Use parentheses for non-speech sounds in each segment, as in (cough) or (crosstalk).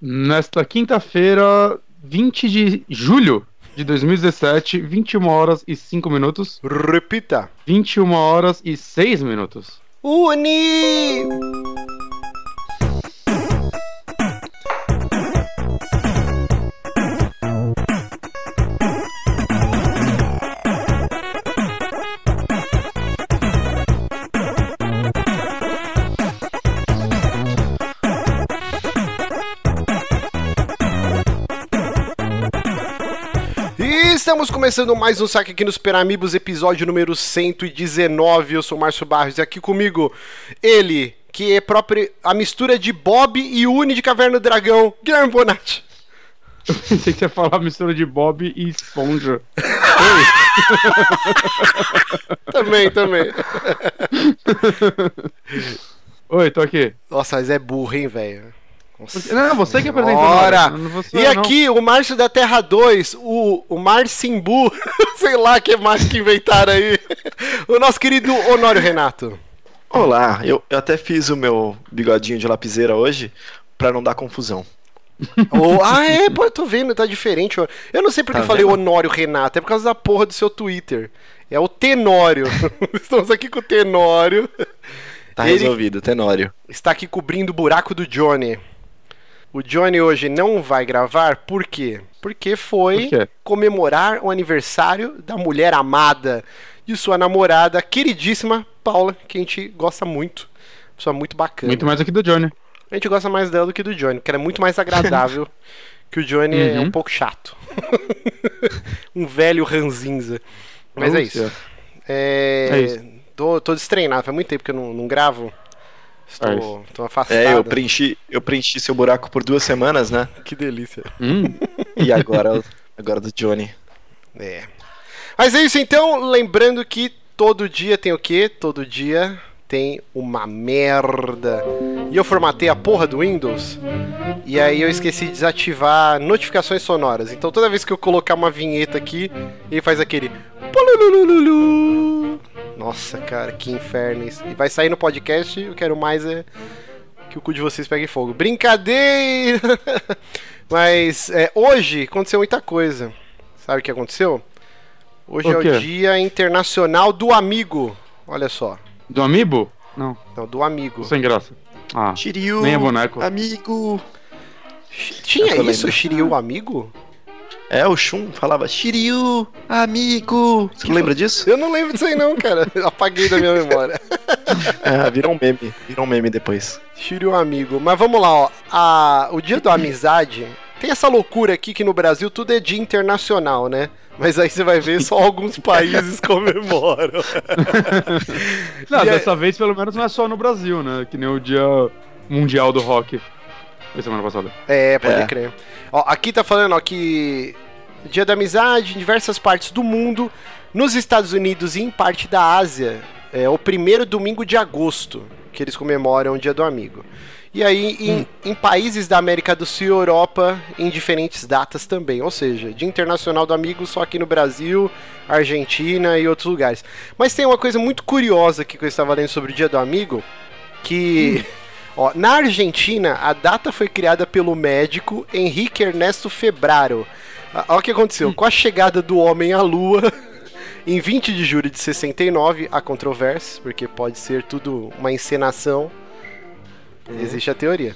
Nesta quinta-feira, 20 de julho de 2017, 21 horas e 5 minutos. Repita. 21 horas e 6 minutos. Uni! Estamos começando mais um saque aqui nos Peramibos, episódio número 119. Eu sou o Márcio Barros e aqui comigo ele, que é próprio a mistura de Bob e Uni de Caverna do Dragão, Guilherme Bonatti. Eu (laughs) pensei que você ia falar mistura de Bob e esponja. (laughs) Também, também. (laughs) Oi, tô aqui. Nossa, mas é burro, hein, velho? Nossa Não, você que apresentou. Ora! E não. aqui, o Márcio da Terra 2, o, o Marcimbu, (laughs) sei lá que mais que inventaram aí. O nosso querido Honório Renato. Olá, eu, eu até fiz o meu bigodinho de lapiseira hoje pra não dar confusão. (laughs) Oh, ah, é, pô, eu tô vendo, tá diferente. Eu não sei porque Tá eu falei vendo? Honório Renato, é por causa da porra do seu Twitter. É o Tenório. (laughs) Estamos aqui com o Tenório. Tá Ele- resolvido, Tenório. Está aqui cobrindo o buraco do Johnny. O Johnny hoje não vai gravar, por quê? Porque foi Por quê? comemorar o aniversário da mulher amada de sua namorada, queridíssima Paula, que a gente gosta muito. Pessoa muito bacana. Muito mais aqui do Johnny. A gente gosta mais dela do que do Johnny, porque ela é muito mais agradável (laughs) que o Johnny é Uhum. um pouco chato. (laughs) um velho ranzinza. Mas é isso. É... É isso. Tô, tô destreinado, faz muito tempo que eu não, não gravo. Estou, tô afastado. É, eu preenchi, eu preenchi seu buraco por duas semanas, né? Que delícia. Hum, E agora, agora do Johnny. É. Mas é isso então, lembrando que todo dia tem o quê? Todo dia tem uma merda. E eu formatei a porra do Windows. E aí eu esqueci de desativar notificações sonoras. Então toda vez que eu colocar uma vinheta aqui, ele faz aquele. Nossa, cara, que inferno isso. E vai sair no podcast, eu quero mais é que o cu de vocês pegue fogo. Brincadeira! (laughs) Mas é, hoje aconteceu muita coisa. Sabe o que aconteceu? Hoje O é o Dia Internacional do Amigo. Olha só. Do Amiibo? Não, Não, do amigo. sem graça. Ah, Shiryu, Nem é boneco. amigo. Tinha Eu isso, lembro. Shiryu amigo? É, o Shun falava Shiryu, amigo. Você não lembra disso? Eu não lembro disso aí não, cara. (laughs) Apaguei da minha memória. É, virou um meme. Virou um meme depois. Shiryu amigo. Mas vamos lá, ó. A, o Dia da Amizade tem essa loucura aqui que no Brasil tudo é dia internacional, né? Mas aí você vai ver só (laughs) alguns países comemoram. (laughs) Não, E é- dessa vez pelo menos não é só no Brasil, né? Que nem o dia mundial do rock. Foi semana passada. É, pode É. crer. Ó, aqui tá falando ó, que Dia da Amizade em diversas partes do mundo, nos Estados Unidos e em parte da Ásia, é o primeiro domingo de agosto que eles comemoram o Dia do Amigo. E aí, em, em países da América do Sul e Europa, em diferentes datas também. Ou seja, Dia Internacional do Amigo só aqui no Brasil, Argentina e outros lugares. Mas tem uma coisa muito curiosa aqui que eu estava lendo sobre o Dia do Amigo, que... (laughs) Ó, na Argentina, a data foi criada pelo médico Henrique Ernesto Febraro. Ah, Olha o que aconteceu. Com a chegada do homem à Lua, (laughs) em 20 de julho de 69, há controvérsias, porque pode ser tudo uma encenação. Existe a teoria.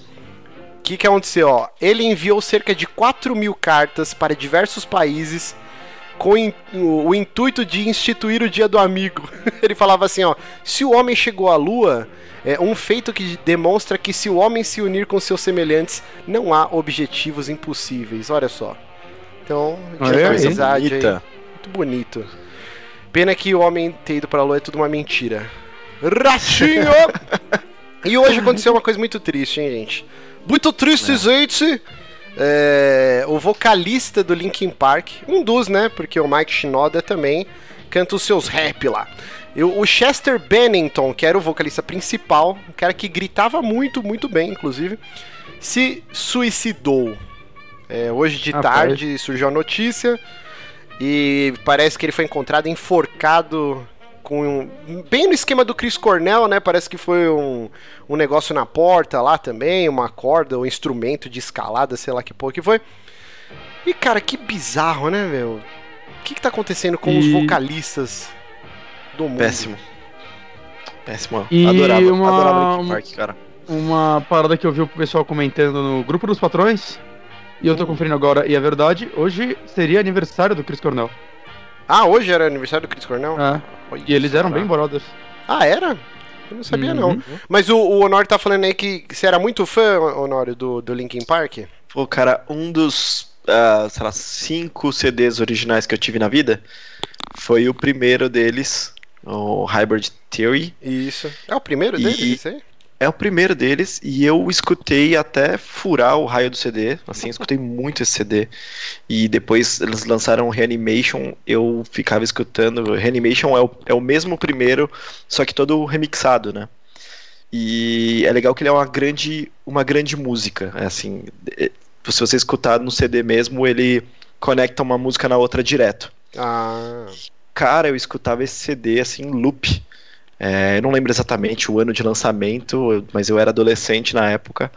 O que, que aconteceu? Ó? Ele enviou cerca de 4 mil cartas para diversos países com in- o, o intuito de instituir o Dia do Amigo. (laughs) Ele falava assim, ó, se o homem chegou à Lua, é um feito que demonstra que se o homem se unir com seus semelhantes, não há objetivos impossíveis. Olha só. Então, aí. amizade aí. Muito bonito. Pena que o homem ter ido pra Lua é tudo uma mentira. Ratinho! (laughs) e hoje aconteceu uma coisa muito triste, hein, gente? Muito triste, gente! É, o vocalista do Linkin Park, um dos, né? Porque o Mike Shinoda também canta os seus rap lá. E o Chester Bennington, que era o vocalista principal, um cara que gritava muito, muito bem, inclusive, se suicidou. É, hoje de tarde surgiu a notícia e parece que ele foi encontrado enforcado com bem no esquema do Chris Cornell, né? Parece que foi um, um negócio na porta lá também, uma corda, um instrumento de escalada, sei lá que porra que foi. E cara, que bizarro, né, meu? O que, que tá acontecendo com e... os vocalistas do mundo? Péssimo. Péssimo. E adorava, uma... adorava Linkin Park, cara. Uma parada que eu vi o pessoal comentando no grupo dos patrões, e eu tô conferindo agora, e é verdade, hoje seria aniversário do Chris Cornell. Ah, hoje era aniversário do Chris Cornell? É. e eles eram bem brothers. Ah, era? Eu não sabia, uhum. não. Mas o, o Honório tá falando aí que você era muito fã, Honório, do, do Linkin Park? Pô, cara, um dos, uh, sei lá, cinco CDs originais que eu tive na vida foi o primeiro deles, o Hybrid Theory. Isso. É o primeiro e... deles, isso aí? É o primeiro deles e eu escutei até furar o raio do CD. Assim, escutei muito esse CD. E depois eles lançaram Reanimation, eu ficava escutando. Reanimation é o, é o mesmo primeiro, só que todo remixado, né? E é legal que ele é uma grande, uma grande música. É assim, é, se você escutar no CD mesmo, ele conecta uma música na outra direto. Ah. Cara, eu escutava esse CD assim, loop. É, eu não lembro exatamente o ano de lançamento, mas eu era adolescente na época.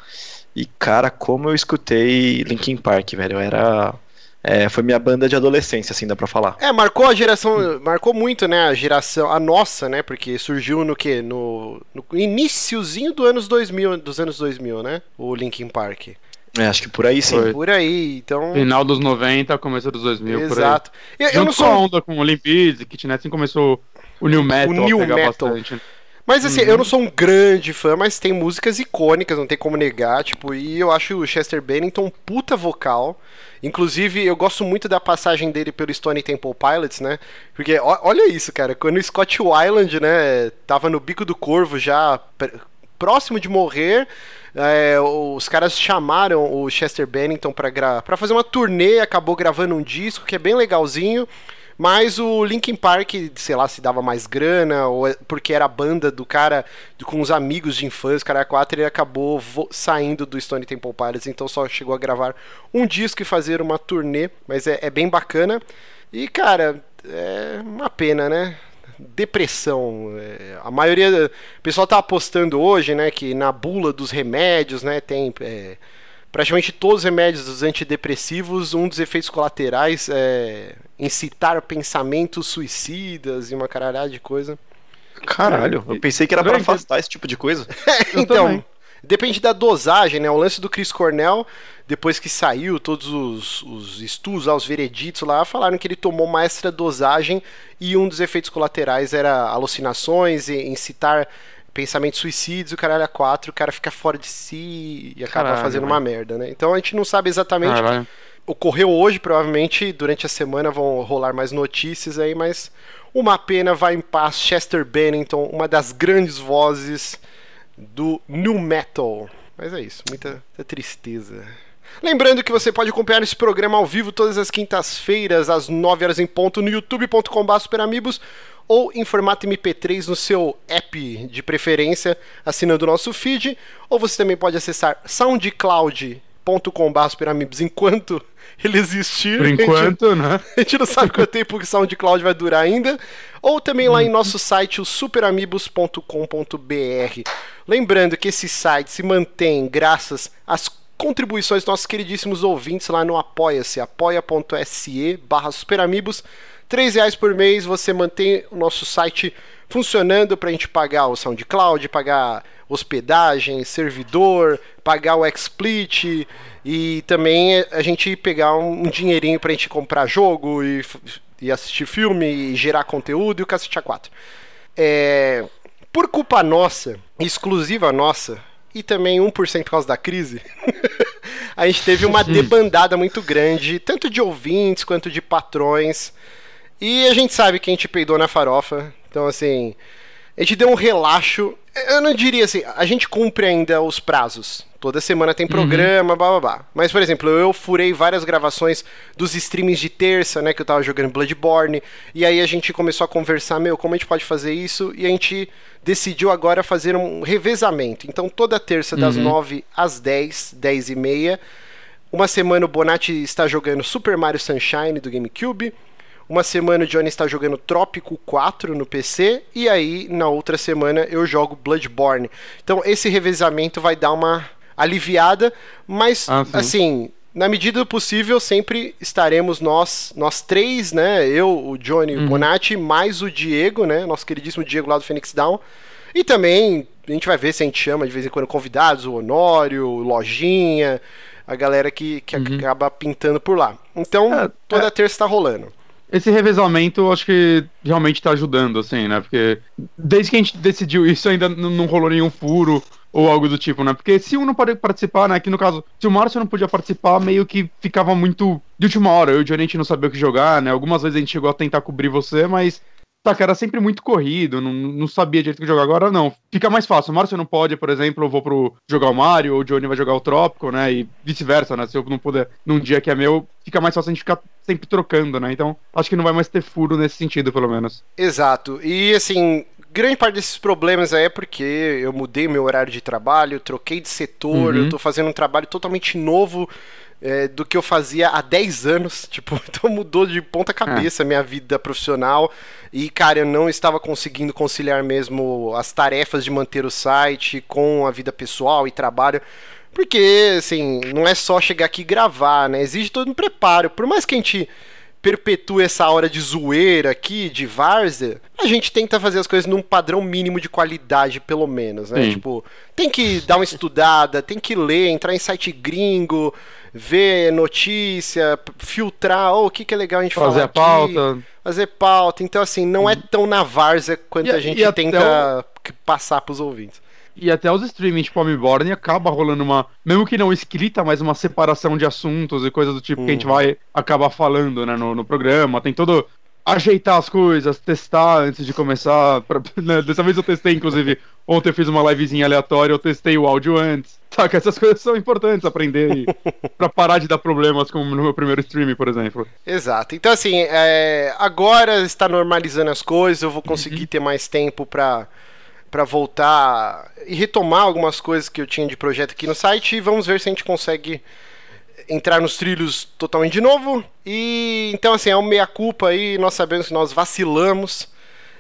E, cara, como eu escutei Linkin Park, velho. Eu era. É, foi minha banda de adolescência, assim, dá pra falar. É, marcou a geração. Marcou muito, né? A geração. A nossa, né? Porque surgiu no quê? No, no iníciozinho do anos 2000, dos anos 2000, né? O Linkin Park. É, acho que por aí sim. Foi. Por aí, então. Final dos 90, começo dos 2000, Exato. Eu, eu, não sou. onda com o Limpiz e Kitnet, assim começou o New Metal. O New Metal. Bastante. Mas assim, uhum. eu não sou um grande fã, mas tem músicas icônicas, não tem como negar, tipo, e eu acho o Chester Bennington um puta vocal. Inclusive, eu gosto muito da passagem dele pelo Stone Temple Pilots, né? Porque olha isso, cara, quando o Scott Weiland, né, tava no bico do corvo já próximo de morrer, é, os caras chamaram o Chester Bennington para fazer uma turnê, acabou gravando um disco que é bem legalzinho. Mas o Linkin Park, sei lá, se dava mais grana, ou é porque era a banda do cara com os amigos de infância, o cara 4, ele acabou saindo do Stone Temple Pilots, então só chegou a gravar um disco e fazer uma turnê, mas é, é bem bacana. E, cara, é uma pena, né? Depressão. É, a maioria. O pessoal tá apostando hoje, né, que na bula dos remédios, né, tem. É, praticamente todos os remédios dos antidepressivos, um dos efeitos colaterais é incitar pensamentos suicidas e uma caralhada de coisa. Caralho, eu pensei que era para afastar esse tipo de coisa. (laughs) então, depende da dosagem, né? O lance do Chris Cornell, depois que saiu todos os, os estudos, os vereditos lá, falaram que ele tomou uma extra dosagem e um dos efeitos colaterais era alucinações e incitar pensamentos suicidas, o caralho a quatro, o cara fica fora de si e acaba caralho, fazendo uma merda, né? Então a gente não sabe exatamente. Caralho ocorreu hoje, provavelmente durante a semana vão rolar mais notícias aí, mas uma pena vai em paz Chester Bennington, uma das grandes vozes do new metal. Mas é isso, muita, muita tristeza. Lembrando que você pode acompanhar esse programa ao vivo todas as quintas-feiras, às 9 horas em ponto, no youtube.com.br ou em formato MP3 no seu app de preferência, assinando o nosso feed, ou você também pode acessar soundcloud.com.br enquanto (laughs) ele existir. Por enquanto, a gente, né? (laughs) A gente não sabe quanto tempo que SoundCloud vai durar ainda. Ou também lá em nosso site, o superamigos.com.br. Lembrando que esse site se mantém graças às contribuições dos nossos queridíssimos ouvintes lá no Apoia-se, apoia.se barra superamigos. Três reais por mês você mantém o nosso site funcionando para a gente pagar o SoundCloud, pagar hospedagem, servidor, pagar o XSplit e também a gente pegar um, dinheirinho pra gente comprar jogo e, e assistir filme e gerar conteúdo e o cacete a 4. É, por culpa nossa, exclusiva nossa, e também 1% por causa da crise, (laughs) a gente teve uma debandada muito grande, tanto de ouvintes quanto de patrões. E a gente sabe que a gente peidou na farofa. Então, assim, a gente deu um relaxo. Eu não diria assim, a gente cumpre ainda os prazos. Toda semana tem programa, uhum. blá blá blá. Mas, por exemplo, eu furei várias gravações dos streamings de terça, né? Que eu tava jogando Bloodborne. E aí a gente começou a conversar, meu, como a gente pode fazer isso? E a gente decidiu agora fazer um revezamento. Então, toda terça, das uhum. 9 às 10, 10 e meia. Uma semana o Bonatti está jogando Super Mario Sunshine do GameCube. Uma semana o Johnny está jogando Trópico 4 no PC e aí na outra semana eu jogo Bloodborne. Então esse revezamento vai dar uma aliviada, mas ah, assim, na medida do possível sempre estaremos nós, nós três, né? Eu, o Johnny, uhum. o Bonatti, mais o Diego, né? Nosso queridíssimo Diego lá do Phoenix Down. E também a gente vai ver se a gente chama de vez em quando convidados, o Honório, o Lojinha, a galera que, que uhum. acaba pintando por lá. Então, é, toda é... terça está rolando esse revezamento acho que realmente tá ajudando, assim, né? Porque desde que a gente decidiu isso ainda não rolou nenhum furo ou algo do tipo, né? Porque se um não pode participar, né? Que no caso, se o Márcio não podia participar, meio que ficava muito de última hora. Eu e o Johnny a gente não sabia o que jogar, né? Algumas vezes a gente chegou a tentar cobrir você, mas Tá, era sempre muito corrido, não, não sabia direito que jogar. Agora não. Fica mais fácil. O Márcio não pode, por exemplo, eu vou pro jogar o Mario, ou o Johnny vai jogar o Trópico, né? E vice-versa, né? Se eu não puder num dia que é meu, fica mais fácil a gente ficar sempre trocando, né? Então, acho que não vai mais ter furo nesse sentido, pelo menos. Exato. E assim, grande parte desses problemas é porque eu mudei meu horário de trabalho, troquei de setor, uhum. eu tô fazendo um trabalho totalmente novo é, do que eu fazia há 10 anos. (laughs) Tipo, então mudou de ponta cabeça a minha vida profissional. E, cara, eu não estava conseguindo conciliar mesmo as tarefas de manter o site com a vida pessoal e trabalho. Porque, assim, não é só chegar aqui e gravar, né? Exige todo um preparo. Por mais que a gente perpetua essa hora de zoeira aqui, de várzea, a gente tenta fazer as coisas num padrão mínimo de qualidade, pelo menos, né? Sim. Tipo, tem que dar uma estudada, tem que ler, entrar em site gringo, ver notícia, filtrar, oh, o que, que é legal a gente fazer falar aqui, pauta. fazer pauta. Então, assim, não é tão na várzea quanto e, a gente tenta o... passar pros ouvintes. E até os streamings tipo Homeborne acaba rolando uma, mesmo que não escrita, mas uma separação de assuntos e coisas do tipo que a gente uhum. vai acabar falando, né, no, no programa. Tem todo ajeitar as coisas, testar antes de começar. Pra, (laughs) né, dessa vez eu testei, inclusive, ontem eu fiz uma livezinha aleatória, eu testei o áudio antes. Saca, essas (laughs) coisas são importantes aprender aí, (laughs) pra parar de dar problemas, como no meu primeiro stream, por exemplo. Exato. Então, assim, é, agora está normalizando as coisas, eu vou conseguir uhum. ter mais tempo pra para voltar e retomar algumas coisas que eu tinha de projeto aqui no site e vamos ver se a gente consegue entrar nos trilhos totalmente de novo. E então assim, é uma meia culpa aí, nós sabemos que nós vacilamos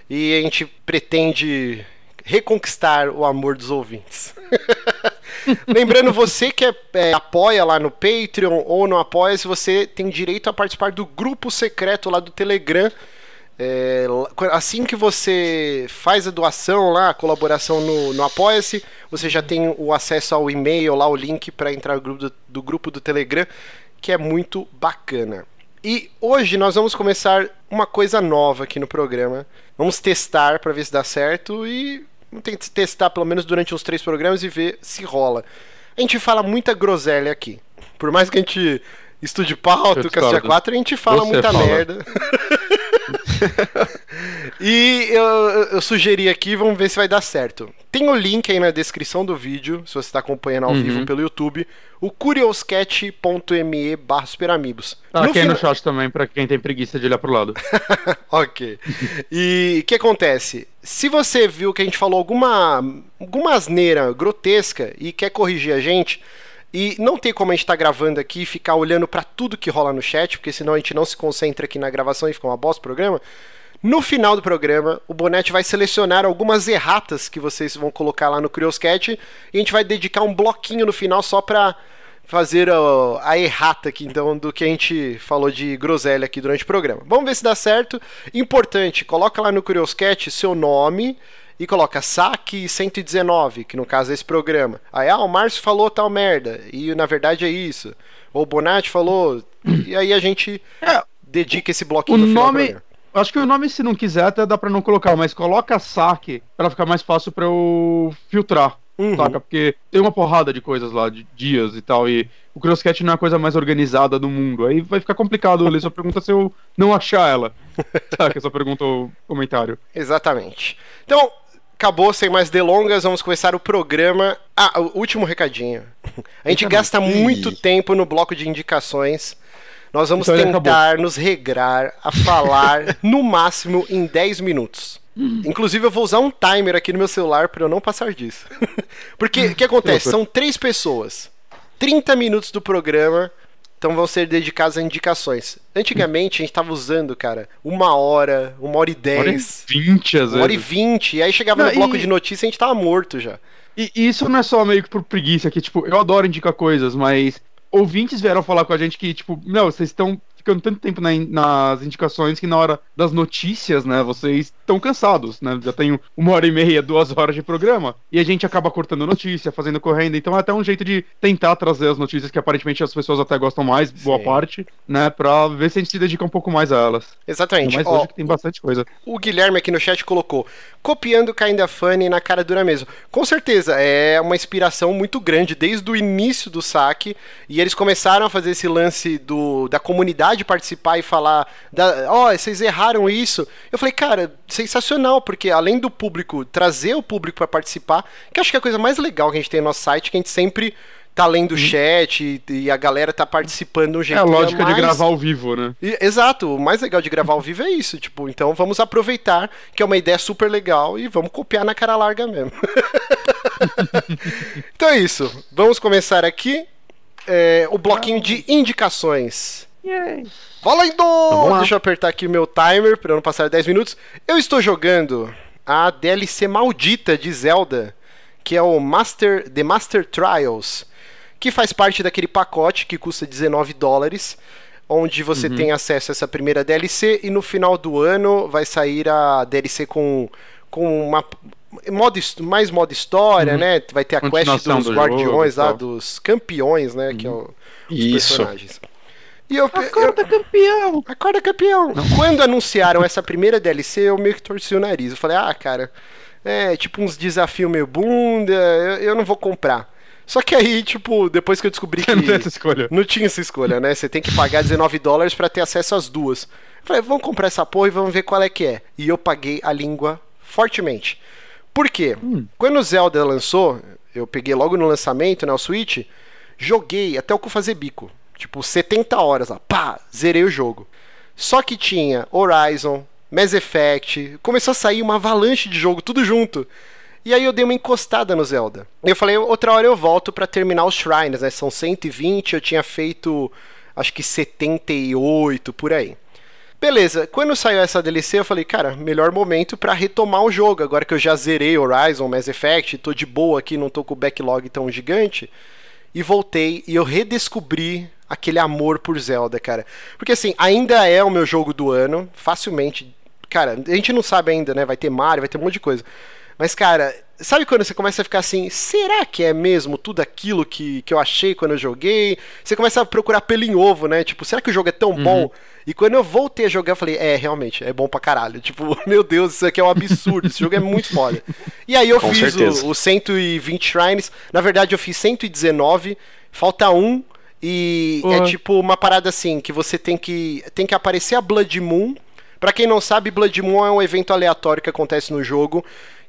e a gente pretende reconquistar o amor dos ouvintes. (laughs) Lembrando você que é, é, apoia lá no Patreon ou não apoia, se você tem direito a participar do grupo secreto lá do Telegram é, assim que você faz a doação lá, a colaboração no, no Apoia-se, você já tem o acesso ao e-mail lá, o link para entrar no grupo do, do grupo do Telegram, que é muito bacana. E hoje nós vamos começar uma coisa nova aqui no programa. Vamos testar para ver se dá certo e vamos testar pelo menos durante uns três programas e ver se rola. A gente fala muita groselha aqui. Por mais que a gente estude pauta, o Castia 4, a gente fala Você muita fala. merda. (laughs) (laughs) e eu, eu, sugeri aqui, vamos ver se vai dar certo. Tem o link aí na descrição do vídeo, se você está acompanhando ao uhum. vivo pelo YouTube, o curioscat.me barra superamigos. Tá no aqui final... no chat também, para quem tem preguiça de olhar pro lado. (laughs) ok. E o que acontece? Se você viu que a gente falou alguma, alguma asneira grotesca e quer corrigir a gente, e não tem como a gente estar tá gravando aqui e ficar olhando para tudo que rola no chat, porque senão a gente não se concentra aqui na gravação e fica uma bosta o programa. No final do programa, o Bonete vai selecionar algumas erratas que vocês vão colocar lá no Curioscat e a gente vai dedicar um bloquinho no final só para fazer a, a, errata aqui, então, do que a gente falou de groselha aqui durante o programa. Vamos ver se dá certo. Importante, coloca lá no Curioscat seu nome, e coloca saque 119, que no caso é esse programa. Aí, ah, o Márcio falou tal merda, e na verdade é isso. Ou o Bonatti falou, e aí a gente é, dedica esse bloquinho o no nome, Acho que o nome, se não quiser, até dá pra não colocar, mas coloca saque para ficar mais fácil para eu filtrar. Uhum. Saca? Porque tem uma porrada de coisas lá, de dias e tal, e o CrossCat não é a coisa mais organizada do mundo. Aí vai ficar complicado ler sua pergunta se eu não achar ela. (laughs) Saca? Essa pergunta ou comentário. Exatamente. Então, acabou, sem mais delongas, vamos começar o programa. Ah, o último recadinho. A gente gasta muito tempo no bloco de indicações. Nós vamos então tentar nos regrar a falar (laughs) no máximo em 10 minutos. Inclusive, eu vou usar um timer aqui no meu celular para eu não passar disso. (laughs) Porque o que acontece? São três pessoas. 30 minutos do programa então vão ser dedicados a indicações. Antigamente a gente tava usando, cara, uma hora, uma hora e dez. Vinte, às Uma hora e vezes. vinte. E aí chegava Não, no bloco e- de notícia e a gente tava morto já. E e isso não é só meio que por preguiça, que, tipo, eu adoro indicar coisas, mas ouvintes vieram falar com a gente que, tipo, não, vocês estão ficando tanto tempo na nas indicações que na hora das notícias, né, vocês estão cansados, né? Já tem uma hora e meia, duas horas de programa, e a gente acaba cortando notícia, fazendo correndo, então é até um jeito de tentar trazer as notícias que aparentemente as pessoas até gostam mais, boa Sim. parte, né, pra ver se a gente se dedica um pouco mais a elas. Exatamente. Mas hoje que tem bastante coisa. O Guilherme aqui no chat colocou, copiando Kinda Funny na cara dura mesmo. Com certeza, é uma inspiração muito grande desde o início do saque. E eles começaram a fazer esse lance do, da comunidade participar e falar: ó, vocês erraram isso. Eu falei, cara, sensacional, porque além do público, trazer o público para participar, que acho que é a coisa mais legal que a gente tem no nosso site, que a gente sempre tá lendo o chat e, e a galera tá participando de um jeito É a lógica de mais- gravar ao vivo, né? e- Exato, o mais legal de gravar ao vivo é isso, tipo, então vamos aproveitar que é uma ideia super legal e vamos copiar na cara larga mesmo. (laughs) então é isso, vamos começar aqui é, o bloquinho de indicações. Valendo! vamos lá. Deixa eu apertar aqui o meu timer para não passar 10 minutos. Eu estou jogando a DLC maldita de Zelda, que é o Master The Master Trials, que faz parte daquele pacote que custa 19 dólares, onde você tem acesso a essa primeira DLC e no final do ano vai sair a DLC com com uma modo, mais modo história, né? Vai ter a quest dos do jogo guardiões e lá, dos campeões, né? Que é o, os Isso. personagens. E eu, eu, campeão! Acorda, campeão! Quando anunciaram essa primeira DLC, eu meio que torci o nariz. Eu falei, ah, cara, é tipo uns desafios meio bunda, eu, eu não vou comprar. Só que aí, tipo, depois que eu descobri (laughs) que. Não tem essa escolha. Não tinha essa escolha, né? Você tem que pagar 19 dólares pra ter acesso às duas. Eu falei, vamos comprar essa porra e vamos ver qual é que é. E eu paguei a língua fortemente. Por quê? Quando o Zelda lançou, eu peguei logo no lançamento, né, o Switch, joguei até o cu fazer bico. Tipo, 70 horas lá, pá, zerei o jogo. Só que tinha Horizon, Mass Effect, começou a sair uma avalanche de jogo, tudo junto. E aí eu dei uma encostada no Zelda. Eu falei, outra hora eu volto pra terminar os shrines, né? São 120, eu tinha feito acho que 78 por aí. Beleza, quando saiu essa DLC, eu falei, cara, melhor momento pra retomar o jogo. Agora que eu já zerei Horizon, Mass Effect, tô de boa aqui, não tô com o backlog tão gigante. E voltei e eu redescobri aquele amor por Zelda, cara. Porque assim, ainda é o meu jogo do ano, facilmente. Cara, a gente não sabe ainda, né? Vai ter Mario, vai ter um monte de coisa. Mas, cara, sabe quando você começa a ficar assim, será que é mesmo tudo aquilo que, que eu achei quando eu joguei? Você começa a procurar pelo em ovo, né? Tipo, será que o jogo é tão bom? E quando eu voltei a jogar, eu falei, é, realmente, é bom pra caralho. Tipo, (laughs) meu Deus, isso aqui é um absurdo, esse jogo é muito foda. E aí eu Com fiz os 120 shrines, na verdade eu fiz 119, falta um, e é Porra. tipo uma parada assim, que você tem que, tem que aparecer a Blood Moon. Pra quem não sabe, Blood Moon é um evento aleatório que acontece no jogo,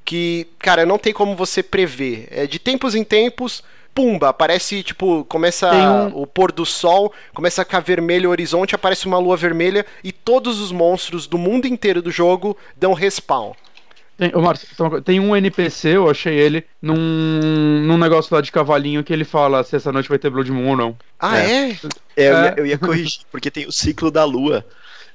que, cara, não tem como você prever. É de tempos em tempos, pumba, aparece, tipo, começa um- o pôr do sol, começa a ficar vermelho o horizonte, aparece uma lua vermelha e todos os monstros do mundo inteiro do jogo dão respawn. Tem, ô, coisa, tem um NPC, eu achei ele, num, num negócio lá de cavalinho que ele fala se essa noite vai ter Blood Moon ou não. Ah, é? É, eu, É. ia, eu ia corrigir, porque tem o ciclo da lua.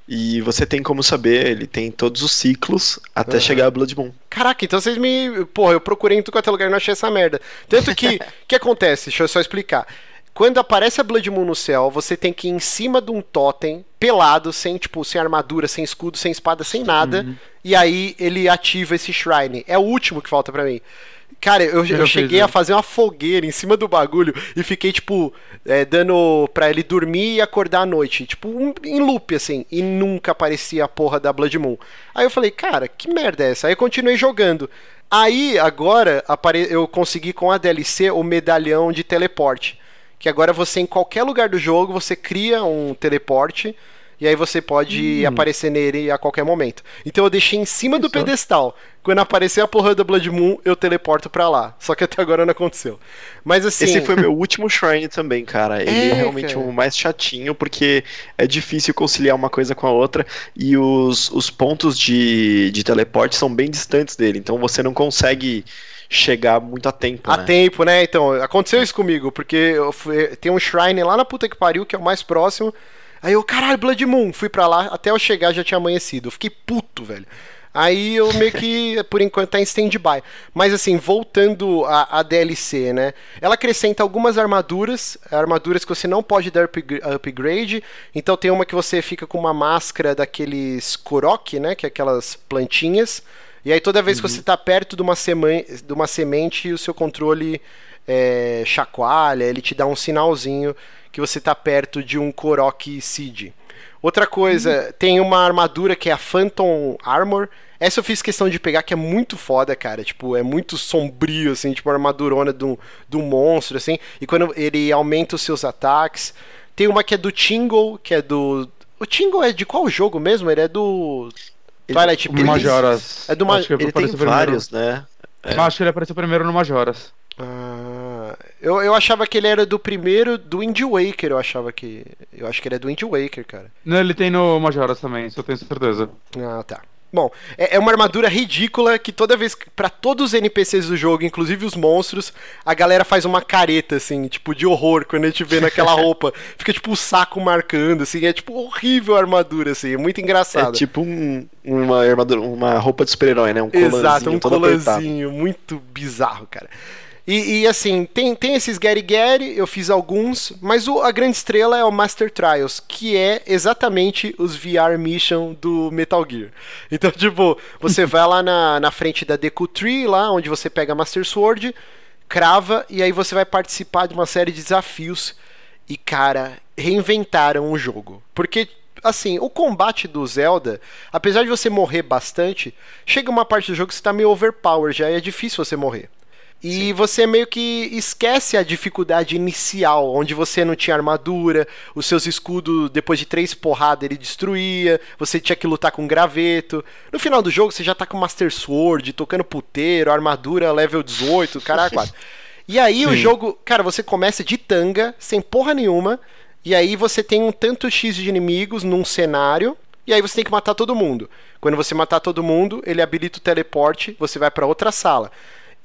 E você tem como saber, ele tem todos os ciclos até Aham. chegar a Blood Moon. Caraca, então vocês me. Porra, eu procurei em tudo quanto é lugar e não achei essa merda. Tanto que. (laughs) O que acontece? Deixa eu só explicar. Quando aparece a Blood Moon no céu, você tem que ir em cima de um totem, pelado, sem, tipo, sem armadura, sem escudo, sem espada, sem nada. E aí ele ativa esse shrine. É o último que falta pra mim. Cara, eu, eu Eu cheguei fiz, a fazer uma fogueira em cima do bagulho e fiquei, tipo, é, dando pra ele dormir e acordar à noite. Tipo, um- em loop, assim. E nunca aparecia a porra da Blood Moon. Aí eu falei, cara, que merda é essa? Aí eu continuei jogando. Aí, agora, eu consegui com a DLC o medalhão de teleporte. Que agora você, em qualquer lugar do jogo, você cria um teleporte. E aí você pode aparecer nele a qualquer momento. Então eu deixei em cima do Isso. pedestal. Quando aparecer a porra da Blood Moon, eu teleporto pra lá. Só que até agora não aconteceu. Mas assim. Esse foi meu (laughs) último Shrine também, cara. Ele é, É, realmente cara. o mais chatinho, porque é difícil conciliar uma coisa com a outra. E os, os pontos de, de teleporte são bem distantes dele. Então você não consegue chegar muito a tempo. A né? tempo, né? Então, aconteceu isso comigo, porque eu fui, tem um shrine lá na puta que pariu, que é o mais próximo. Aí eu, caralho, Blood Moon, fui pra lá, até eu chegar já tinha amanhecido. Eu fiquei puto, velho. Aí eu meio que, (laughs) por enquanto, tá em stand-by. Mas assim, voltando a, a, DLC, né? Ela acrescenta algumas armaduras, armaduras que você não pode dar upgrade. Então tem uma que você fica com uma máscara daqueles Korok, né? Que é aquelas plantinhas. E aí toda vez uhum. que você tá perto de uma, semente, de uma semente, o seu controle é, chacoalha, ele te dá um sinalzinho que você tá perto de um Korok Seed. Outra coisa, uhum. tem uma armadura que é a Phantom Armor. Essa eu fiz questão de pegar, que é muito foda, cara. Tipo, é muito sombrio, assim, tipo, uma armadurona de um, de um monstro, assim. E quando ele aumenta os seus ataques. Tem uma que é do Tingle, que é do. O Tingle é de qual jogo mesmo? Ele é do. Twilight Princess. Majoras. É do Majoras. Ele tem vários, né? É. Eu acho que ele apareceu primeiro no Majoras. Ah, eu, eu achava que ele era do primeiro do Wind Waker, eu achava que. Eu acho que ele é do Wind Waker, cara. Não, ele tem no Majoras também, isso eu tenho certeza. Ah, tá. Bom, é, é uma armadura ridícula que toda vez, para todos os NPCs do jogo, inclusive os monstros, a galera faz uma careta, assim, tipo, de horror quando a gente vê naquela (laughs) roupa. Fica tipo o saco marcando, assim, é tipo horrível a armadura, assim, é muito engraçado. É tipo um, uma armadura, uma roupa de super-herói, né? Um colanzinho Exato, um colanzinho, muito bizarro, cara. E, e, assim, tem, tem esses Gary Gary, eu fiz alguns, mas o, a grande estrela é o Master Trials, que é exatamente os VR Mission do Metal Gear. (laughs) Então, tipo, você vai lá na, na frente da Deku Tree, lá onde você pega Master Sword, crava, e aí você vai participar de uma série de desafios. E, cara, reinventaram o jogo. Porque assim, o combate do Zelda, apesar de você morrer bastante, chega uma parte do jogo que você tá meio overpower, já é difícil você morrer. E Sim. você meio que esquece a dificuldade inicial, onde você não tinha armadura, os seus escudos, depois de três porradas, ele destruía, você tinha que lutar com graveto. No final do jogo, você já tá com Master Sword, tocando puteiro, armadura level 18, caralho, quatro. E aí Sim. o jogo, cara, você começa de tanga, sem porra nenhuma, e aí você tem um tanto X de inimigos num cenário, e aí você tem que matar todo mundo. Quando você matar todo mundo, ele habilita o teleporte, você vai para outra sala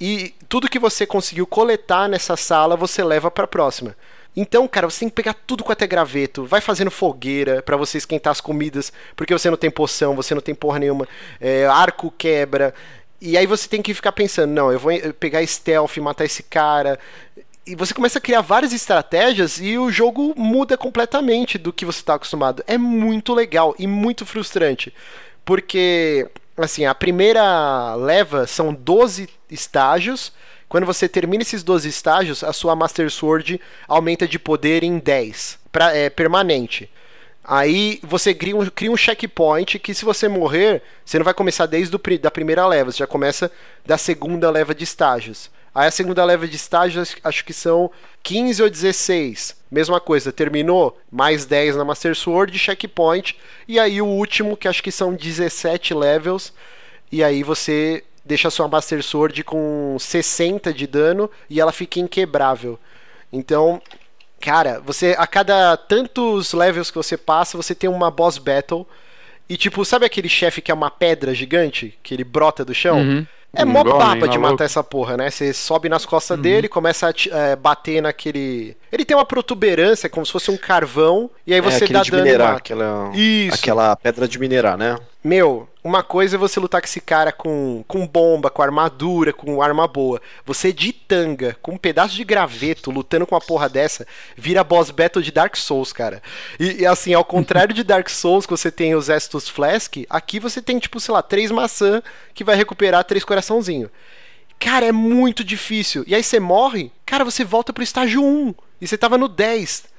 e tudo que você conseguiu coletar nessa sala você leva para a próxima. Então, cara, você tem que pegar tudo com até graveto, vai fazendo fogueira para você esquentar as comidas, porque você não tem poção, você não tem porra nenhuma, é, arco quebra. E aí você tem que ficar pensando, não, eu vou pegar stealth, matar esse cara. E você começa a criar várias estratégias e o jogo muda completamente do que você está acostumado. É muito legal e muito frustrante. Porque assim, a primeira leva são 12 estágios. Quando você termina esses 12 estágios, a sua Master Sword aumenta de poder em 10, pra, é, permanente. Aí você cria um, cria um checkpoint que se você morrer, você não vai começar desde a da primeira leva, você já começa da segunda leva de estágios. Aí a segunda leva de estágios acho que são 15 ou 16. Mesma coisa, terminou, mais 10 na Master Sword, checkpoint. E aí o último, que acho que são 17 levels. E aí você deixa sua Master Sword com 60 de dano e ela fica inquebrável. Então, cara, você a cada tantos levels que você passa, você tem uma boss battle. E tipo, sabe aquele chefe que é uma pedra gigante, que ele brota do chão? Uhum. É mó papa de matar essa porra, né? Você sobe nas costas uhum. dele, começa a é, bater naquele. Ele tem uma protuberância, como se fosse um carvão, e aí é, você é, dá dano. Minerar, aquela, Isso. aquela pedra de minerar, né? Meu, uma coisa é você lutar com esse cara com, com bomba, com armadura, com arma boa. Você de tanga, com um pedaço de graveto, lutando com uma porra dessa, vira boss battle de Dark Souls, cara. E, e assim, ao contrário de Dark Souls, que você tem os Estus Flask, aqui você tem, tipo, sei lá, três maçã que vai recuperar três coraçãozinho. Cara, é muito difícil. E aí você morre, cara, você volta pro estágio 1. E você tava no 10.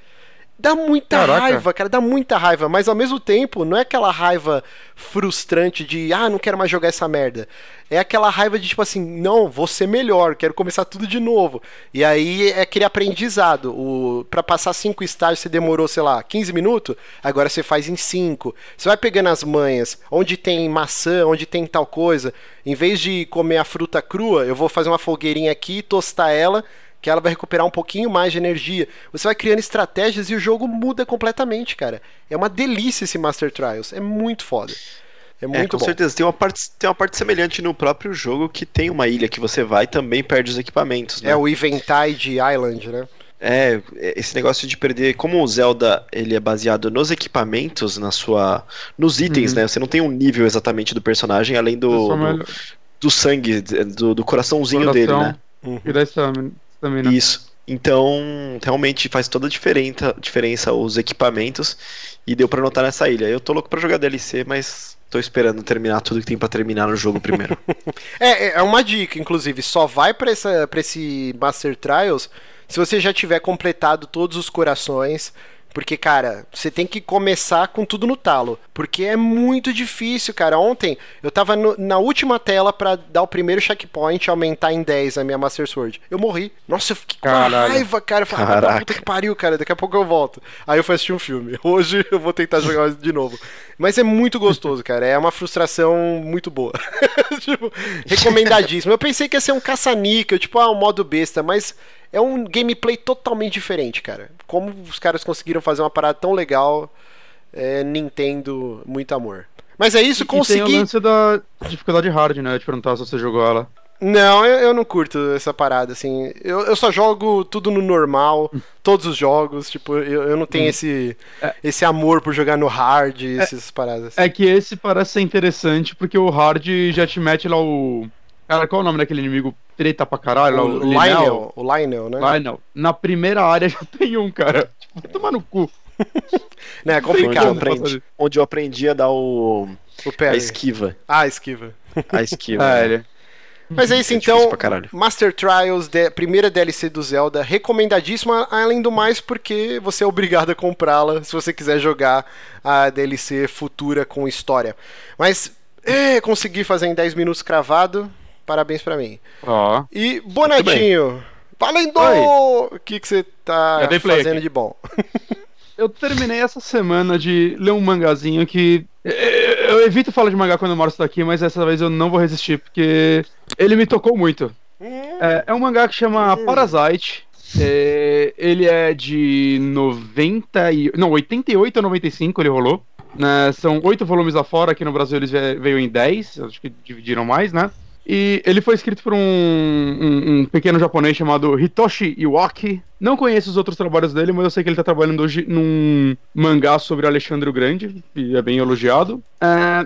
Dá muita Caraca. raiva, cara, dá muita raiva, mas ao mesmo tempo não é aquela raiva frustrante de, ah, não quero mais jogar essa merda. É aquela raiva de tipo assim, não, vou ser melhor, quero começar tudo de novo. E aí é aquele aprendizado. O para passar cinco estágios você demorou, sei lá, 15 minutos, agora você faz em cinco. Você vai pegando as manhas, onde tem maçã, onde tem tal coisa. Em vez de comer a fruta crua, eu vou fazer uma fogueirinha aqui, tostar ela que ela vai recuperar um pouquinho mais de energia. Você vai criando estratégias e o jogo muda completamente, cara. É uma delícia esse Master Trials, é muito foda. É muito é, com bom. certeza. Tem uma, parte, tem uma parte semelhante no próprio jogo que tem uma ilha que você vai e também perde os equipamentos. Né? É o Eventide Island, né? É, esse negócio de perder. Como o Zelda ele é baseado nos equipamentos, na sua. nos itens, Uhum. né? Você não tem um nível exatamente do personagem, além do, do, melhor- do sangue, do, do coraçãozinho dele, coração né? Uhum. E da stamina também, né? Isso. Então, realmente faz toda a diferença, diferença os equipamentos. E deu pra notar nessa ilha. Eu tô louco pra jogar DLC, mas tô esperando terminar tudo que tem pra terminar no jogo primeiro. (laughs) É, é- é uma dica, inclusive, só vai pra, essa, pra esse Master Trials se você já tiver completado todos os corações. Porque, cara, você tem que começar com tudo no talo. Porque é muito difícil, cara. Ontem eu tava no- na última tela pra dar o primeiro checkpoint e aumentar em 10 a minha Master Sword. Eu morri. Nossa, eu fiquei com raiva, cara. Eu falei, ah, puta que pariu, cara. Daqui a pouco eu volto. Aí eu fui assistir um filme. (laughs) Hoje eu vou tentar jogar de novo. Mas é muito gostoso, cara. É uma frustração muito boa. (laughs) tipo, recomendadíssimo. Eu pensei que ia ser um caça-níquel, tipo, ah, um modo besta, mas é um gameplay totalmente diferente, cara. Como os caras conseguiram fazer uma parada tão legal, é, Nintendo, muito amor. Mas é isso, E tem o consegui. lance da dificuldade hard, né? De perguntar se você jogou ela. Não, eu, eu não curto essa parada, assim. Eu, eu só jogo tudo no normal, todos os jogos, tipo, eu, eu não tenho esse, É. esse amor por jogar no hard, essas paradas. É que esse parece ser interessante porque o hard já te mete lá o. Cara, qual é o nome daquele inimigo treta pra caralho? o o Lionel, o Lionel, né? Lionel. Na primeira área já tem um, cara. Tipo, vai tomar no cu. (laughs) Né, é onde, eu complicado. Aprendi, onde eu aprendi a dar o, O a parry. esquiva. Ah, esquiva. A esquiva. (laughs) É, né? ele. Mas é isso, É então. Master Trials, de- primeira DLC do Zelda, recomendadíssima, além do mais porque você é obrigado a comprá-la se você quiser jogar a DLC futura com história. Mas, é, consegui fazer em 10 minutos cravado, parabéns pra mim. Ó. E, Bonatinho, valendo! Oi. O que que você tá Eu fazendo aqui. de bom? (laughs) Eu terminei essa semana de ler um mangazinho que. Eu, eu evito falar de mangá quando o Márcio tá aqui, mas dessa vez eu não vou resistir, porque ele me tocou muito. É, é um mangá que chama Parasite. É, ele é de 90 e, não, 88 a 95 ele rolou. Né, são oito volumes lá fora, aqui no Brasil eles ve- veio em 10, acho que dividiram mais, né? E ele foi escrito por um, um- um pequeno japonês chamado Hitoshi Iwaki. Não conheço os outros trabalhos dele, mas eu sei que ele tá trabalhando hoje num mangá sobre Alexandre o Grande, e é bem elogiado. É,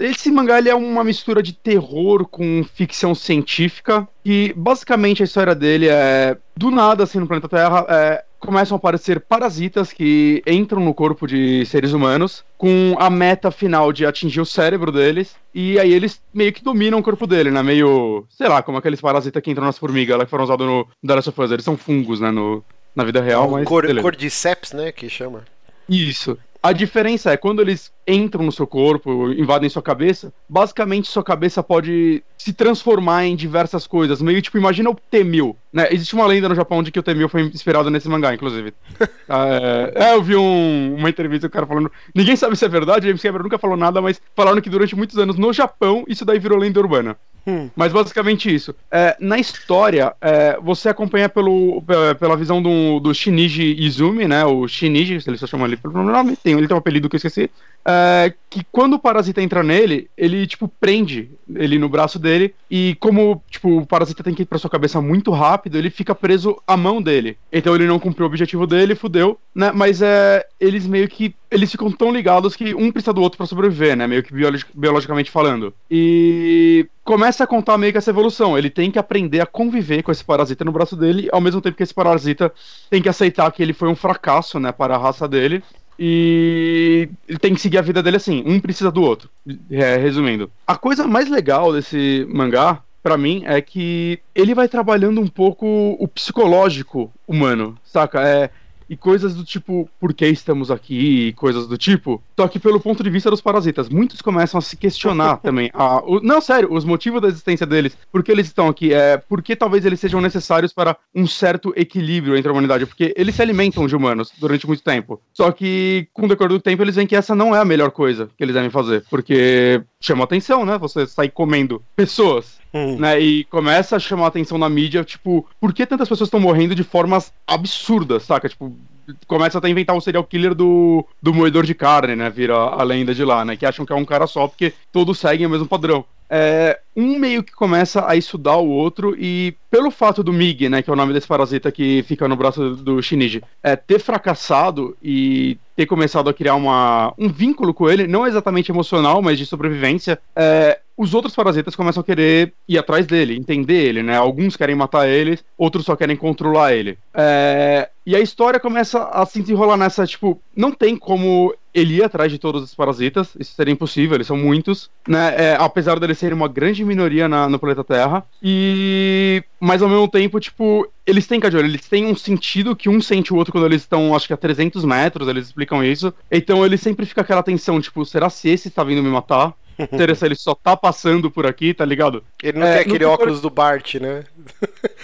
esse mangá é uma mistura de terror com ficção científica, e basicamente a história dele é, do nada, assim, no planeta Terra, é, começam a aparecer parasitas que entram no corpo de seres humanos com a meta final de atingir o cérebro deles e aí eles meio que dominam o corpo dele, né? Meio, sei lá, como aqueles parasitas que entram nas formigas lá que foram usados no The Last of Us. Eles são fungos, né? No, na vida real, mas. Cor. Cordyceps, né, que chama. Isso. A diferença é quando eles entram no seu corpo, invadem sua cabeça, basicamente sua cabeça pode se transformar em diversas coisas. Meio tipo, imagina o T-1000, né? Existe uma lenda no Japão de que o T-1000 foi inspirado nesse mangá, inclusive. (laughs) é, é, eu vi um- uma entrevista do cara falando. Ninguém sabe se é verdade, James Cameron nunca falou nada, mas falaram que durante muitos anos no Japão isso daí virou lenda urbana. Hum. Mas basicamente isso. É, na história, é, você acompanha pelo, pe- pela visão do, do Izumi, né? O Shinji, se ele só chama ele pelo nome, tem, ele tem um apelido que eu esqueci. é, que quando o parasita entra nele, ele, tipo, prende ele no braço dele. E como, tipo, o parasita tem que ir pra sua cabeça muito rápido, ele fica preso à mão dele. Então ele não cumpriu o objetivo dele, fudeu, né? Mas é, eles meio que. Eles ficam tão ligados que um precisa do outro pra sobreviver, né? Meio que biologi- biologicamente falando. E começa a contar meio que essa evolução. Ele tem que aprender a conviver com esse parasita no braço dele, ao mesmo tempo que esse parasita tem que aceitar que ele foi um fracasso, né, para a raça dele. E ele tem que seguir a vida dele assim, um precisa do outro. É, resumindo. A coisa mais legal desse mangá, pra mim, é que ele vai trabalhando um pouco o psicológico humano, saca? É, e coisas do tipo, por que estamos aqui, e coisas do tipo. Só que pelo ponto de vista dos parasitas. Muitos começam a se questionar (laughs) também. a- o- não, sério, os motivos da existência deles. Por que eles estão aqui? É, por que talvez eles sejam necessários para um certo equilíbrio entre a humanidade? Porque eles se alimentam de humanos durante muito tempo. Só que, com o decorrer do tempo, eles veem que essa não é a melhor coisa que eles devem fazer. Porque chama atenção, né? Você sair comendo pessoas Hum. né? E começa a chamar a atenção na mídia, tipo, por que tantas pessoas estão morrendo de formas absurdas, saca? Tipo, começa até a inventar o serial killer do, do moedor de carne, né? Vira a lenda de lá, né? Que acham que é um cara só porque todos seguem o mesmo padrão. É, um meio que começa a estudar o outro e pelo fato do Mig, né, que é o nome desse parasita que fica no braço do Shinji, é, ter fracassado e ter começado a criar uma, um vínculo com ele, não exatamente emocional, mas de sobrevivência, é, os outros parasitas começam a querer ir atrás dele, entender ele, né? Alguns querem matar ele, outros só querem controlar ele. É... E a história começa a se desenrolar nessa, tipo, não tem como ele ir atrás de todos os parasitas, isso seria impossível, eles são muitos, né? É, apesar deles serem uma grande minoria na, no planeta Terra. E. Mas ao mesmo tempo, tipo, eles têm, Cadiolo, eles têm um sentido que um sente o outro quando eles estão, acho que a 300 metros, eles explicam isso. Então ele sempre fica aquela tensão, tipo, será se esse está vindo me matar? Interessa, ele só tá passando por aqui, tá ligado? Ele não é, aquele óculos do Bart, né?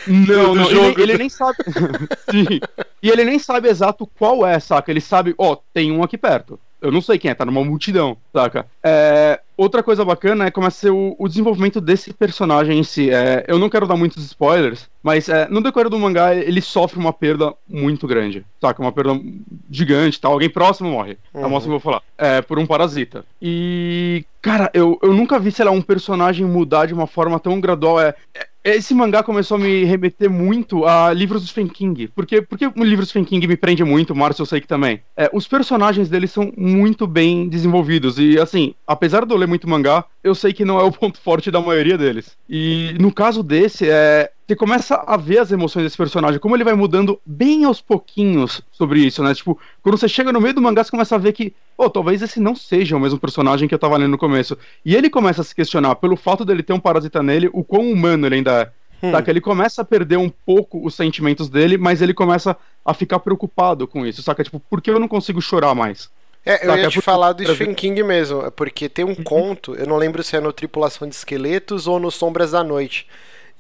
Não, (laughs) não, ele, ele, nem sabe. (laughs) Sim. E ele nem sabe exato qual é, saca? Ele sabe, ó, oh, tem um aqui perto. Eu não sei quem é, tá numa multidão, saca? É, outra coisa bacana é começa a ser o, o desenvolvimento desse personagem em si. É, eu não quero dar muitos spoilers, mas é, no decorrer do mangá ele sofre uma perda muito grande, saca? Uma perda gigante, tá? Alguém próximo morre. Uhum. A moça que eu vou falar. É, por um parasita. E, cara, eu, eu nunca vi, sei lá, um personagem mudar de uma forma tão gradual. É, é esse mangá começou a me remeter muito a livros do Stephen King. Porque, porque o livro do Stephen King me prende muito, Márcio eu sei que também. É, os personagens deles são muito bem desenvolvidos. E assim, apesar de eu ler muito mangá, eu sei que não é o (laughs) ponto forte da maioria deles. E no caso desse, é, você começa a ver as emoções desse personagem, como ele vai mudando bem aos pouquinhos sobre isso, né? Tipo, quando você chega no meio do mangá, você começa a ver que, oh, talvez esse não seja o mesmo personagem que eu tava lendo no começo. E ele começa a se questionar, pelo fato dele ter um parasita nele, o quão humano ele ainda é. Hum. Tá, que ele começa a perder um pouco os sentimentos dele, mas ele começa a ficar preocupado com isso, saca? Tipo, por que eu não consigo chorar mais? É, eu ia te falar do Stephen King mesmo, porque tem um uhum. conto, eu não lembro se é no Tripulação de Esqueletos ou no Sombras da Noite,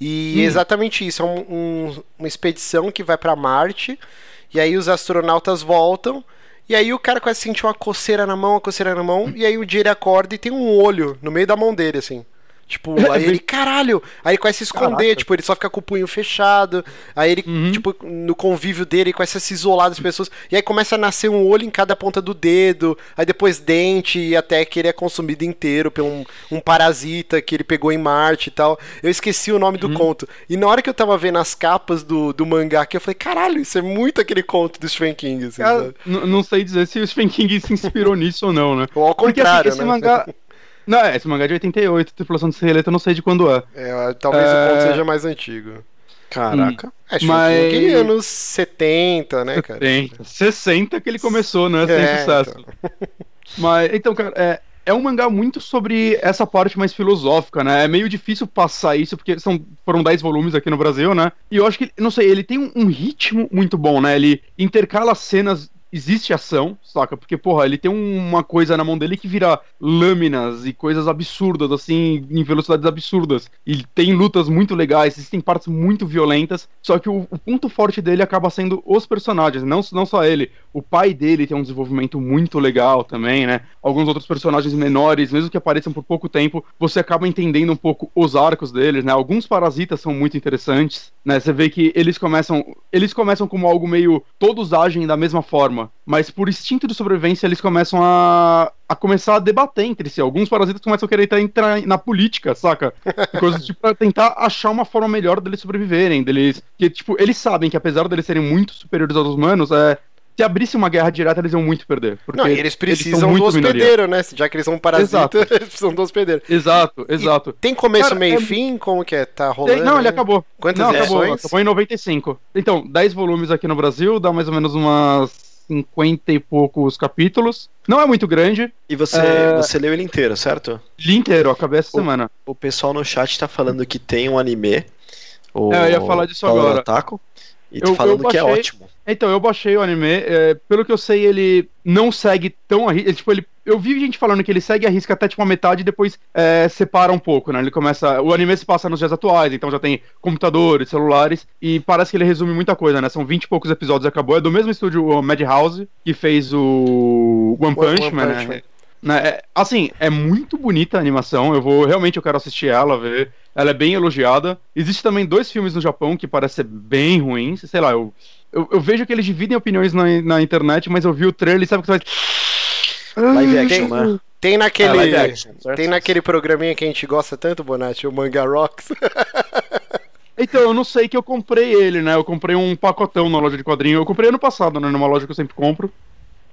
e hum. exatamente isso, é um, um, uma expedição que vai para Marte, e aí os astronautas voltam, e aí o cara começa a sentir uma coceira na mão, uma coceira na mão, e aí o dia ele acorda e tem um olho no meio da mão dele, assim. Tipo, aí ele, (laughs) caralho! Aí ele começa a se esconder, Caraca. tipo, ele só fica com o punho fechado. Aí ele, uhum. tipo, no convívio dele, ele começa a se isolar das pessoas. E aí começa a nascer um olho em cada ponta do dedo. Aí depois dente, e até que ele é consumido inteiro por um, um parasita que ele pegou em Marte e tal. Eu esqueci o nome do uhum. conto. E na hora que eu tava vendo as capas do, do mangá aqui, eu falei, caralho, isso é muito aquele conto do Stephen King. Assim, Cara, não sei dizer se o Stephen King se inspirou (laughs) nisso ou não, né? Ou ao contrário, Porque, assim, esse né? mangá. Não, é, esse mangá é de 88, Tripulação de Esqueleto, eu não sei de quando é. É, talvez é... o conto seja mais antigo. Caraca. Hum. É, mas... que anos 70, né, cara? 70, 60 que ele começou, né? Sem é, sucesso. Então. (laughs) mas, então, cara, é, é um mangá muito sobre essa parte mais filosófica, né? É meio difícil passar isso, porque são, foram 10 volumes aqui no Brasil, né? E eu acho que, não sei, ele tem um, um ritmo muito bom, né? Ele intercala cenas existe ação, saca? Porque, porra, ele tem uma coisa na mão dele que vira lâminas e coisas absurdas, assim, em velocidades absurdas. E tem lutas muito legais, existem partes muito violentas, só que o, o ponto forte dele acaba sendo os personagens, não, não só ele. O pai dele tem um desenvolvimento muito legal também, né? Alguns outros personagens menores, mesmo que apareçam por pouco tempo, você acaba entendendo um pouco os arcos deles, né? Alguns parasitas são muito interessantes, né? Você vê que eles começam, eles começam como algo meio todos agem da mesma forma mas por instinto de sobrevivência eles começam a, a começar a debater entre si. Alguns parasitas começam a querer entrar na política, saca? Coisas (laughs) tipo pra tentar achar uma forma melhor deles sobreviverem, deles. Que, tipo, eles sabem que apesar deles serem muito superiores aos humanos, é, se abrisse uma guerra direta, eles iam muito perder. Porque não, eles precisam eles do hospedeiro, né? Já que eles são parasitas, (laughs) eles precisam do hospedeiro. Exato, exato. E tem começo, Cara, meio e é... fim? Como que é? Tá rolando? Tem... Não, ele acabou. Quantas não, acabou, acabou em 95. Então, 10 volumes aqui no Brasil, dá mais ou menos umas 50 e poucos capítulos. Não é muito grande. E você, é... você leu ele inteiro, certo? Li inteiro, acabei essa o, semana. O pessoal no chat tá falando que tem um anime. O é, eu ia falar disso Paulo agora. E eu, falando baixei... que é ótimo. Então, eu baixei o anime. É, pelo que eu sei, ele não segue tão a risca. Tipo, ele, eu vi gente falando que ele segue a risca até tipo a metade e depois é, separa um pouco, né? Ele começa. O anime se passa nos dias atuais, então já tem computadores, celulares, e parece que ele resume muita coisa, né? São 20 e poucos episódios acabou. É do mesmo estúdio, o Madhouse, que fez o One Punch One, Man, Punch né? Né, é, assim, é muito bonita a animação. Eu vou realmente eu quero assistir ela, ver. Ela é bem elogiada. Existe também dois filmes no Japão que parecem ser bem ruins. Sei lá, eu Eu, eu vejo que eles dividem opiniões na, na internet, mas eu vi o trailer e sabe que você vai. Live Ai, action, né? Tem naquele. É, live action, tem naquele programinha que a gente gosta tanto, Bonatti, o Manga Rocks. (laughs) Então, eu não sei que eu comprei ele, né? Eu comprei um pacotão na loja de quadrinho. Eu comprei ano passado, né? Numa loja que eu sempre compro.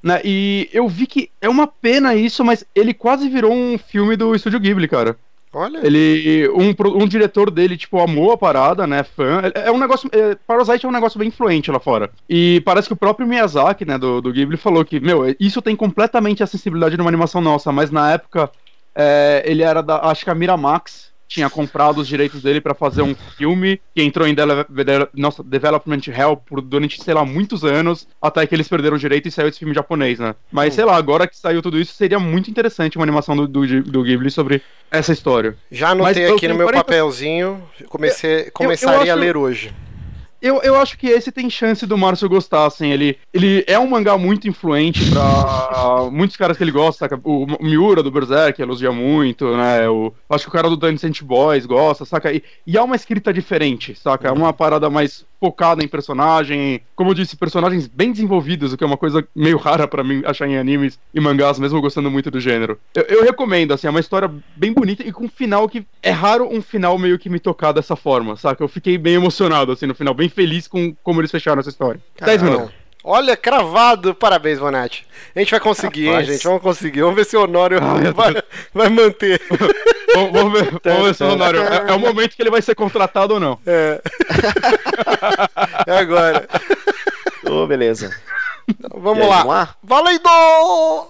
Né? E eu vi que é uma pena isso, mas ele quase virou um filme do Estúdio Ghibli, cara. Olha. Ele. Um, um diretor dele, tipo, amou a parada, né? Fã. É, é um negócio. É, Parasite é um negócio bem influente lá fora. E parece que o próprio Miyazaki, né, do, do Ghibli, falou que, meu, isso tem completamente a sensibilidade de uma animação nossa, mas na época é, ele era da. Acho que a Miramax tinha comprado os direitos dele pra fazer um filme que entrou em dele- de- nossa, Development Hell por durante, sei lá, muitos anos, até que eles perderam o direito e saiu esse filme japonês, né? Mas Hum. sei lá, agora que saiu tudo isso, seria muito interessante uma animação do, do, do Ghibli sobre essa história. Já anotei Mas eu aqui no meu 40 papelzinho. Comecei, começaria a acho- ler hoje. Eu, eu acho que esse tem chance do Márcio gostar, assim. Ele, ele é um mangá muito influente pra (laughs) muitos caras que ele gosta, saca? O, Miura do Berserk elogia muito, né? O, acho que o cara do Dancing Boys gosta, saca? E, e há uma escrita diferente, saca? É uma parada mais focada em personagem. Como eu disse, personagens bem desenvolvidos, o que é uma coisa meio rara pra mim achar em animes e mangás, mesmo gostando muito do gênero. Eu, eu recomendo, assim, é uma história bem bonita e com um final que. É raro um final meio que me tocar dessa forma, saca? Eu fiquei bem emocionado, assim, no final, bem feliz com como eles fecharam essa história. 10 Caramba. minutos. Olha, cravado. Parabéns, Bonatti. A gente vai conseguir, hein, Rapaz. gente? Vamos conseguir. Vamos ver se o Honório Ai, meu vai, vai manter. (laughs) Vamos, vamos ver, vamos ver se o Honório. É, é o momento que ele vai ser contratado ou não. É. É agora. Ô, beleza. Então, vamos aí, lá. Vamos lá? Valendo!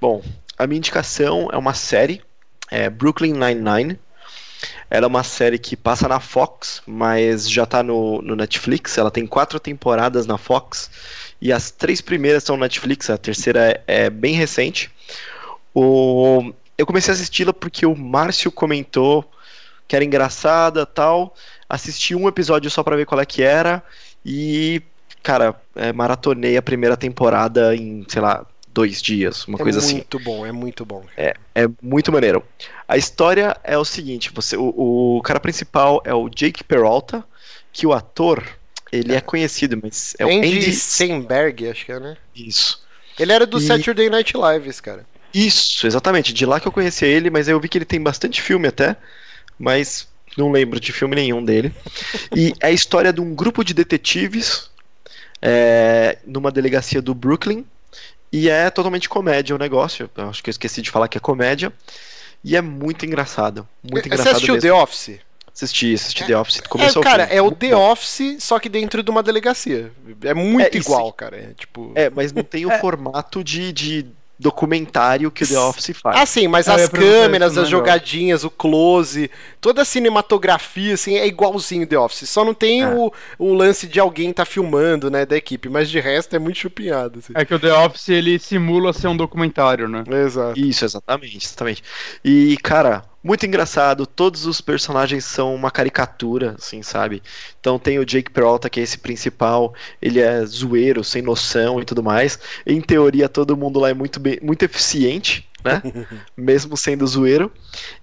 Bom, a minha indicação é uma série, é Brooklyn Nine-Nine. Ela é uma série que passa na Fox, mas já tá no, no Netflix. Ela tem quatro temporadas na Fox. E as três primeiras são no Netflix, a terceira é, é bem recente. O, eu comecei a assisti-la porque o Márcio comentou que era engraçada tal. Assisti um episódio só pra ver qual é que era. E, cara, é, maratonei a primeira temporada em, sei lá, dois dias, uma É coisa assim. muito bom, é muito bom. É muito maneiro. A história é o seguinte: você, o, o cara principal é o Jake Peralta, que o ator ele é conhecido, mas é o Andy, Andy. Samberg, acho que é, né? Isso. Ele era do E- Saturday Night Live, esse cara. Isso, exatamente. De lá que eu conheci ele, mas eu vi que ele tem bastante filme até, mas não lembro de filme nenhum dele. E é a história de um grupo de detetives é, numa delegacia do Brooklyn. E é totalmente comédia o negócio. Eu acho que eu esqueci de falar que é comédia. E é muito engraçado. Muito Você engraçado assistiu mesmo. The Office? Assisti, assisti The Office. É, Começou ao cara, é o The bom. Office, só que dentro de uma delegacia. É muito É, igual, cara. É, tipo... É, mas não tem o formato de, de documentário que o The Office faz. Ah, sim, mas Ah, as câmeras, as jogadinhas, o close, toda a cinematografia, assim, é igualzinho The Office. Só não tem É. o, o lance de alguém tá filmando, né, da equipe, mas de resto é muito chupinhado. Assim. É que o The Office ele simula ser um documentário, né? Exato. Isso, exatamente, exatamente. E, cara, muito engraçado, todos os personagens são uma caricatura, assim, sabe? Então tem o Jake Peralta, que é esse principal, ele é zoeiro, sem noção e tudo mais. Em teoria, todo mundo lá é muito, bem, muito eficiente, né? (laughs) Mesmo sendo zoeiro.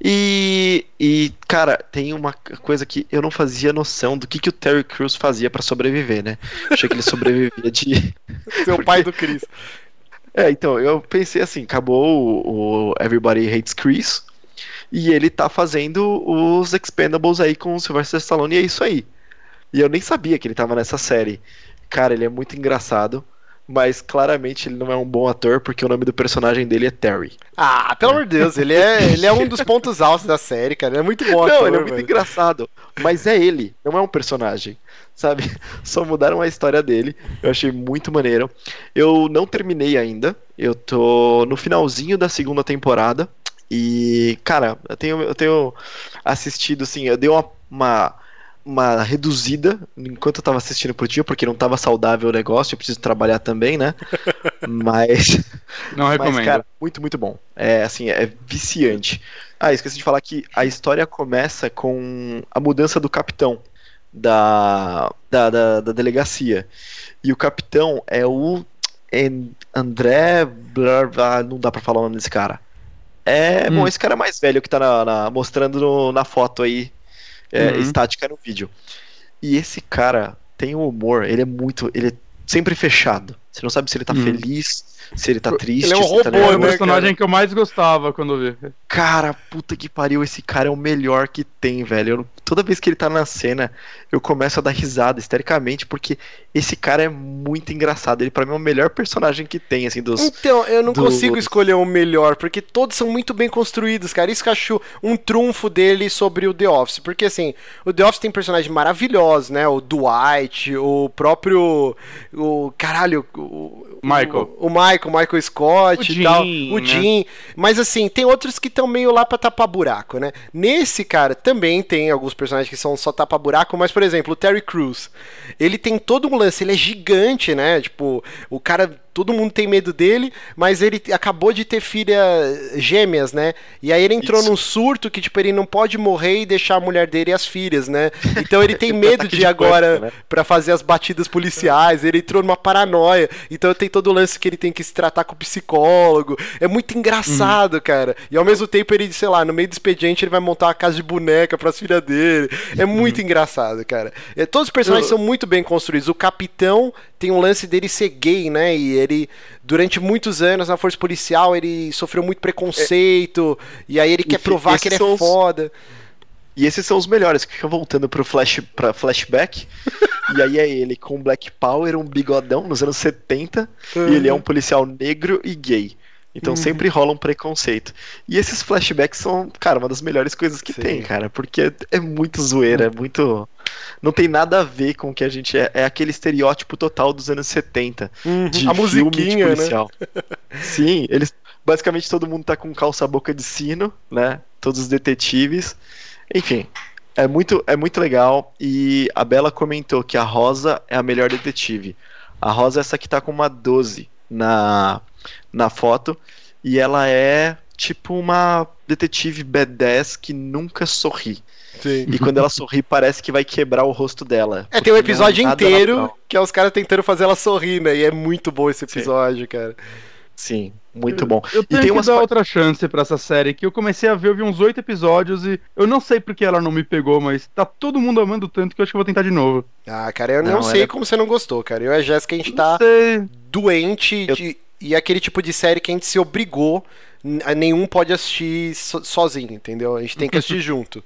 E, e, cara, tem uma coisa que eu não fazia noção do que, que o Terry Crews fazia pra sobreviver, né? Achei que ele sobrevivia de (laughs) Seu pai do Chris. é, então, eu pensei assim, acabou o, o Everybody Hates Chris, e ele tá fazendo os Expendables aí com o Sylvester Stallone, e é isso aí. E eu nem sabia que ele tava nessa série. Cara, ele é muito engraçado, mas claramente ele não é um bom ator, porque o nome do personagem dele é Terry. Ah, pelo amor de Deus, ele é, ele é um dos pontos altos da série, cara. Ele é muito bom não, ator, ele é muito velho. engraçado, mas é ele, não é um personagem, sabe? (laughs) Só mudaram a história dele, eu achei muito maneiro. Eu não terminei ainda, eu tô no finalzinho da segunda temporada, e, cara, eu tenho, eu tenho assistido, assim, eu dei uma, uma, uma reduzida enquanto eu tava assistindo por dia, porque não tava saudável o negócio, eu preciso trabalhar também, né? (laughs) Mas. Não recomendo. Mas, cara, muito, muito bom. É, assim, é viciante. Ah, esqueci de falar que a história começa com a mudança do capitão da, da, da, da delegacia. E o capitão é o André. Blá, blá, não dá pra falar o nome desse cara. É, Hum. bom, esse cara mais velho que tá na, na- mostrando no- na foto aí, é, Uhum. estática no vídeo. E esse cara tem o humor, ele é muito. Ele é sempre fechado. Você não sabe se ele tá Hum. feliz, se ele tá triste. Ele é um se ele tá robô, É o né, personagem cara? que eu mais gostava quando eu vi. Cara, puta que pariu, esse cara é o melhor que tem, velho. Eu- toda vez que ele tá na cena, eu começo a dar risada histericamente, porque esse cara é muito engraçado. Ele, pra mim, é o melhor personagem que tem, assim, dos. Então, eu não do- consigo escolher o melhor, porque todos são muito bem construídos, cara. Isso que eu acho um trunfo dele sobre o The Office. Porque, assim, o The Office tem personagens maravilhosos, né? O Dwight, o próprio. O. Caralho. O, Michael. O, o Michael, Michael Scott O e tal. O né? Jim. Mas, assim, tem outros que estão meio lá pra tapar buraco, né? Nesse, cara, também tem alguns personagens que são só tapa buraco, mas, por exemplo, o Terry Crews. Ele tem todo um lance, ele é gigante, né? Tipo, o cara. Todo mundo tem medo dele, mas ele acabou de ter filha gêmeas, né? E aí ele entrou Isso. num surto que, tipo, ele não pode morrer e deixar a mulher dele e as filhas, né? Então ele tem (laughs) medo de de agora né? pra fazer as batidas policiais, ele entrou numa paranoia. Então tem todo o lance que ele tem que se tratar com o psicólogo. É muito engraçado, cara. E ao mesmo tempo ele, sei lá, no meio do expediente ele vai montar uma casa de boneca pras filhas dele. É muito engraçado, cara. É, todos os personagens Eu- são muito bem construídos. O capitão tem um lance dele ser gay, né? E ele, durante muitos anos na força policial, ele sofreu muito preconceito. E aí ele quer provar que ele é os- foda. E esses são os melhores, que ficam voltando pro flash, pra flashback. e aí é ele com Black Power, um bigodão nos anos 70. E ele é um policial negro e gay. Então Uhum. sempre rola um preconceito. E esses flashbacks são, cara, uma das melhores coisas que Sim. tem, cara. Porque é, é muito zoeira, é muito. Não tem nada a ver com o que a gente é. É aquele estereótipo total dos anos 70. Uhum. De A filme de né? policial. (laughs) Sim, eles. Basicamente todo mundo tá com calça-boca de sino, né? Todos os detetives. Enfim, é muito, é muito legal. E a Bela comentou que a Rosa é a melhor detetive. A Rosa é essa que tá com uma 12 na, na foto. E ela é tipo uma detetive B10 que nunca sorri. Sim. E quando ela sorri, parece que vai quebrar o rosto dela. É, tem um episódio nada inteiro natural. que é os caras tentando fazer ela sorrir, né? E é muito bom esse episódio, cara. Sim, muito bom. Eu E tenho tem que dar pa- outra chance pra essa série, que eu comecei a ver, eu vi uns oito episódios e eu não sei porque ela não me pegou, mas tá todo mundo amando tanto que eu acho que eu vou tentar de novo. Ah, cara, eu não, Não, sei era- como você não gostou, cara. Eu e a Jéssica, a gente tá Não sei. doente Eu- de- e é aquele tipo de série que a gente se obrigou, nenhum pode assistir so- sozinho, entendeu? A gente tem que assistir (laughs) junto.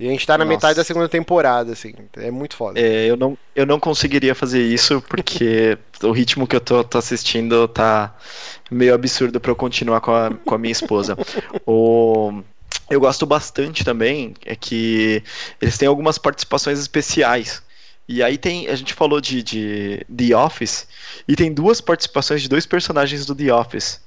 E a gente tá na Nossa. metade da segunda temporada, assim. É muito foda. É, eu, não, eu não conseguiria fazer isso porque (laughs) o ritmo que eu tô, tô assistindo tá meio absurdo pra eu continuar com a, com a minha esposa. o, eu gosto bastante também é que eles têm algumas participações especiais. E aí tem, a gente falou de, de The Office e tem duas participações de dois personagens do The Office.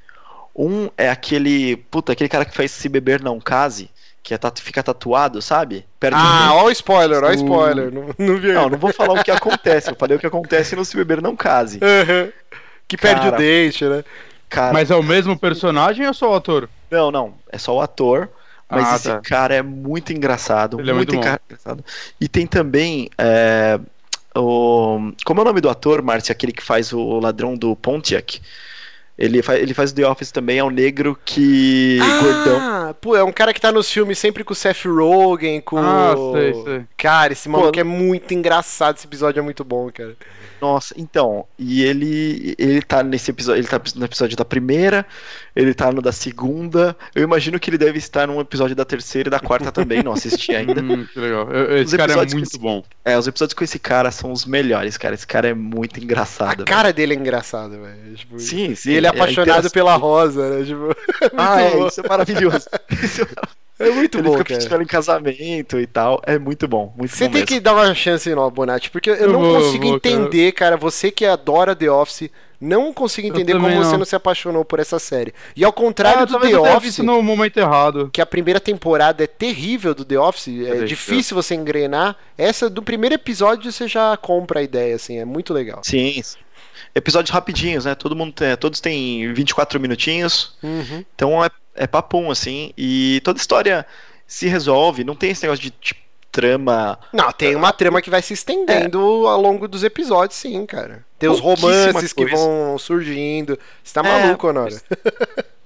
Um é aquele, puta, aquele cara que faz Se Beber Não Case, que é tatu- fica tatuado, sabe? Perto de Ah, ó o spoiler, ó o spoiler. Não, não vi não, não vou falar o que acontece. Eu falei o que acontece no Se Beber Não Case. (laughs) Aham. Que perde Cara. o dente, né? Cara, Mas é o mesmo personagem ou só o ator? não, não. É só o ator. Mas Ah, esse tá. cara é muito engraçado. Ele é muito muito bom. engraçado. E tem também. é, o... Como é o nome do ator, Márcia? Aquele que faz o ladrão do Pontiac. Ele faz, ele faz The Office também, é um negro que. gordão. Ah, pô, é um cara que tá nos filmes sempre com o Seth Rogen, com Ah, o... sei, sei. Cara, esse maluco Pô, é muito engraçado, esse episódio é muito bom, cara. Nossa, então, e ele ele tá nesse episódio, ele tá no episódio da primeira, ele tá no da segunda. Eu imagino que ele deve estar num episódio da terceira e da quarta também, não assisti (laughs) ainda. Hum, que legal. Esse cara é muito que- bom. É, os episódios com esse cara são os melhores, cara. Esse cara é muito A engraçado. cara dele é engraçada, velho. Tipo, velho. Sim, sim. e ele é a apaixonado interação- pela Rosa, né? Tipo, (laughs) Ah, muito é, isso é maravilhoso. Isso (laughs) é- é muito ele bom, fica cara. ela em casamento e tal. É muito bom, muito Você bom tem mesmo. que dar uma chance no Bonatti, porque eu, Eu não vou, consigo vou, cara. entender, cara. Você que adora The Office, não consigo Eu entender como também você não. não se apaixonou por essa série. E ao contrário Ah, do The eu Office, no momento errado. que a primeira temporada é terrível do The Office, é difícil você engrenar. Essa do primeiro episódio você já compra a ideia, assim, é muito legal. Sim, sim. Episódios rapidinhos, né? Todo mundo tem, todos têm 24 minutinhos. Uhum. Então é, é papum, assim. E toda história se resolve. Não tem esse negócio de tipo, trama. Não, tem uma trama que vai se estendendo ao longo dos episódios, sim, cara. Tem os romances que vão surgindo. Você tá É, maluco, Honora?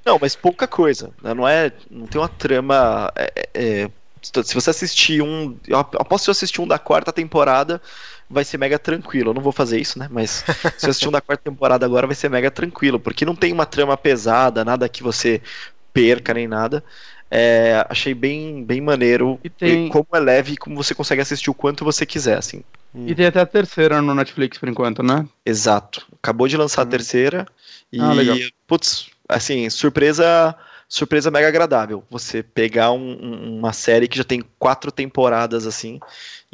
Não, mas pouca coisa. né? Não é. Não tem uma trama. é- é- se você assistir um. Eu aposto que eu assisti um da quarta temporada. Vai ser mega tranquilo. Eu não vou fazer isso, né? Mas se eu assistir um da quarta temporada agora, vai ser mega tranquilo, porque não tem uma trama pesada, nada que você perca nem nada. É, achei bem, bem maneiro E tem- como é leve e como você consegue assistir o quanto você quiser, assim. E tem até a terceira no Netflix por enquanto, né? Exato. Acabou de lançar a Hum. terceira e, Ah, legal. putz, assim, surpresa, surpresa mega agradável. Você pegar um- uma série que já tem quatro temporadas, assim,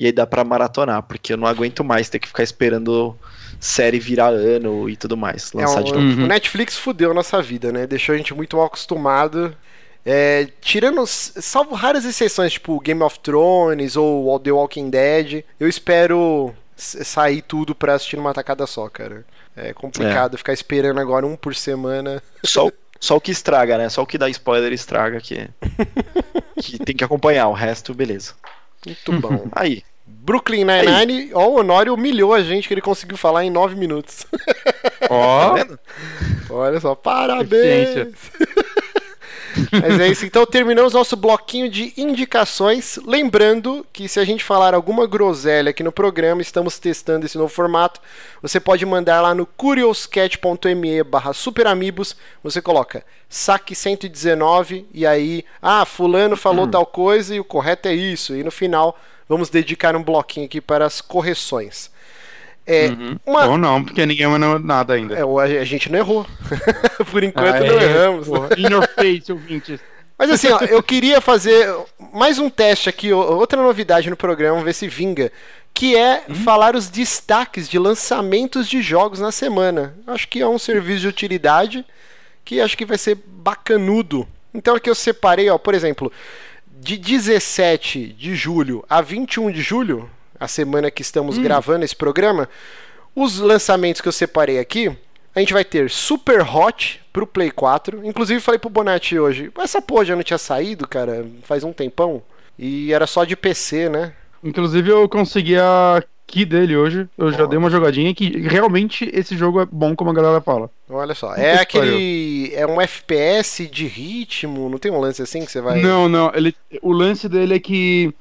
e aí dá pra maratonar, porque eu não aguento mais ter que ficar esperando série virar ano e tudo mais, É, lançar o, de novo. Uhum. o Netflix fudeu a nossa vida, né? Deixou a gente muito mal acostumado. É, tirando, salvo raras exceções, tipo Game of Thrones ou The Walking Dead, eu espero sair tudo pra assistir numa tacada só, cara. É complicado ficar esperando agora um por semana. Só, o- só o que estraga, né? Só o que dá spoiler estraga, que, que tem que acompanhar, o resto, beleza. Muito bom. Aí, Brooklyn Nine-Nine, ó, o Honório humilhou a gente que ele conseguiu falar em nove minutos. Ó, (laughs) tá? (laughs) Olha só, parabéns! (laughs) Mas é isso, então terminamos nosso bloquinho de indicações. Lembrando que se a gente falar alguma groselha aqui no programa, estamos testando esse novo formato. Você pode mandar lá no curioscat.me barra superamigos. Você coloca saque 119 e aí, ah, fulano falou tal coisa e o correto é isso. E no final vamos dedicar um bloquinho aqui para as correções. É, Uhum. uma, Ou não, porque ninguém mandou nada ainda. é, a gente não errou. (laughs) Por enquanto Ah, não é, erramos. porra. In your face, ouvintes. Mas assim, ó, eu queria fazer mais um teste aqui, outra novidade no programa, vamos ver se vinga. Que é falar os destaques de lançamentos de jogos na semana. Acho que é um serviço de utilidade que acho que vai ser bacanudo. Então aqui eu separei, ó, por exemplo, de 17 de julho a 21 de julho, a semana que estamos gravando esse programa, os lançamentos que eu separei aqui, a gente vai ter Super Hot pro Play 4. Inclusive falei pro Bonatti hoje, essa porra já não tinha saído, cara, faz um tempão. E era só de PC, né? Inclusive, eu consegui a key dele hoje. Eu já dei uma jogadinha que realmente esse jogo é bom, como a galera fala. Olha só, é que aquele. É um FPS de ritmo, não tem um lance assim que você vai. Não, não. Ele, o lance dele é que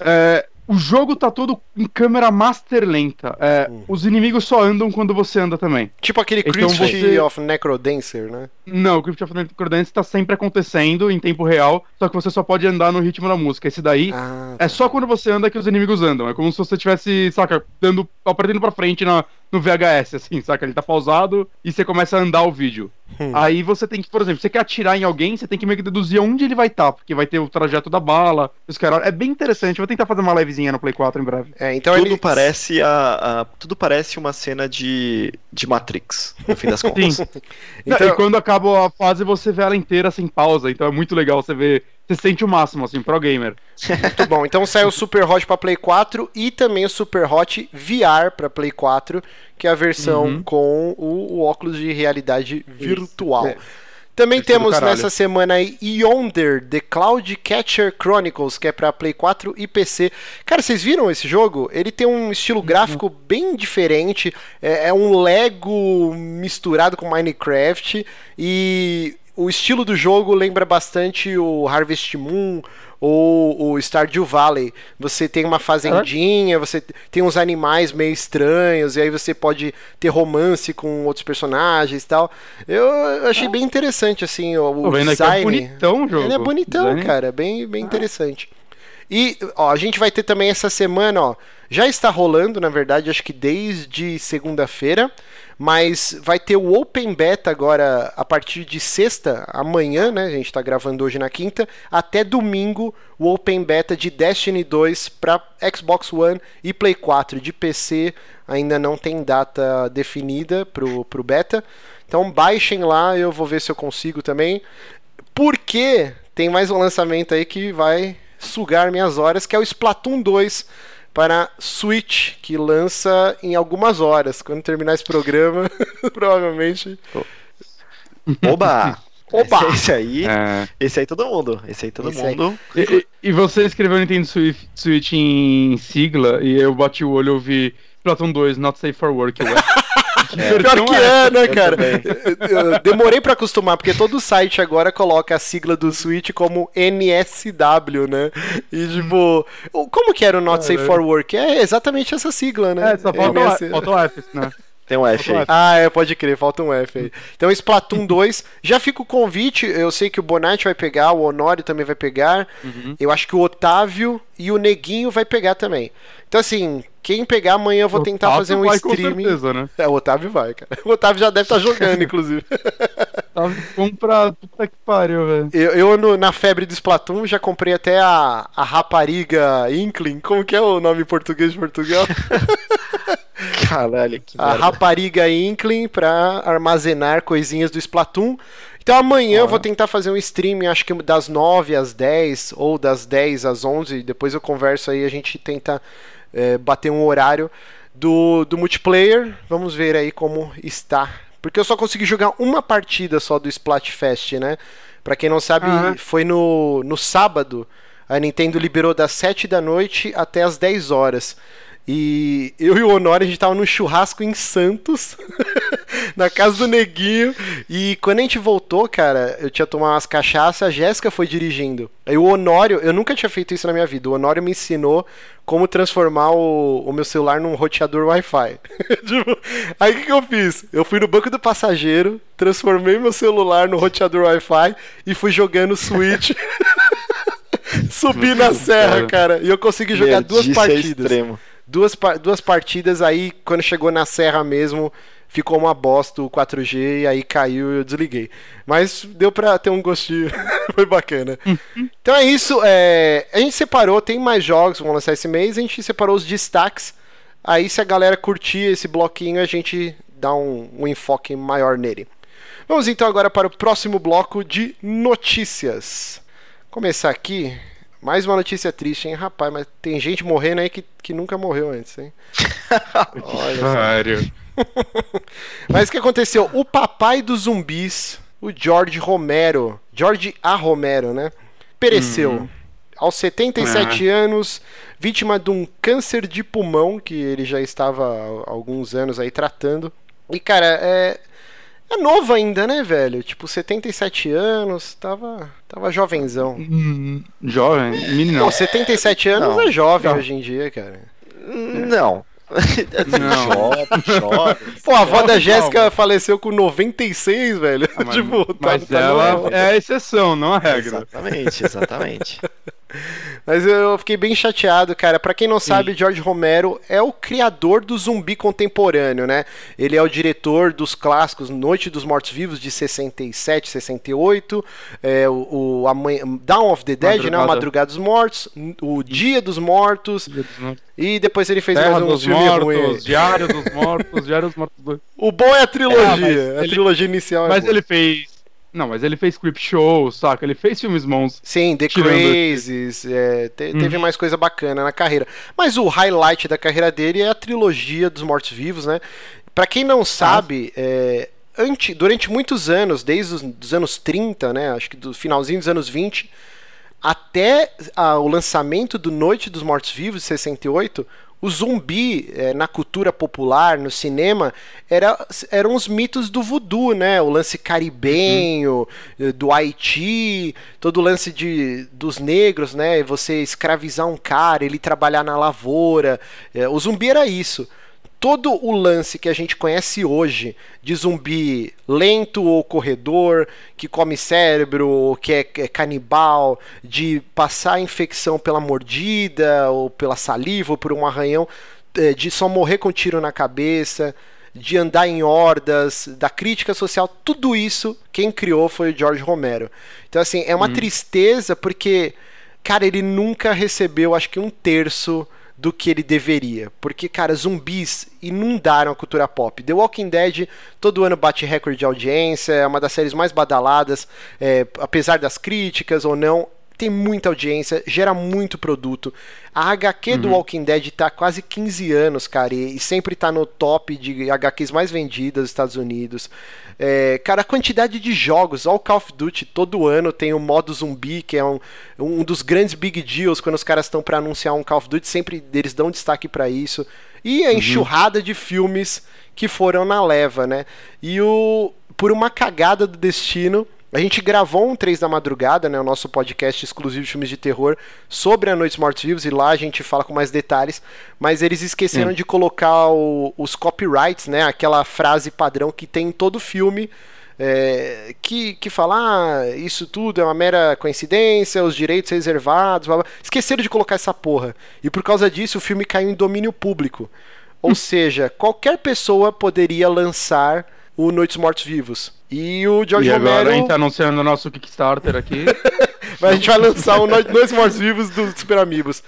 é, o jogo tá todo em câmera master lenta. É, Hum. Os inimigos só andam quando você anda também. Tipo aquele Então Crypt você- of Necrodancer, né? Não, o Crypt of Necrodancer tá sempre acontecendo em tempo real, só que você só pode andar no ritmo da música. Esse daí Ah, é só quando você anda que os inimigos andam. É como se você tivesse, saca, dando, apertando pra frente na, no VHS, assim, saca? Ele tá pausado e você começa a andar o vídeo. Hum. Aí você tem que, por exemplo, você quer atirar em alguém, você tem que meio que deduzir onde ele vai estar, porque vai ter o trajeto da bala, os caras. É bem interessante. Eu vou tentar fazer uma livezinha no Play 4 em breve. é, então tudo ele. parece a, a- tudo parece uma cena de, de Matrix, no fim das (laughs) contas. Sim. Então- E quando acaba a fase, você vê ela inteira sem pausa. Então é muito legal você ver. Você sente o máximo, assim, pro gamer. Muito bom. Então saiu o Super Hot para Play 4 e também o Super Hot VR para Play 4, que é a versão Uhum. com o, o óculos de realidade virtual. É. Também Isso é temos nessa semana aí Yonder, The Cloud Catcher Chronicles, que é para Play 4 e PC. Cara, vocês viram esse jogo? Ele tem um estilo gráfico bem diferente. É, é um Lego misturado com Minecraft e o estilo do jogo lembra bastante o Harvest Moon ou o Stardew Valley. Você tem uma fazendinha, você tem uns animais meio estranhos, e aí você pode ter romance com outros personagens e tal. Eu achei bem interessante, assim, o, o é design. bonitão o jogo. Ele é bonitão, Design- cara, bem, bem interessante. E ó, a gente vai ter também essa semana, ó, já está rolando, na verdade, acho que desde segunda-feira, mas vai ter o Open Beta agora a partir de sexta, amanhã, né? A gente está gravando hoje na quinta, até domingo o Open Beta de Destiny 2 para Xbox One e Play 4. De PC ainda não tem data definida pro, pro beta. Então baixem lá, eu vou ver se eu consigo também. Porque tem mais um lançamento aí que vai sugar minhas horas, que é o Splatoon 2 para Switch, que lança em algumas horas. Quando terminar esse programa, (laughs) provavelmente. Oba! (laughs) Oba! Esse aí, É. esse aí todo mundo. Esse aí todo Esse aí. mundo. E, e- e você escreveu Nintendo Switch, Switch em sigla e eu bati o olho e vi Splatoon 2, Not Safe for Work. (laughs) Ué. Pior que é, né, cara? Eu- demorei pra acostumar, porque todo site agora coloca a sigla do Switch como NSW, né? E tipo, o- como que era o Not Safe for Work? É exatamente essa sigla, né? É, só falta o NS F, falta o F, né? Tem um F aí. Ah, é, pode crer, falta um F aí. Então, Splatoon (laughs) 2, já fica o convite. Eu sei que o Bonatti vai pegar, o Honório também vai pegar. Eu acho que o Otávio e o Neguinho vai pegar também. Então, assim, quem pegar amanhã eu vou tentar Otávio fazer um vai, streaming. Com certeza, né? É, o Otávio vai, cara. O Otávio já deve estar jogando, (laughs) inclusive. Tava comprado, puta que pariu, velho. Eu, eu no- na febre do Splatoon já comprei até a, a rapariga Inkling. Como que é o nome em português de Portugal? (laughs) Caralho, que a merda. rapariga Inkling pra armazenar coisinhas do Splatoon. Então amanhã eu vou tentar fazer um streaming, acho que das 9 às 10 ou das 10 às 11. Depois eu converso aí, a gente tenta é, bater um horário do, do multiplayer. Vamos ver aí como está. Porque eu só consegui jogar uma partida só do Splatfest, né? Pra quem não sabe, Aham. foi no, no sábado. A Nintendo liberou das 7 da noite até as 10 horas. E eu e o Honório, a gente tava num churrasco em Santos, (laughs) na casa do Neguinho. E quando a gente voltou, cara, eu tinha tomado umas cachaças, a Jéssica foi dirigindo. Aí o Honório, eu nunca tinha feito isso na minha vida. O Honório me ensinou como transformar o, o meu celular num roteador Wi-Fi. (laughs) Tipo, aí o que, que eu fiz? Eu fui no banco do passageiro, transformei meu celular no roteador Wi-Fi e fui jogando Switch. (laughs) Subi na serra, cara. E eu consegui jogar duas Nerdice é partidas extremo. Duas, duas partidas, aí quando chegou na serra mesmo, ficou uma bosta o 4G, e aí caiu e eu desliguei. Mas deu pra ter um gostinho, (laughs) foi bacana. então é isso, é, a gente separou, tem mais jogos que vão lançar esse mês, a gente separou os destaques, aí se a galera curtir esse bloquinho, a gente dá um, um enfoque maior nele. Vamos então agora para o próximo bloco de notícias. Começar aqui. Mais uma notícia triste, hein, rapaz? Mas tem gente morrendo aí que, que nunca morreu antes, hein? (laughs) Olha só. Sério. (laughs) Mas o que aconteceu? O papai dos zumbis, o George Romero, George A. Romero, né? Pereceu. Aos 77 anos, vítima de um câncer de pulmão, que ele já estava há alguns anos aí tratando. E, cara, é. É novo ainda, né, velho? Tipo, 77 anos, tava, tava jovenzão. Hum, jovem, meninão. Pô, 77 anos Não, é jovem não. hoje em dia, cara. Não. Não. (laughs) Jovem, jovem. Pô, a avó da Jéssica faleceu com 96, velho. Ah, mas (laughs) tipo, tá- mas tá ela é a exceção, não a regra. Exatamente, exatamente. (laughs) Mas eu fiquei bem chateado, cara. Pra quem não sabe, George Romero é o criador do zumbi contemporâneo, né? Ele é o diretor dos clássicos Noite dos Mortos-Vivos de 67, 68, é, o, o Dawn of the Dead, né? O Madrugada. Madrugada dos Mortos, o Dia dos Mortos, Dia dos Mortos. e depois ele fez Terra mais um dos filme ruim. (laughs) Mortos, Diário dos Mortos, Diário dos Mortos 2. O bom é a trilogia, É, a ele- trilogia inicial é Mas boa. ele fez. Não, mas ele fez Creep Show, saca? Ele fez filmes bons. Sim, The Crazies, é, te- teve mais coisa bacana na carreira. Mas o highlight da carreira dele é a trilogia dos Mortos-Vivos, né? Pra quem não sabe, é, ante- durante muitos anos, desde os dos anos 30, né? Acho que do finalzinho dos anos 20, até ah, o lançamento do Noite dos Mortos-Vivos, de 68, o zumbi eh, na cultura popular, no cinema, era, eram os mitos do voodoo, né? O lance caribenho, eh, do Haiti, todo o lance de, dos negros, né? Você escravizar um cara, ele trabalhar na lavoura. Eh, o zumbi era isso todo o lance que a gente conhece hoje de zumbi lento ou corredor, que come cérebro, ou que é, é canibal, de passar infecção pela mordida, ou pela saliva, ou por um arranhão, eh, de só morrer com tiro na cabeça, de andar em hordas, da crítica social, tudo isso quem criou foi o George Romero. Então, assim, é uma tristeza porque, cara, ele nunca recebeu, acho que um terço do que ele deveria. Porque, cara, zumbis inundaram a cultura pop. The Walking Dead todo ano bate recorde de audiência, é uma das séries mais badaladas, é, apesar das críticas ou não. Tem muita audiência, gera muito produto. A HQ do Walking Dead tá há quase 15 anos, cara, e, e sempre tá no top de HQs mais vendidas dos Estados Unidos. É, cara, a quantidade de jogos, ó, o Call of Duty todo ano tem o modo zumbi, que é um, um dos grandes big deals quando os caras estão para anunciar um Call of Duty, sempre eles dão destaque para isso. E a enxurrada de filmes que foram na leva, né? E o por uma cagada do destino, a gente gravou um 3 da madrugada, né, o nosso podcast exclusivo de filmes de terror sobre a Noites Mortos Vivos, e lá a gente fala com mais detalhes, mas eles esqueceram Sim. de colocar o, os copyrights, né, aquela frase padrão que tem em todo filme, é, que, que fala, ah, isso tudo é uma mera coincidência, os direitos reservados, blá, blá. esqueceram de colocar essa porra. E por causa disso o filme caiu em domínio público. Ou (laughs) seja, qualquer pessoa poderia lançar o Noites Mortos Vivos. E o George e Romero. Agora a gente tá anunciando o nosso Kickstarter aqui. (laughs) Mas a gente vai lançar o Noites Mortos Vivos dos Super Amigos.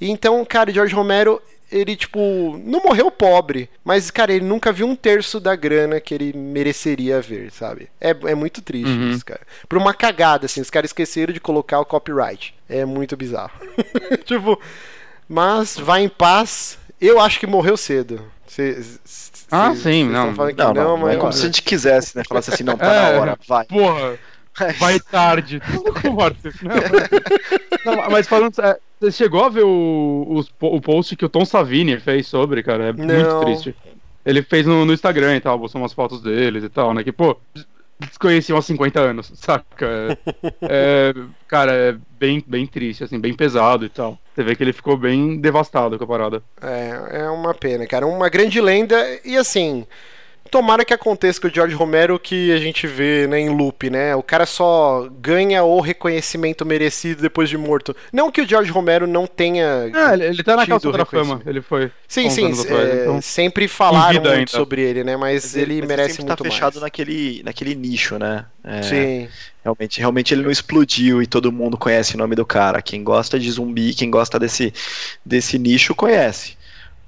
Então, cara, George Romero, ele, tipo, não morreu pobre, mas, cara, ele nunca viu um terço da grana que ele mereceria ver, sabe? É, é muito triste uhum. isso, cara. Por uma cagada, assim, os caras esqueceram de colocar o copyright. É muito bizarro. (laughs) tipo, mas vai em paz. Eu acho que morreu cedo. Cê, ah, sim, não. Não, não, não, mas... É como se a gente quisesse, né? Falasse assim, não, tá é, na hora, vai. Porra, vai tarde. (laughs) não, mas falando. É, você chegou a ver o, o, o post que o Tom Savini fez sobre, cara? É não. muito triste. Ele fez no, no Instagram e tal, postou umas fotos deles e tal, né? Que, pô, desconheciam há 50 anos, (laughs) saca? É, cara, é bem, bem triste, assim, bem pesado e tal. Você vê que ele ficou bem devastado com a parada. É, é uma pena, cara. Uma grande lenda e assim. Tomara que aconteça com o George Romero que a gente vê né, em loop, né? O cara só ganha o reconhecimento merecido depois de morto. Não que o George Romero não tenha. É, ele, ele tá na calça da fama. Ele foi. Sim, sim. Atrás, é, então... Sempre falaram muito ainda. sobre ele, né? Mas, mas ele, ele merece muito tá mais. fechado naquele, naquele nicho, né? É, sim. Realmente, realmente ele não explodiu e todo mundo conhece o nome do cara. Quem gosta de zumbi, quem gosta desse, desse nicho, conhece.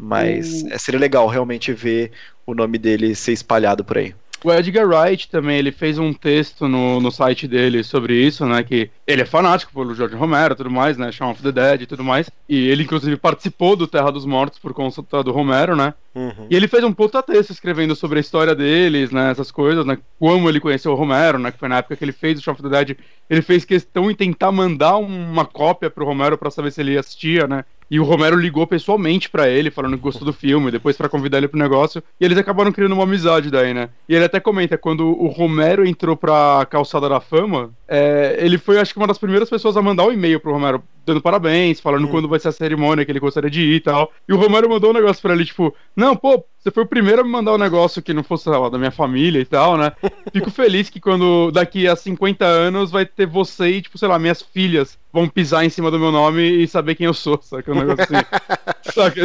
Mas uh... seria legal realmente ver o nome dele ser espalhado por aí. O Edgar Wright também, ele fez um texto no, no site dele sobre isso, né? Que ele é fanático pelo George Romero e tudo mais, né? Shaun of the Dead e tudo mais. E ele, inclusive, participou do Terra dos Mortos por conta do Romero, né? Uhum. E ele fez um puta texto escrevendo sobre a história deles, né? Essas coisas, né? Como ele conheceu o Romero, né? Que foi na época que ele fez o Shaun of the Dead. Ele fez questão em tentar mandar uma cópia pro Romero para saber se ele assistia, né? E o Romero ligou pessoalmente para ele, falando que gostou do filme, depois para convidar ele pro negócio. E eles acabaram criando uma amizade daí, né? E ele até comenta, quando o Romero entrou pra Calçada da Fama, é, ele foi, acho que, uma das primeiras pessoas a mandar um e-mail pro Romero, dando parabéns, falando hum. quando vai ser a cerimônia que ele gostaria de ir e tal. E o Romero mandou um negócio pra ele, tipo, não, pô, você foi o primeiro a me mandar um negócio que não fosse, sei lá, da minha família e tal, né? (laughs) Fico feliz que quando daqui a 50 anos vai ter você e, tipo, sei lá, minhas filhas vão pisar em cima do meu nome e saber quem eu sou, sabe? Um negócio assim. (laughs) sabe?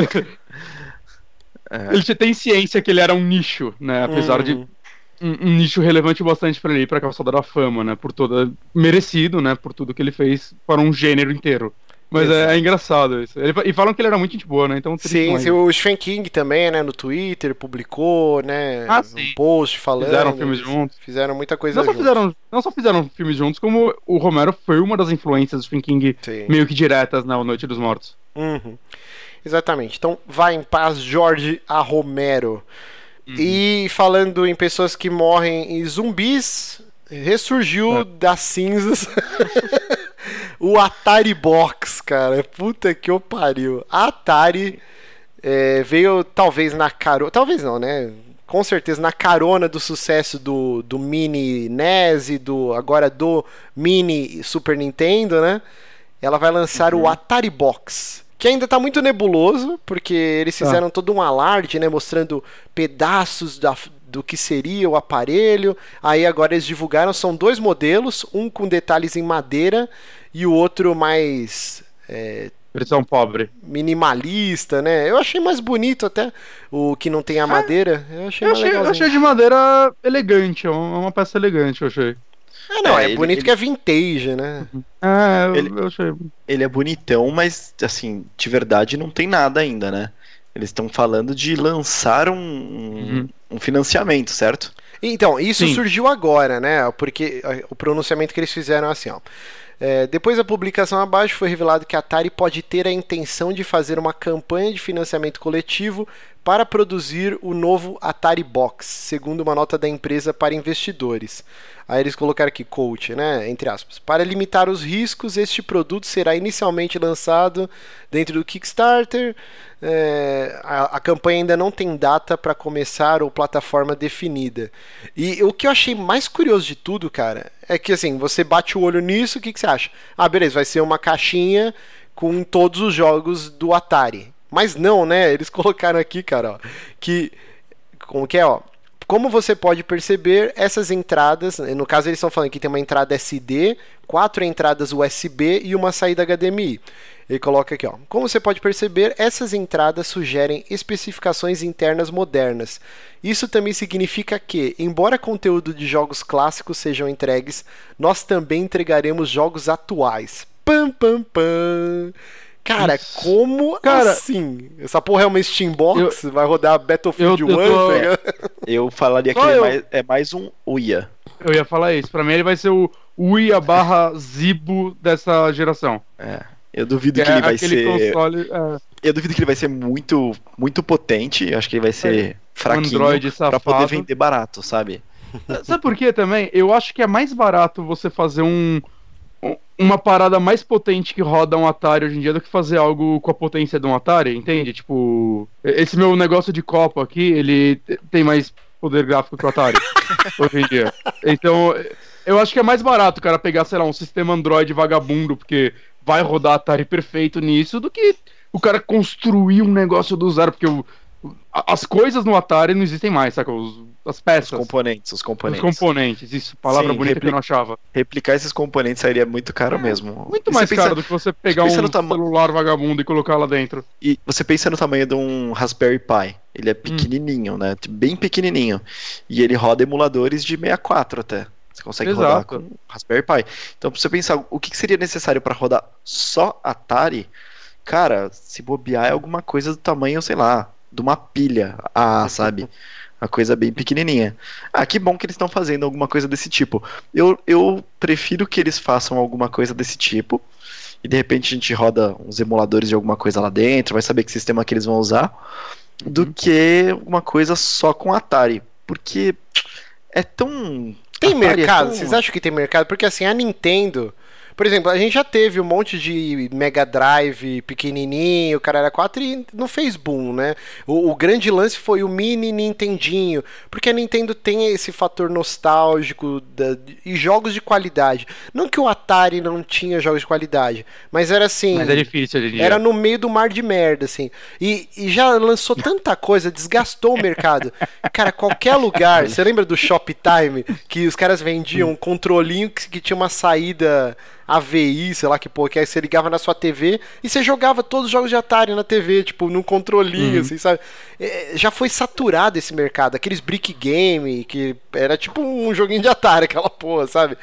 É. Ele tem ciência que ele era um nicho, né? Apesar de uhum. Um, um, nicho relevante bastante para ele, para a calçada da fama, né? Por toda merecido, né? Por tudo que ele fez para um gênero inteiro. Mas é, é, engraçado isso. Ele, e falam que ele era muito gente boa, né? Então sim, sim, o Stephen King também, né? No Twitter publicou, né? Ah, um post falando. Fizeram filmes juntos. Fizeram muita coisa não juntos. Só fizeram, não só fizeram filmes juntos, como o Romero foi uma das influências do Stephen King sim. meio que diretas na Noite dos Mortos. Uhum. Exatamente. Então, vai em paz, Jorge A. Romero. Uhum. E falando em pessoas que morrem em zumbis, ressurgiu é. das cinzas. (laughs) o Atari Box, cara. Puta que eu pariu. A Atari é, veio talvez na carona. Talvez não, né? Com certeza na carona do sucesso do, do Mini NES e do, agora do Mini Super Nintendo, né? Ela vai lançar uhum. o Atari Box. Que ainda está muito nebuloso, porque eles tá. fizeram ah. todo um alarde, né? Mostrando pedaços da, do que seria o aparelho. Aí agora eles divulgaram, são dois modelos, um com detalhes em madeira e o outro mais. É, Versão pobre. Minimalista, né? Eu achei mais bonito até o que não tem a é. madeira. Eu achei eu achei, eu achei de madeira elegante, é uma peça elegante, eu achei. É, não, é, é bonito ele, que é vintage, né? É, eu, ele, eu achei. Ele é bonitão, mas, assim, de verdade não tem nada ainda, né? Eles estão falando de lançar um, uhum. um financiamento, certo? Então, isso Sim. surgiu agora, né? Porque o pronunciamento que eles fizeram é assim, ó. É, depois da publicação abaixo, foi revelado que a Atari pode ter a intenção de fazer uma campanha de financiamento coletivo para produzir o novo Atari Box, segundo uma nota da empresa para investidores. Aí eles colocaram aqui, coach, né? Entre aspas. Para limitar os riscos, este produto será inicialmente lançado dentro do Kickstarter. É, a, a, campanha ainda não tem data para começar ou plataforma definida. E o que eu achei mais curioso de tudo, cara, é que assim, você bate o olho nisso, o que, que você acha? Ah, beleza, vai ser uma caixinha com todos os jogos do Atari. Mas não, né? (laughs) Eles colocaram aqui, cara, ó, que como que é, ó? Como você pode perceber, essas entradas, no caso eles estão falando que tem uma entrada SD, quatro entradas USB e uma saída HDMI. Ele coloca aqui, ó. Como você pode perceber, essas entradas sugerem especificações internas modernas. Isso também significa que, embora conteúdo de jogos clássicos sejam entregues, nós também entregaremos jogos atuais. Pam pam pam. Cara, Isso. como Cara, assim? Essa porra é uma Steambox? Eu, vai rodar Battlefield eu, 1, eu, tô... tá (laughs) eu falaria que é, mais, é mais um UIA. Eu ia falar isso. Pra mim ele vai ser o UIA barra Zibo dessa geração. É. Eu duvido que, que é ele vai ser. Console, é... Eu duvido que ele vai ser muito, muito potente. Eu acho que ele vai ser é. fraquinho Android pra poder vender barato, sabe? Sabe por quê também? Eu acho que é mais barato você fazer um, uma parada mais potente que roda um Atari hoje em dia do que fazer algo com a potência de um Atari, entende? Tipo, esse meu negócio de copo aqui, ele tem mais poder gráfico que o Atari (laughs) hoje em dia. Então, eu acho que é mais barato o cara pegar, sei lá, um sistema Android vagabundo, porque vai rodar Atari perfeito nisso, do que o cara construir um negócio do zero, porque o, as coisas no Atari não existem mais, saca? Os, as peças. Os componentes, os componentes. Os componentes, isso, palavra Sim, bonita que eu não achava. Replicar esses componentes sairia muito caro é, mesmo. Muito mais pensa, caro do que você pegar um celular vagabundo e colocar lá dentro. E você pensa no tamanho de um Raspberry Pi. Ele é hum. pequenininho, hum. né? Bem pequenininho. E ele roda emuladores de 64 até. Você consegue Exato. rodar com Raspberry Pi. Então, pra você pensar o que seria necessário para rodar só Atari, cara, se bobear é alguma coisa do tamanho, sei lá, de uma pilha A, sabe? (laughs) Uma coisa bem pequenininha. Ah, que bom que eles estão fazendo alguma coisa desse tipo. Eu, eu prefiro que eles façam alguma coisa desse tipo. E de repente a gente roda uns emuladores de alguma coisa lá dentro, vai saber que sistema que eles vão usar. Do uhum. que uma coisa só com Atari. Porque é tão. Tem mercado? Vocês acham que tem mercado? Porque assim, a Nintendo por exemplo, a gente já teve um monte de Mega Drive pequenininho, cara era 4 e não fez boom, né? O, o, grande lance foi o mini Nintendinho, porque a Nintendo tem esse fator nostálgico da, e jogos de qualidade. Não que o Atari não tinha jogos de qualidade, mas era assim. Mas é difícil hoje Era no meio do mar de merda, assim. E, e já lançou tanta coisa, desgastou o mercado. Cara, qualquer lugar. Você lembra do Shoptime? Que os caras vendiam um controlinho que, que tinha uma saída AVI, sei lá que porra, que aí você ligava na sua TV e você jogava todos os jogos de Atari na TV, tipo, num controlinho, uhum. assim, sabe? É, já foi saturado esse mercado, aqueles brick game, que era tipo um joguinho de Atari, (laughs) aquela porra, sabe?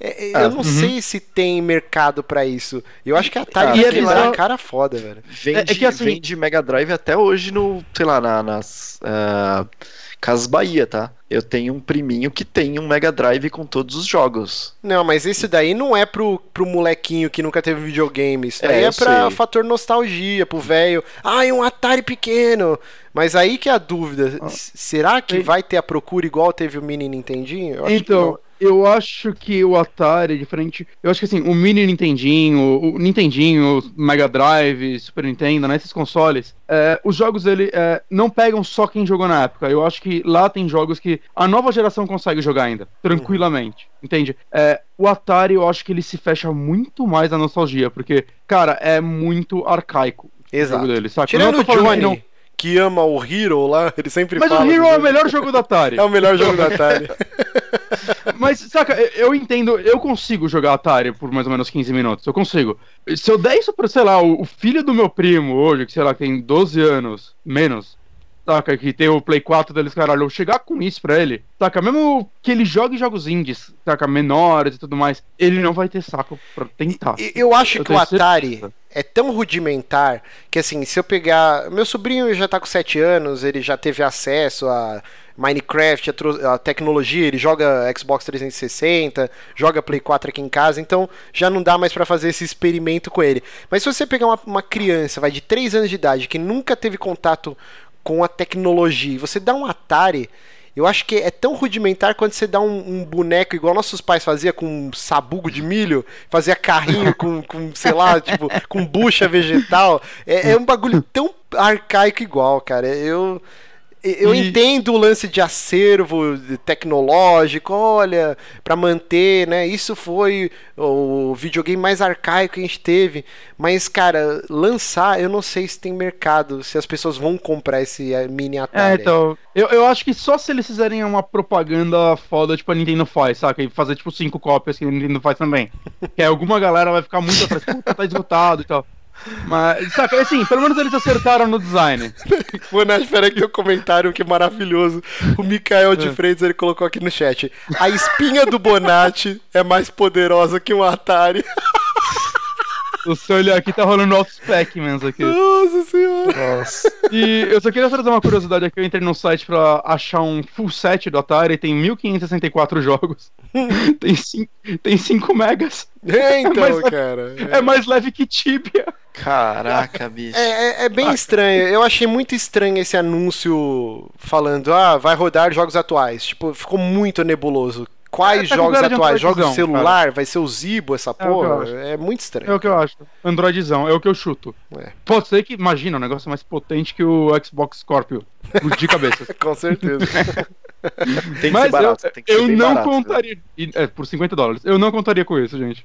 É, é ah, eu não uhum. sei se tem mercado para isso. Eu acho que a Atari ah, é lá cara foda, velho. Vende, é, é que assim... vende Mega Drive até hoje no, sei lá, na, nas. Uh Casas Bahia, tá? Eu tenho um priminho que tem um Mega Drive com todos os jogos. Não, mas esse daí não é pro, pro molequinho que nunca teve videogame. Isso daí é, é pra sei. fator nostalgia, pro velho. Ah, é um Atari pequeno. Mas aí que é a dúvida. Ah. Será que vai ter a procura igual teve o Mini Nintendinho? então, eu acho que o Atari é diferente. Eu acho que assim, o Mini Nintendinho, o Nintendinho, o Mega Drive, Super Nintendo, né, esses consoles, é, os jogos ele é, não pegam só quem jogou na época. Eu acho que lá tem jogos que a nova geração consegue jogar ainda, tranquilamente. Uhum. Entende? É, o Atari, eu acho que ele se fecha muito mais na nostalgia, porque, cara, é muito arcaico. Exato. O jogo dele, saca? Tirando o Johnny, não... que ama o Hero lá, (laughs) ele sempre Mas fala. Mas o Hero (laughs) é o melhor jogo do (laughs) Atari. é o melhor jogo do Atari. Mas, saca, eu entendo, eu consigo jogar Atari por mais ou menos 15 minutos, eu consigo. Se eu der isso pra, sei lá, o, filho do meu primo hoje, que sei lá, tem 12 anos, menos, saca, que tem o Play 4 deles, caralho, eu chegar com isso pra ele, saca, mesmo que ele jogue jogos indies, saca, menores e tudo mais, ele não vai ter saco pra tentar. Eu acho eu que o Atari certeza. é tão rudimentar que, assim, se eu pegar. Meu sobrinho já tá com 7 anos, ele já teve acesso a Minecraft, a, a, tecnologia, ele joga Xbox 360, joga Play 4 aqui em casa, então já não dá mais para fazer esse experimento com ele. Mas se você pegar uma, uma criança, vai de 3 anos de idade, que nunca teve contato com a tecnologia, você dá um Atari, eu acho que é tão rudimentar quando você dá um, um, boneco igual nossos pais faziam com um sabugo de milho, fazia carrinho com, com sei lá, (laughs) tipo, com bucha vegetal. É, é um bagulho tão arcaico igual, cara. Eu eu e... entendo o lance de acervo tecnológico, olha, para manter, né? Isso foi o videogame mais arcaico que a gente teve. Mas, cara, lançar, eu não sei se tem mercado, se as pessoas vão comprar esse eh, mini é, Atari. É, então, eu, eu acho que só se eles fizerem uma propaganda foda, tipo a Nintendo faz, saca? E fazer, tipo, cinco cópias que a Nintendo faz também. (laughs) que alguma galera vai ficar muito atrás, puta, tá esgotado e tal. Mas, saca, assim, pelo menos eles acertaram no design. (laughs) Mano, espera aí que um comentário que é maravilhoso. O Mikael de é. Freitas, ele colocou aqui no chat. A espinha do Bonatti é mais poderosa que um Atari. (laughs) O seu olhar aqui tá rolando altos Pac-Mans aqui. Nossa senhora. Nossa. E eu só queria trazer uma curiosidade aqui. Eu entrei no site pra achar um full set do Atari. Tem 1564 jogos. (laughs) tem 5 tem cinco megas. É, então, é mais, cara. É. é mais leve que Tibia. Caraca, bicho. É, é, é bem ah, estranho. Eu achei muito estranho esse anúncio falando, ah, vai rodar jogos atuais. Tipo, ficou muito nebuloso. Quais é, jogos atuais? Jogos de celular? Cara. Vai ser o Zibo, essa porra? É, é, muito estranho. É o que eu acho. Androidzão, é o que eu chuto. É. Pode ser que, imagina, um negócio mais potente que o Xbox Scorpio. De cabeça. (laughs) Com certeza. tem que Mas ser barato, eu, tem que ser eu não barato, contaria. Né? É, por 50 dólares. Eu não contaria com isso, gente.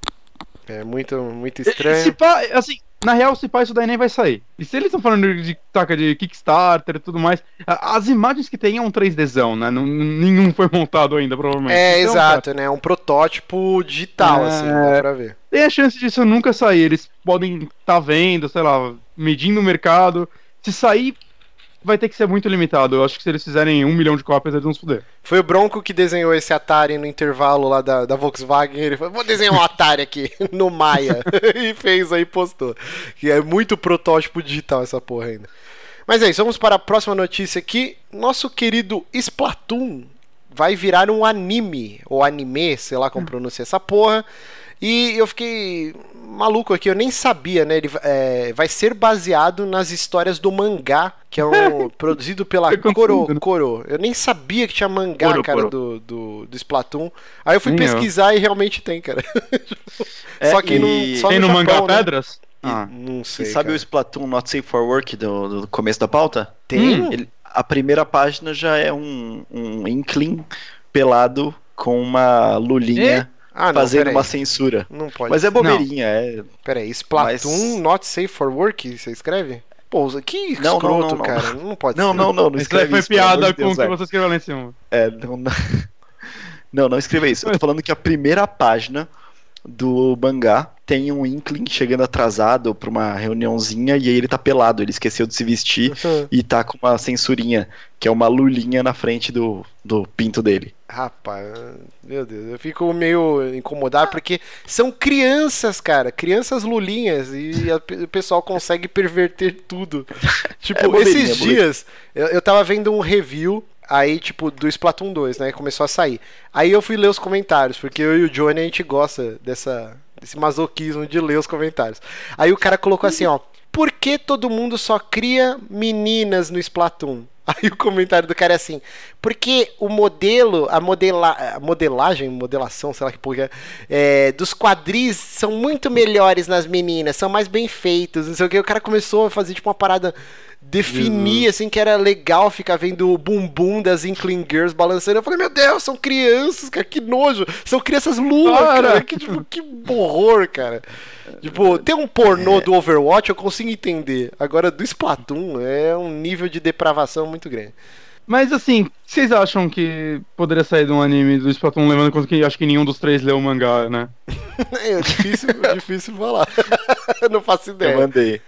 É muito, muito estranho. Se pá, assim, na real, se pá, isso daí nem vai sair. E se eles estão falando de, taca, de Kickstarter e tudo mais, as imagens que tem é um 3Dzão, né? Não, nenhum foi montado ainda, provavelmente. É, então, exato, cara, né? É um protótipo digital, é... assim, dá pra ver. Tem a chance disso nunca sair. Eles podem estar tá vendo, sei lá, medindo o mercado. Se sair, vai ter que ser muito limitado. Eu acho que se eles fizerem um milhão de cópias, eles vão se fuder. Foi o Bronco que desenhou esse Atari no intervalo lá da, da Volkswagen. Ele falou: vou desenhar um Atari aqui (laughs) no Maia. (laughs) e fez aí postou. Que é muito protótipo digital essa porra ainda. Mas é isso, vamos para a próxima notícia aqui. Nosso querido Splatoon vai virar um anime, ou anime, sei lá como pronuncia essa porra. E eu fiquei maluco aqui, eu nem sabia, né? Ele é, vai ser baseado nas histórias do mangá, que é um, (laughs) produzido pela Coro, Coro. Eu nem sabia que tinha mangá, Coro, cara, Coro. Do, do, do Splatoon. Aí eu fui pesquisar e realmente tem, cara. É, só que e... só tem no, no Japão, mangá né? Pedras? Ah, não sei. E sabe cara. o Splatoon Not Safe for Work do, do começo da pauta? Tem. Hum. Ele, a primeira página já é um, um Inkling pelado com uma lulinha. E? Ah, não, fazendo uma censura. Não pode. Mas é bobeirinha, não. é. Peraí, Splatoon Mas... Not Safe for Work, você escreve? Pô, que não, escroto, não, não, cara. Não pode não, ser. Não, não, não. Isso foi isso, piada com o que você escreveu lá em cima. É, não, não. (laughs) Não, não escreva isso. Eu tô falando que a primeira página do mangá tem um Inkling chegando atrasado pra uma reuniãozinha e aí ele tá pelado, ele esqueceu de se vestir uhum. e tá com uma censurinha, que é uma lulinha na frente do, do pinto dele. Rapaz, meu Deus, eu fico meio incomodado porque são crianças, cara, crianças lulinhas e a, o pessoal consegue perverter tudo. (laughs) tipo, é esses dias eu, eu tava vendo um review Aí, tipo, do Splatoon 2, né? Começou a sair. Aí eu fui ler os comentários, porque eu e o Johnny a gente gosta dessa, desse masoquismo de ler os comentários. Aí o cara colocou assim, ó. Por que todo mundo só cria meninas no Splatoon? (laughs) Aí o comentário do cara é assim: porque o modelo, a, modela, a modelagem, modelação, sei lá que porra, é, dos quadris são muito melhores nas meninas, são mais bem feitos, não sei o que. O cara começou a fazer tipo uma parada definir, assim, que era legal ficar vendo o bumbum das Inkling Girls balançando. Eu falei, meu Deus, são crianças, cara, que nojo. São crianças lulas, cara. Que, tipo, que horror, cara. Tipo, ter um pornô é. do Overwatch eu consigo entender. Agora, do Splatoon é um nível de depravação muito grande. Mas assim, vocês acham que poderia sair de um anime do Splatoon, levando em conta que acho que nenhum dos três leu o mangá, né? (laughs) é difícil, difícil falar. (laughs) não faço ideia. Eu mandei.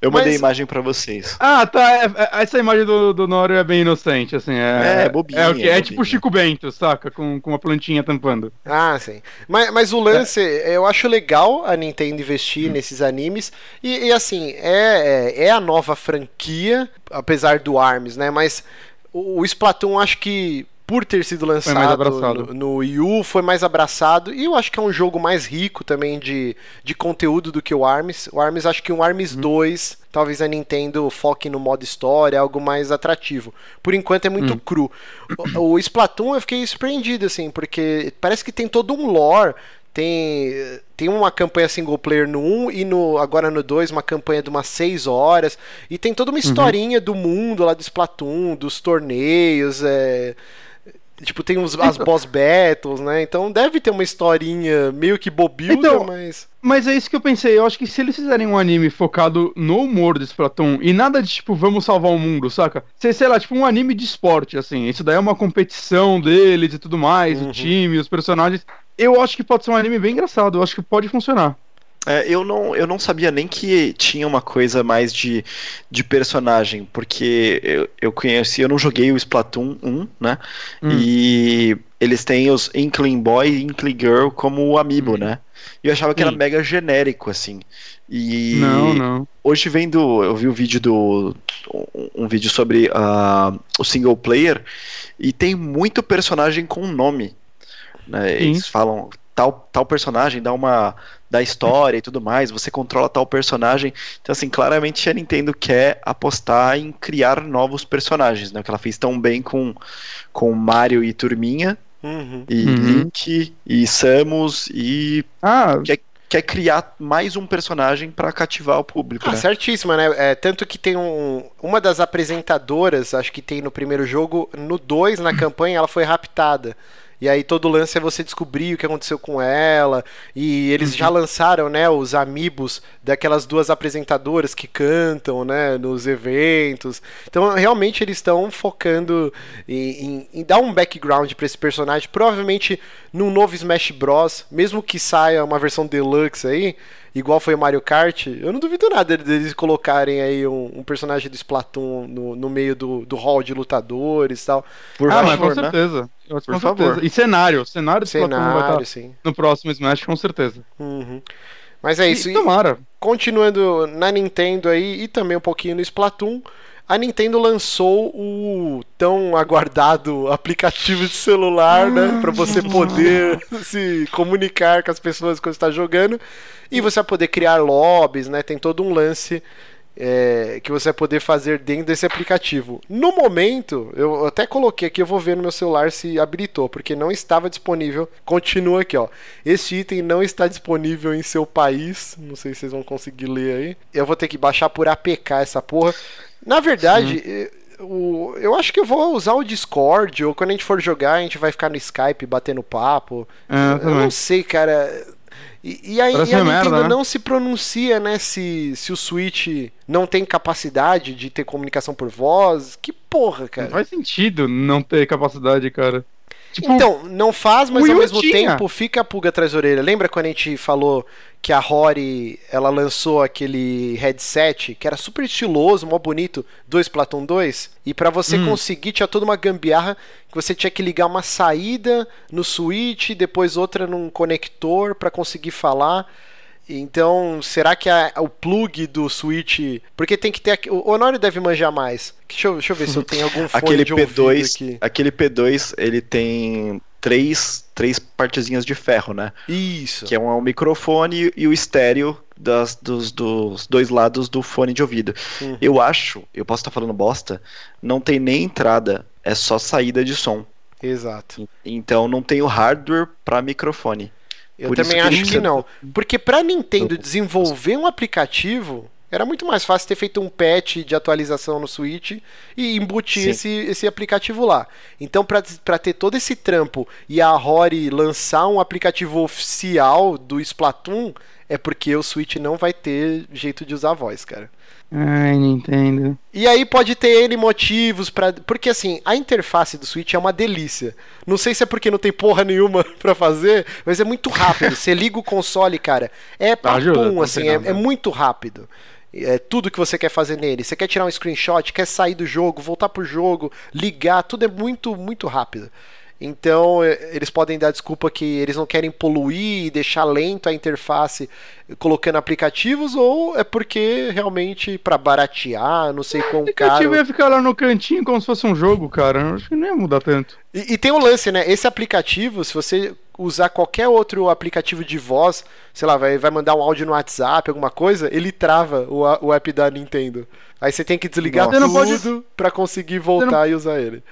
Eu mandei Mas... imagem para vocês. Ah, tá. É, é, essa imagem do, do Noro é bem inocente, assim. É, é bobinha. É, o que, é, é tipo Chico Bento, saca? Com, com uma plantinha tampando. Ah, sim. Mas, mas o lance, é. eu acho legal a Nintendo investir hum. nesses animes. E, e assim, é, é, é a nova franquia, apesar do ARMS, né? Mas O, o Splatoon, acho que por ter sido lançado no, no Wii U, foi mais abraçado. E eu acho que é um jogo mais rico também de, de conteúdo do que o ARMS. O ARMS, acho que o ARMS hum. 2, talvez a Nintendo foque no modo história, algo mais atrativo. Por enquanto é muito hum. cru. O, o Splatoon eu fiquei surpreendido, assim, porque parece que tem todo um lore tem, tem uma campanha single player no 1 e no, agora no 2 uma campanha de umas 6 horas. E tem toda uma uhum. historinha uhum. do mundo lá do Splatoon, dos torneios. É, tipo, tem os, as boss battles, né? Então deve ter uma historinha meio que bobilda, então, mas. Mas é isso que eu pensei. Eu acho que se eles fizerem um anime focado no humor do Splatoon e nada de tipo, vamos salvar o mundo, saca? Sei, sei lá, tipo um anime de esporte, assim. Isso daí é uma competição deles e tudo mais, uhum. o time, os personagens eu acho que pode ser um anime bem engraçado, eu acho que pode funcionar. É, eu, não, eu não sabia nem que tinha uma coisa mais de, de personagem, porque eu, eu conheci, eu não joguei o Splatoon 1, né? Hum. E eles têm os Inkling Boy e Inkling Girl como amiibo, hum. né? E eu achava que era mega genérico, assim. E não, não. hoje vendo, eu vi um vídeo do um, um vídeo sobre uh, o single player e tem muito personagem com nome. Né? Eles falam tal, tal personagem dá uma da história e tudo mais, você controla tal personagem. Então, assim, claramente a Nintendo quer apostar em criar novos personagens, né? Que ela fez tão bem com, com Mario e Turminha, uhum. e uhum. Link, e Samus, e. Ah. Quer, quer criar mais um personagem para cativar o público. Ah, né? certíssima, né? É, tanto que tem um, uma das apresentadoras, acho que tem no primeiro jogo, no 2, na (clears throat) campanha, ela foi raptada. E aí todo o lance é você descobrir o que aconteceu com ela. E eles uhum. já lançaram, né, os amigos daquelas duas apresentadoras que cantam, né, nos eventos. Então realmente eles estão focando em, em, em, dar um background para esse personagem. Provavelmente num novo Smash Bros, mesmo que saia uma versão deluxe aí, igual foi o Mario Kart, eu não duvido nada deles colocarem aí um, um personagem do Splatoon no, no meio do, do hall de lutadores e tal. Por ah, mas com né? certeza. Por com favor. Certeza. E cenário, cenário do cenário, Splatoon vai estar sim. no próximo Smash, com certeza. Uhum. Mas é isso. E, tomara. Continuando na Nintendo aí e também um pouquinho no Splatoon, a Nintendo lançou o tão aguardado (laughs) aplicativo de celular, né, para você poder se comunicar com as pessoas quando está jogando e você vai poder criar lobbies, né? Tem todo um lance é, que você vai poder fazer dentro desse aplicativo. No momento, eu até coloquei aqui, eu vou ver no meu celular se habilitou, porque não estava disponível. Continua aqui, ó. Este item não está disponível em seu país. Não sei se vocês vão conseguir ler aí. Eu vou ter que baixar por APK essa porra. Na verdade, eh, o, eu acho que eu vou usar o Discord, ou quando a gente for jogar, a gente vai ficar no Skype batendo papo. É, eu não sei, cara. E, e, aí, e a Nintendo merda, né? não se pronuncia, né, se, se o Switch não tem capacidade de ter comunicação por voz. Que porra, cara. Não faz sentido não ter capacidade, cara. Tipo, então, não faz, mas ao mesmo tinha. tempo fica a pulga atrás da orelha. Lembra quando a gente falou que a Rory ela lançou aquele headset que era super estiloso, mó bonito, do Splatoon 2? E para você hum. conseguir, tinha toda uma gambiarra que você tinha que ligar uma saída no switch, depois outra num conector para conseguir falar. Então, será que a, o plug do Switch. Porque tem que ter. O Honório deve manjar mais. Deixa eu, deixa eu ver se eu tenho algum (laughs) fone aquele de P2, aqui. Aquele P2, ele tem três, três partezinhas de ferro, né? Isso. Que é um, um microfone e o estéreo das, dos, dos, dois lados do fone de ouvido. Uhum. Eu acho, eu posso estar falando bosta, não tem nem entrada, é só saída de som. Exato. Então não tem o hardware para microfone. Eu Por também que acho que não. Porque para Nintendo desenvolver um aplicativo, era muito mais fácil ter feito um patch de atualização no Switch e embutir esse, esse aplicativo lá. Então, para ter todo esse trampo e a Rory lançar um aplicativo oficial do Splatoon, é porque o Switch não vai ter jeito de usar a voz, cara. Ai, Nintendo. E aí pode ter N motivos para, porque assim, a interface do Switch é uma delícia. Não sei se é porque não tem porra nenhuma (laughs) para fazer, mas é muito rápido. Você liga o console, cara, é papum, assim, é, é muito rápido. É tudo que você quer fazer nele. Você quer tirar um screenshot, quer sair do jogo, voltar pro jogo, ligar, tudo é muito, muito rápido. Então é, eles podem dar desculpa que eles não querem poluir e deixar lento a interface colocando aplicativos, ou é porque realmente para baratear, não sei quão O aplicativo caro. ia ficar lá no cantinho como se fosse um jogo, cara. Eu acho que não ia mudar tanto. E, e tem um lance, né? Esse aplicativo, se você usar qualquer outro aplicativo de voz, sei lá, vai, vai mandar um áudio no WhatsApp, alguma coisa, ele trava o, o app da Nintendo. Aí você tem que desligar Nossa. Não pode- tudo pra conseguir voltar e usar ele.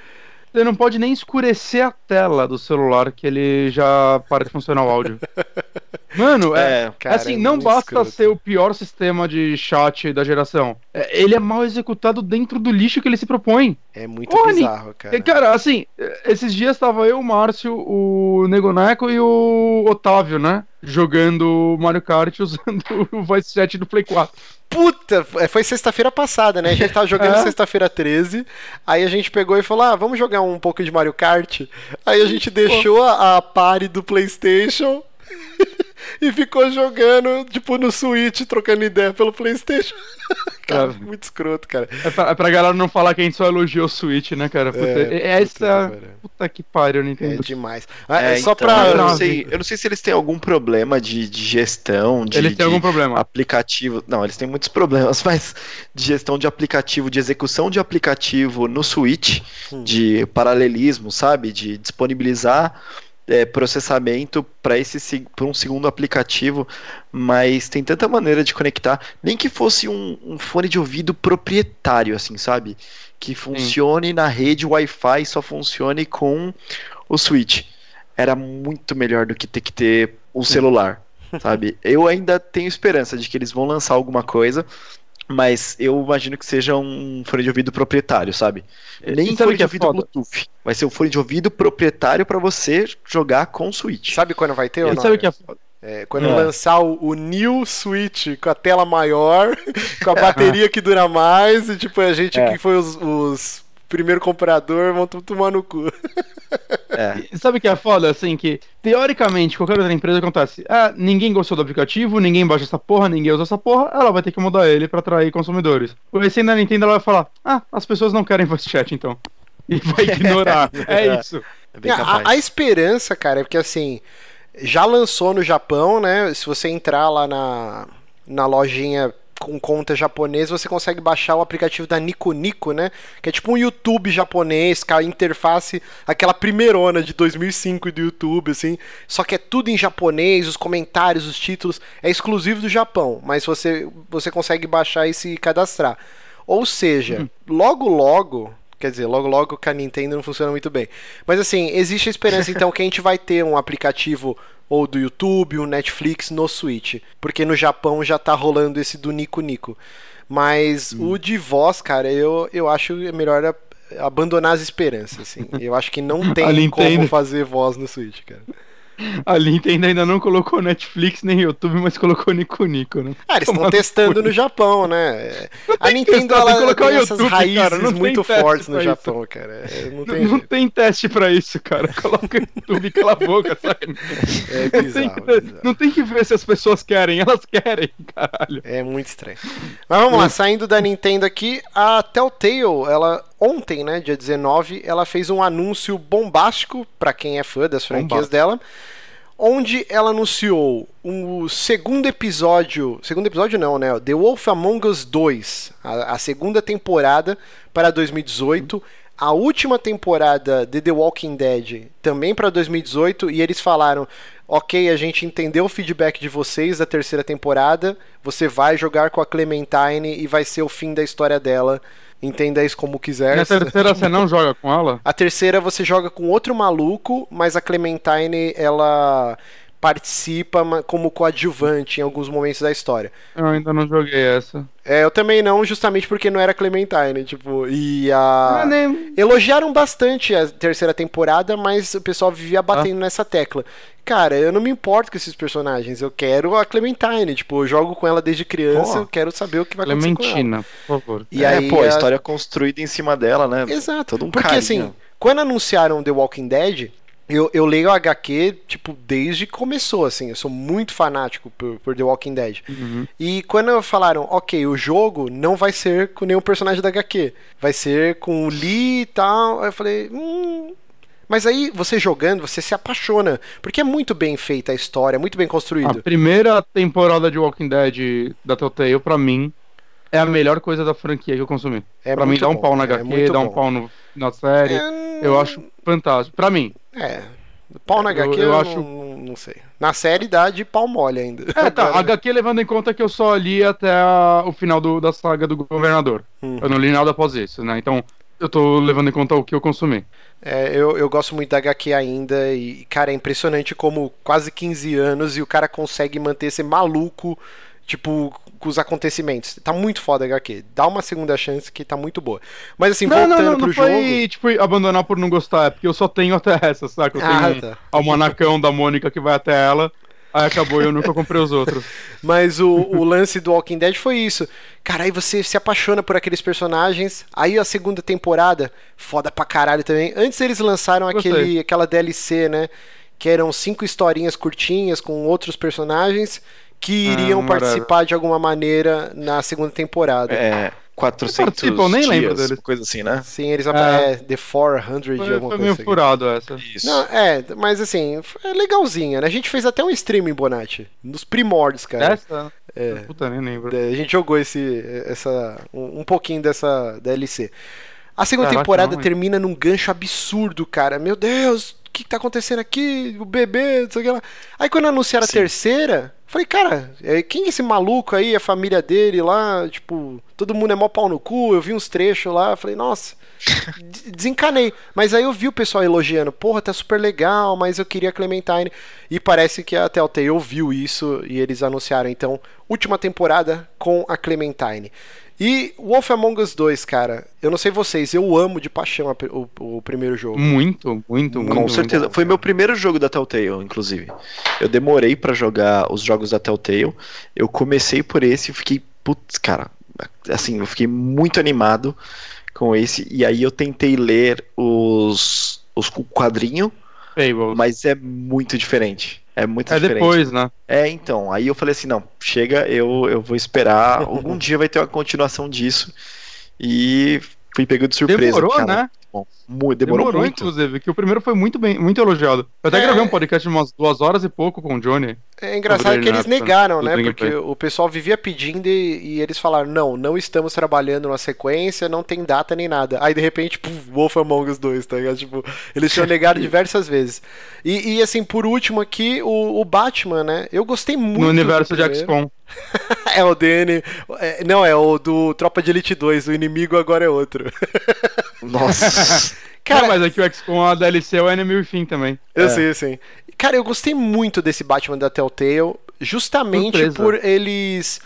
Você não pode nem escurecer a tela do celular que ele já para de funcionar o áudio. (laughs) Mano, é. É, Cara, assim, é não basta escroto. ser o pior sistema de chat da geração. É, ele é mal executado dentro do lixo que ele se propõe. É muito Porra, bizarro, cara. É, Cara, assim, esses dias tava eu, o Márcio, o Negoneco e o Otávio, né? Jogando Mario Kart (laughs) usando o voice chat do Play 4. Puta, é, foi sexta-feira passada, né? A gente tava (laughs) jogando É. sexta-feira 13, aí a gente pegou e falou: ah, vamos jogar um pouco de Mario Kart. Aí a gente deixou a, a party do PlayStation (laughs) (laughs) e ficou jogando, tipo, no Switch, trocando ideia pelo PlayStation. (laughs) cara, É. muito escroto, cara. É pra, é pra galera não falar que a gente só elogiou o Switch, né, cara? Puta, É, é, puta essa. que pariu. Puta que pariu, É Nintendo. demais. Ah, É, é só então, pra. eu, não Não, sei, eu não sei se eles têm algum problema de, de gestão, de, Eles têm de algum problema. aplicativo. Não, eles têm muitos problemas, (laughs) mas de gestão de aplicativo, de execução de aplicativo no Switch, Hum. de paralelismo, sabe? De disponibilizar é, processamento para esse se- pra um segundo aplicativo, mas tem tanta maneira de conectar, nem que fosse um, um fone de ouvido proprietário, assim, sabe? Que funcione na rede Wi-Fi, só funcione com o Switch. Era muito melhor do que ter que ter um celular, (laughs) sabe? Eu ainda tenho esperança de que eles vão lançar alguma coisa, mas eu imagino que seja um fone de ouvido proprietário, sabe? Nem sabe o fone de é ouvido foda? Bluetooth. Vai ser um fone de ouvido proprietário para você jogar com o Switch. Sabe quando vai ter ou não? sabe que é foda? É, quando É. lançar o, o New Switch com a tela maior, (laughs) com a bateria que dura mais, e tipo, a gente É. que foi os, os primeiro comprador vão tu- tomar no cu. É. Sabe o que é foda? Assim, que teoricamente qualquer outra empresa acontece. Ah, ninguém gostou do aplicativo, ninguém baixa essa porra, ninguém usa essa porra, ela vai ter que mudar ele pra atrair consumidores. O recém da Nintendo ela vai falar: Ah, as pessoas não querem voice chat então. E vai (laughs) ignorar. é isso. É bem A- capaz. a, a esperança, cara, é porque assim, já lançou no Japão, né? Se você entrar lá na, na lojinha com conta japonesa, você consegue baixar o aplicativo da Nico Nico, né? Que é tipo um YouTube japonês, com a interface, aquela primeirona de 2005 do YouTube, assim. Só que é tudo em japonês, os comentários, os títulos. É exclusivo do Japão, mas você, você consegue baixar e se cadastrar. Ou seja, logo logo, quer dizer, logo logo que a Nintendo não funciona muito bem. Mas assim, existe a esperança então que a gente vai ter um aplicativo ou do YouTube, um Netflix no Switch, porque no Japão já tá rolando esse do Nico Nico. Mas o de voz, cara, eu, eu acho melhor a- abandonar as esperanças, assim. Eu acho que não (laughs) tem como fazer voz no Switch, cara. A Nintendo ainda não colocou Netflix nem YouTube, mas colocou Nico Nico, né? Ah, eles estão testando no Japão, né? A Nintendo testar, tem que ela colocar tem o essas YouTube, raízes cara, não muito fortes no isso. Japão, cara. É, Não Não, tem não jeito. tem teste pra isso, cara. Coloca YouTube, cala a boca, sabe? (laughs) É Não tem, bizarro, que, bizarro. não tem que ver se as pessoas querem, elas querem, caralho. É muito estranho. Mas vamos lá, saindo da Nintendo aqui, a Telltale, ela ontem, né, dia 19, ela fez um anúncio bombástico pra quem é fã das franquias Bombástico. dela, onde ela anunciou o segundo episódio, segundo episódio não, né, The Wolf Among Us 2, a, a segunda temporada para 2018. A última temporada de The Walking Dead também para 2018 e eles falaram: "OK, a gente entendeu o feedback de vocês da terceira temporada. Você vai jogar com a Clementine e vai ser o fim da história dela. Entenda isso como quiser." Na terceira você não joga com ela? A terceira você joga com outro maluco, mas a Clementine ela participa como coadjuvante em alguns momentos da história. Eu ainda não joguei essa. É, eu também não, justamente porque não era Clementine, tipo, e a Ah, nem- Elogiaram bastante a terceira temporada, mas o pessoal vivia batendo nessa tecla. Cara, eu não me importo com esses personagens, eu quero a Clementine, tipo, eu jogo com ela desde criança, Pô. eu quero saber o que vai acontecer com ela. Clementina, por favor. E é, aí pô, a a- história é construída em cima dela, né? Exato. Todo um Porque carinho. assim, quando anunciaram The Walking Dead, eu, eu leio HQ, tipo, desde que começou, assim. Eu sou muito fanático por, por The Walking Dead. Uhum. E quando falaram, ok, o jogo não vai ser com nenhum personagem da HQ. Vai ser com o Lee e tal. Aí eu falei, hum. Mas aí você jogando, você se apaixona, porque é muito bem feita a história, é muito bem A construído. primeira temporada de Walking Dead da Telltale, pra mim, é a melhor coisa da franquia que eu consumi. É pra mim, dá um bom, pau na é HQ, muito dá um bom. pau no- na série. É, Eu acho fantástico. Pra mim. É. Pau na Eu- HQ, eu, eu não- acho- não, não sei. Na série dá de pau mole ainda. É, tá. Agora- HQ levando em conta que eu só li até a- o final do- da saga do governador. Hum. Eu não li nada após isso, né? Então, eu tô levando em conta o que eu consumi. É, eu, eu gosto muito da HQ ainda e, cara, é impressionante como quase 15 anos e o cara consegue manter esse maluco, tipo, com os acontecimentos. Tá muito foda a HQ. Dá uma segunda chance que tá muito boa. Mas assim, não, voltando não, não, pro não jogo. foi, tipo, abandonar por não gostar, é porque eu só tenho até essa, saca? Eu tenho Ah, um tá. almanacão da Mônica que vai até ela, aí acabou e eu nunca comprei os outros. (laughs) Mas o, o lance do Walking Dead foi isso. Cara, aí você se apaixona por aqueles personagens. Aí a segunda temporada, foda pra caralho também. Antes eles lançaram Gostei. aquele, aquela DLC, né? Que eram cinco historinhas curtinhas com outros personagens que iriam Ah, participar de alguma maneira na segunda temporada. É, 400 Participam, eu nem lembro deles. coisa assim, né? Sim, eles É. é. The 400 Foi, alguma foi coisa meio assim. furado essa. Isso. Não, é, mas assim, é legalzinha, né? A gente fez até um stream em Bonatti, nos primórdios, cara. Essa? É. Puta, nem lembro. É, A gente jogou esse, essa, um, um pouquinho dessa DLC. A segunda Caraca, temporada não, termina num gancho absurdo, cara. Meu Deus, que, que tá acontecendo aqui? O bebê, não sei o que lá. Aí quando anunciaram a Sim. terceira, falei, cara, é, quem é esse maluco aí, a família dele lá? Tipo, todo mundo é mó pau no cu. Eu vi uns trechos lá, falei, nossa. (laughs) de- Desencanei. Mas aí eu vi o pessoal elogiando, porra, tá super legal, mas eu queria a Clementine. E parece que a Telltale ouviu isso e eles anunciaram, então, última temporada com a Clementine. E Wolf Among Us 2, cara, eu não sei vocês, eu amo de paixão a o, o primeiro jogo. Muito, muito, muito. Com certeza. Foi meu primeiro jogo da Telltale, inclusive. Eu demorei pra jogar os jogos da Telltale. Eu comecei por esse e fiquei, putz, cara, assim, eu fiquei muito animado com esse. E aí eu tentei ler os, os o quadrinho, Fable. mas é muito diferente. É muito É diferente. depois, né? É, então. Aí eu falei assim, não, chega, eu, eu vou esperar. (laughs) Algum dia vai ter uma continuação disso. E fui pego de surpresa. Demorou, cara. né? Bom, mu- demorou, muito. inclusive, que o primeiro foi muito bem, muito elogiado. Eu até É. gravei um podcast de umas duas horas e pouco com o Johnny. É engraçado que eles ele, negaram, né? Porque o pessoal vivia pedindo e, e eles falaram: não, não estamos trabalhando numa sequência, não tem data nem nada. Aí de repente, puf, Wolf Among Us 2, tá ligado? Tipo, eles tinham negado (laughs) diversas vezes. E, e, assim, por último aqui, o, o Batman, né? Eu gostei muito. no do universo de. XCOM. (laughs) É o DN. é, não, é o do Tropa de Elite 2, o inimigo agora é outro. (laughs) Nossa. (laughs) Cara, Não, mas aqui o XCOM, a DLC é o Enemy Within também. Eu É. sei, assim. Cara, eu gostei muito desse Batman da Telltale, justamente Surpresa. por eles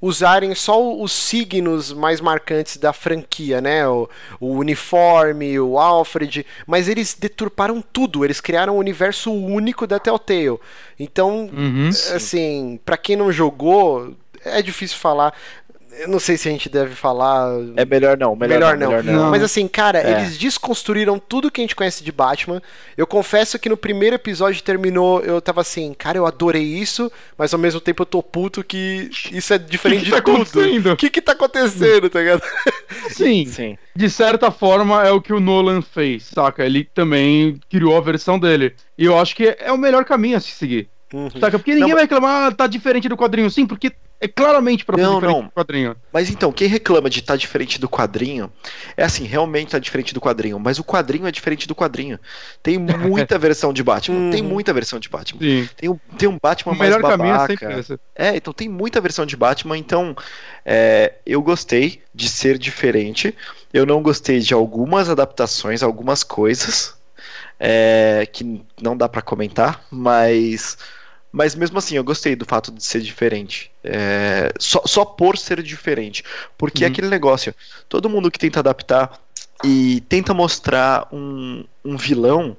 usarem só os signos mais marcantes da franquia, né? O, o uniforme, o Alfred, mas eles deturparam tudo, eles criaram um universo único da Telltale. Então, Uhum. assim, pra quem não jogou, é difícil falar. Eu não sei se a gente deve falar. É melhor não, melhor, Melhor não. não. Melhor não. Mas assim, cara, É. eles desconstruíram tudo que a gente conhece de Batman. Eu confesso que no primeiro episódio terminou, eu tava assim, cara, eu adorei isso, mas ao mesmo tempo eu tô puto que isso é diferente (laughs) Que que de tá tudo. acontecendo? O que que tá acontecendo, tá ligado? (laughs) Sim, Sim. de certa forma é o que o Nolan fez, saca? Ele também criou a versão dele. E eu acho que é o melhor caminho a se seguir. Uhum. Saca? Porque ninguém Não, vai reclamar, ah, tá diferente do quadrinho. Sim, porque é claramente pra ser Não, não. do quadrinho. Mas então, quem reclama de estar diferente do quadrinho, é assim, realmente tá diferente do quadrinho, mas o quadrinho é diferente do quadrinho. Tem (laughs) muita versão de Batman, tem Uhum. muita versão de Batman. Sim. Tem um, tem um Batman O mais melhor caminho é babaca. sempre esse. É, então tem muita versão de Batman, então é, eu gostei de ser diferente. Eu não gostei de algumas adaptações, algumas coisas é, que não dá pra comentar, mas mas mesmo assim eu gostei do fato de ser diferente. É, só, só por ser diferente, porque é Uhum. aquele negócio. Todo mundo que tenta adaptar e tenta mostrar um, um vilão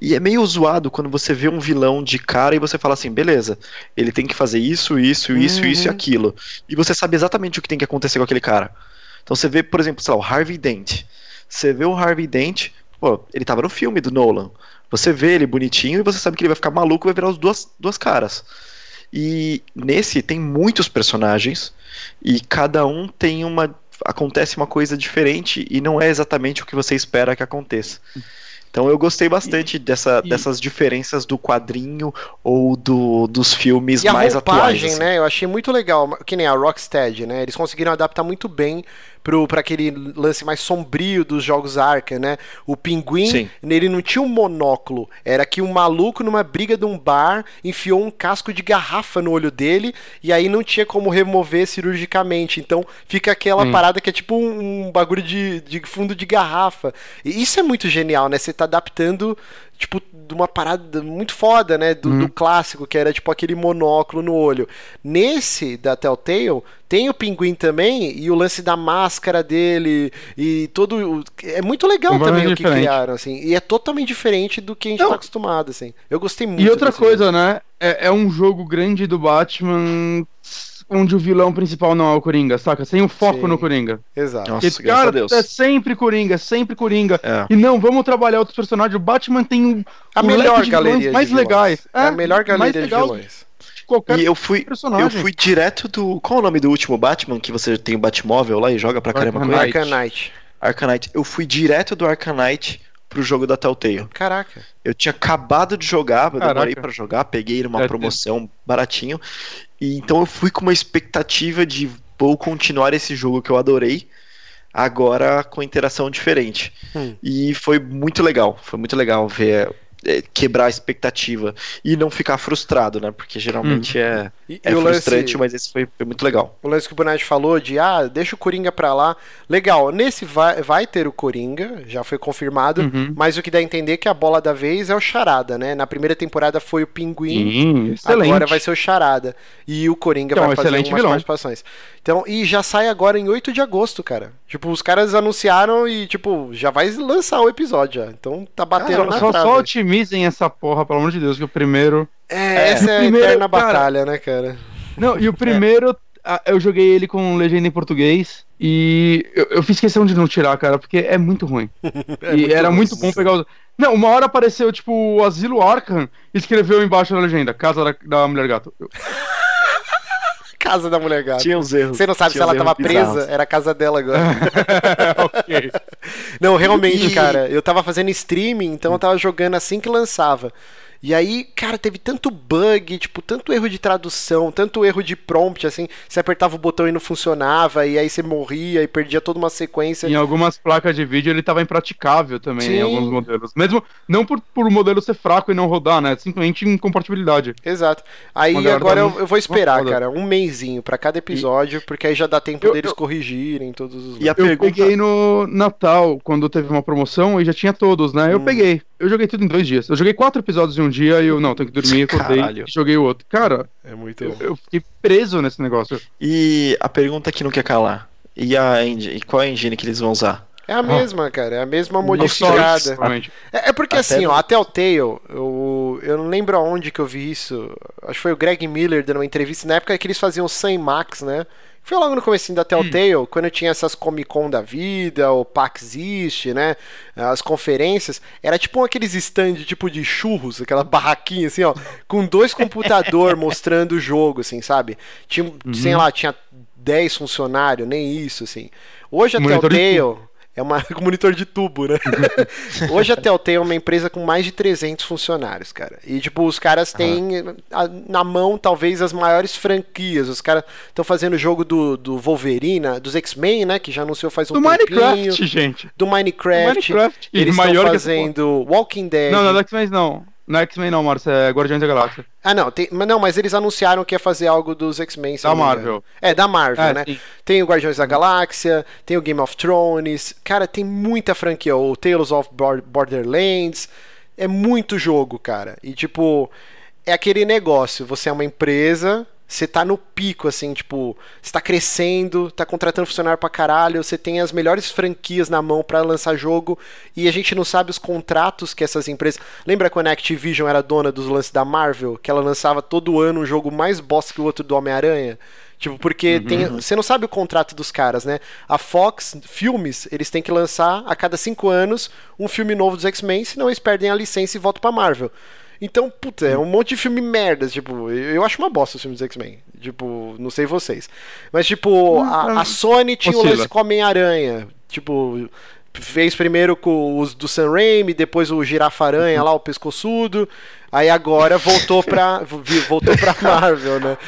e é meio zoado quando você vê um vilão de cara e você fala assim, beleza, ele tem que fazer isso, isso, isso, Uhum. isso e aquilo. E você sabe exatamente o que tem que acontecer com aquele cara. Então você vê, por exemplo, sei lá, o Harvey Dent. Você vê o Harvey Dent, pô, ele tava no filme do Nolan. Você vê ele bonitinho e você sabe que ele vai ficar maluco e vai virar as duas, duas caras. E nesse tem muitos personagens e cada um tem uma. acontece uma coisa diferente e não é exatamente o que você espera que aconteça. Então eu gostei bastante dessa, e- dessas diferenças do quadrinho ou do, dos filmes E a mais atuais. roupagem, assim. né? Eu achei muito legal, que nem a Rocksteady, né? Eles conseguiram adaptar muito bem pro, pra aquele lance mais sombrio dos jogos Arca, né? O pinguim, Sim. ele não tinha um monóculo, era que um maluco numa briga de um bar enfiou um casco de garrafa no olho dele e aí não tinha como remover cirurgicamente. Então fica aquela Sim. parada que é tipo um, um bagulho de, de fundo de garrafa. E isso é muito genial, né? Você tá adaptando tipo, de uma parada muito foda, né? Do, do clássico, que era tipo aquele monóculo no olho. Nesse da Telltale, tem o pinguim também, e o lance da máscara dele, e todo. o- É muito legal Completamente também o que diferente. criaram, assim. E é totalmente diferente do que a gente Não. tá acostumado, assim. Eu gostei muito. E outra coisa, jogo. né? É, é um jogo grande do Batman onde o vilão principal não é o Coringa, saca? Sem o foco Sim. no Coringa. Exato. Nossa, Porque, cara, Deus. é sempre Coringa, é sempre Coringa. É. E não, vamos trabalhar outros personagens. O Batman tem um, A um melhor leque de vilões galeria mais legais. É a melhor mais galeria de vilões. de qualquer E eu fui, personagem. eu fui direto do. Qual é o nome do último Batman? Que você tem o Batmóvel lá e joga pra caramba com Arkham ele? Knight. Arcanite. Arcanite. Eu fui direto do Arcanite pro jogo da Telltale. Caraca. Eu tinha acabado de jogar, eu demorei pra jogar, peguei numa É, promoção baratinho. E então eu fui com uma expectativa de vou continuar esse jogo que eu adorei, agora com interação diferente. Hum. E foi muito legal, foi muito legal ver é, quebrar a expectativa e não ficar frustrado, né? Porque geralmente é, E, é e o lance- frustrante, mas esse foi, foi muito legal. O lance que o Bonatti falou de, ah, deixa o Coringa pra lá. Legal, nesse vai, vai ter o Coringa, já foi confirmado, Uhum. mas o que dá a entender é que a bola da vez é o Charada, né? Na primeira temporada foi o Pinguim, Sim, excelente. agora vai ser o Charada. E o Coringa é um vai fazer excelente algumas vilão. participações. Então, e já sai agora em 8 de agosto, cara. Tipo, os caras anunciaram e, tipo, já vai lançar o episódio já. Então tá batendo Cara, na só, trave. só otimizem essa porra, pelo amor de Deus, que o primeiro. É, essa é a Primeiro, eterna cara, batalha, né, cara? Não, e o primeiro, a- eu joguei ele com legenda em português e eu, eu fiz questão de não tirar, cara, porque é muito ruim. (laughs) É e muito era ruim. muito bom pegar os. Não, uma hora apareceu, tipo, o Asilo Arkham escreveu embaixo na legenda, Casa da, da Mulher Gato. Eu- (laughs) Casa da mulher gata. Tinha uns erros. Você não sabe se ela tava bizarros. presa, era a casa dela agora. (laughs) ok. Não, realmente, cara, eu tava fazendo streaming, então eu tava jogando assim que lançava. E aí, cara, teve tanto bug, tipo, tanto erro de tradução, tanto erro de prompt, assim, você apertava o botão e não funcionava, e aí você morria e perdia toda uma sequência. Em algumas placas de vídeo ele tava impraticável também, Sim. em alguns modelos. Mesmo, não por, por o modelo ser fraco e não rodar, né? Simplesmente incompatibilidade. Exato. Aí agora eu, eu vou esperar, foda. cara, um mêsinho pra cada episódio, porque aí já dá tempo Eu- deles eu- corrigirem todos os. E a Eu pergunta. peguei no Natal, quando teve uma promoção, e já tinha todos, né? Eu Hum. peguei. Eu joguei tudo em dois dias. Eu joguei quatro episódios em um dia e eu, não, tenho que dormir, (laughs) acordei Caralho. e joguei o outro. Cara, É muito. eu, eu fiquei preso nesse negócio. E a pergunta que não quer calar. E a engine, e qual é a engine que eles vão usar? É a mesma, cara, é a mesma modificada. É, é porque Até assim, no- ó, a Telltale, eu, eu não lembro aonde que eu vi isso. Acho que foi o Greg Miller dando uma entrevista na época que eles faziam o Sam Max, né? Foi logo no comecinho da Telltale, quando tinha essas Comic Con da vida, o PAX East, né? As conferências. Era tipo aqueles stand tipo de churros, aquela barraquinha assim, ó, com dois computadores (laughs) mostrando o jogo, assim, sabe? Tinha, sei lá, tinha 10 funcionários, nem isso, assim. Hoje a Monitor Telltale é uma (laughs) com monitor de tubo, né? (laughs) Hoje a Telltale é uma empresa com mais de 300 funcionários, cara. E, tipo, os caras têm a- na mão, talvez, as maiores franquias. Os caras estão fazendo o jogo do, do Wolverine, dos X-Men, né? Que já anunciou faz um Do tempinho. Minecraft, gente. Do Minecraft. Minecraft. E Eles estão fazendo Walking Dead. Não, não do X-Men não. Não é X-Men não, Márcio, é Guardiões da Galáxia. Ah, não, tem, mas não, mas eles anunciaram que ia fazer algo dos X-Men. Da Marvel. É, da Marvel, É, né? sim. Tem o Guardiões da Galáxia, tem o Game of Thrones. Cara, tem muita franquia. O Tales of Bor- Borderlands. É muito jogo, cara. E, tipo, é aquele negócio. Você é uma empresa, você tá no pico, assim, tipo, você tá crescendo, tá contratando funcionário pra caralho, você tem as melhores franquias na mão pra lançar jogo e a gente não sabe os contratos que essas empresas. Lembra quando a Activision era dona dos lances da Marvel? Que ela lançava todo ano um jogo mais bosta que o outro do Homem-Aranha? Tipo, porque tem, você não sabe o contrato dos caras, né? A Fox Filmes, eles têm que lançar a cada cinco anos um filme novo dos X-Men, senão eles perdem a licença e voltam pra Marvel. Então, puta, é um monte de filme merda, tipo, eu eu acho uma bosta os filmes dos X-Men. Tipo, não sei vocês. Mas, tipo, a, a Sony tinha o Oscila. lance com o Homem-Aranha. Tipo, fez primeiro com os do Sam Raimi, depois o Girafaranha lá, o pescoçudo. Aí agora voltou pra, voltou pra Marvel, né?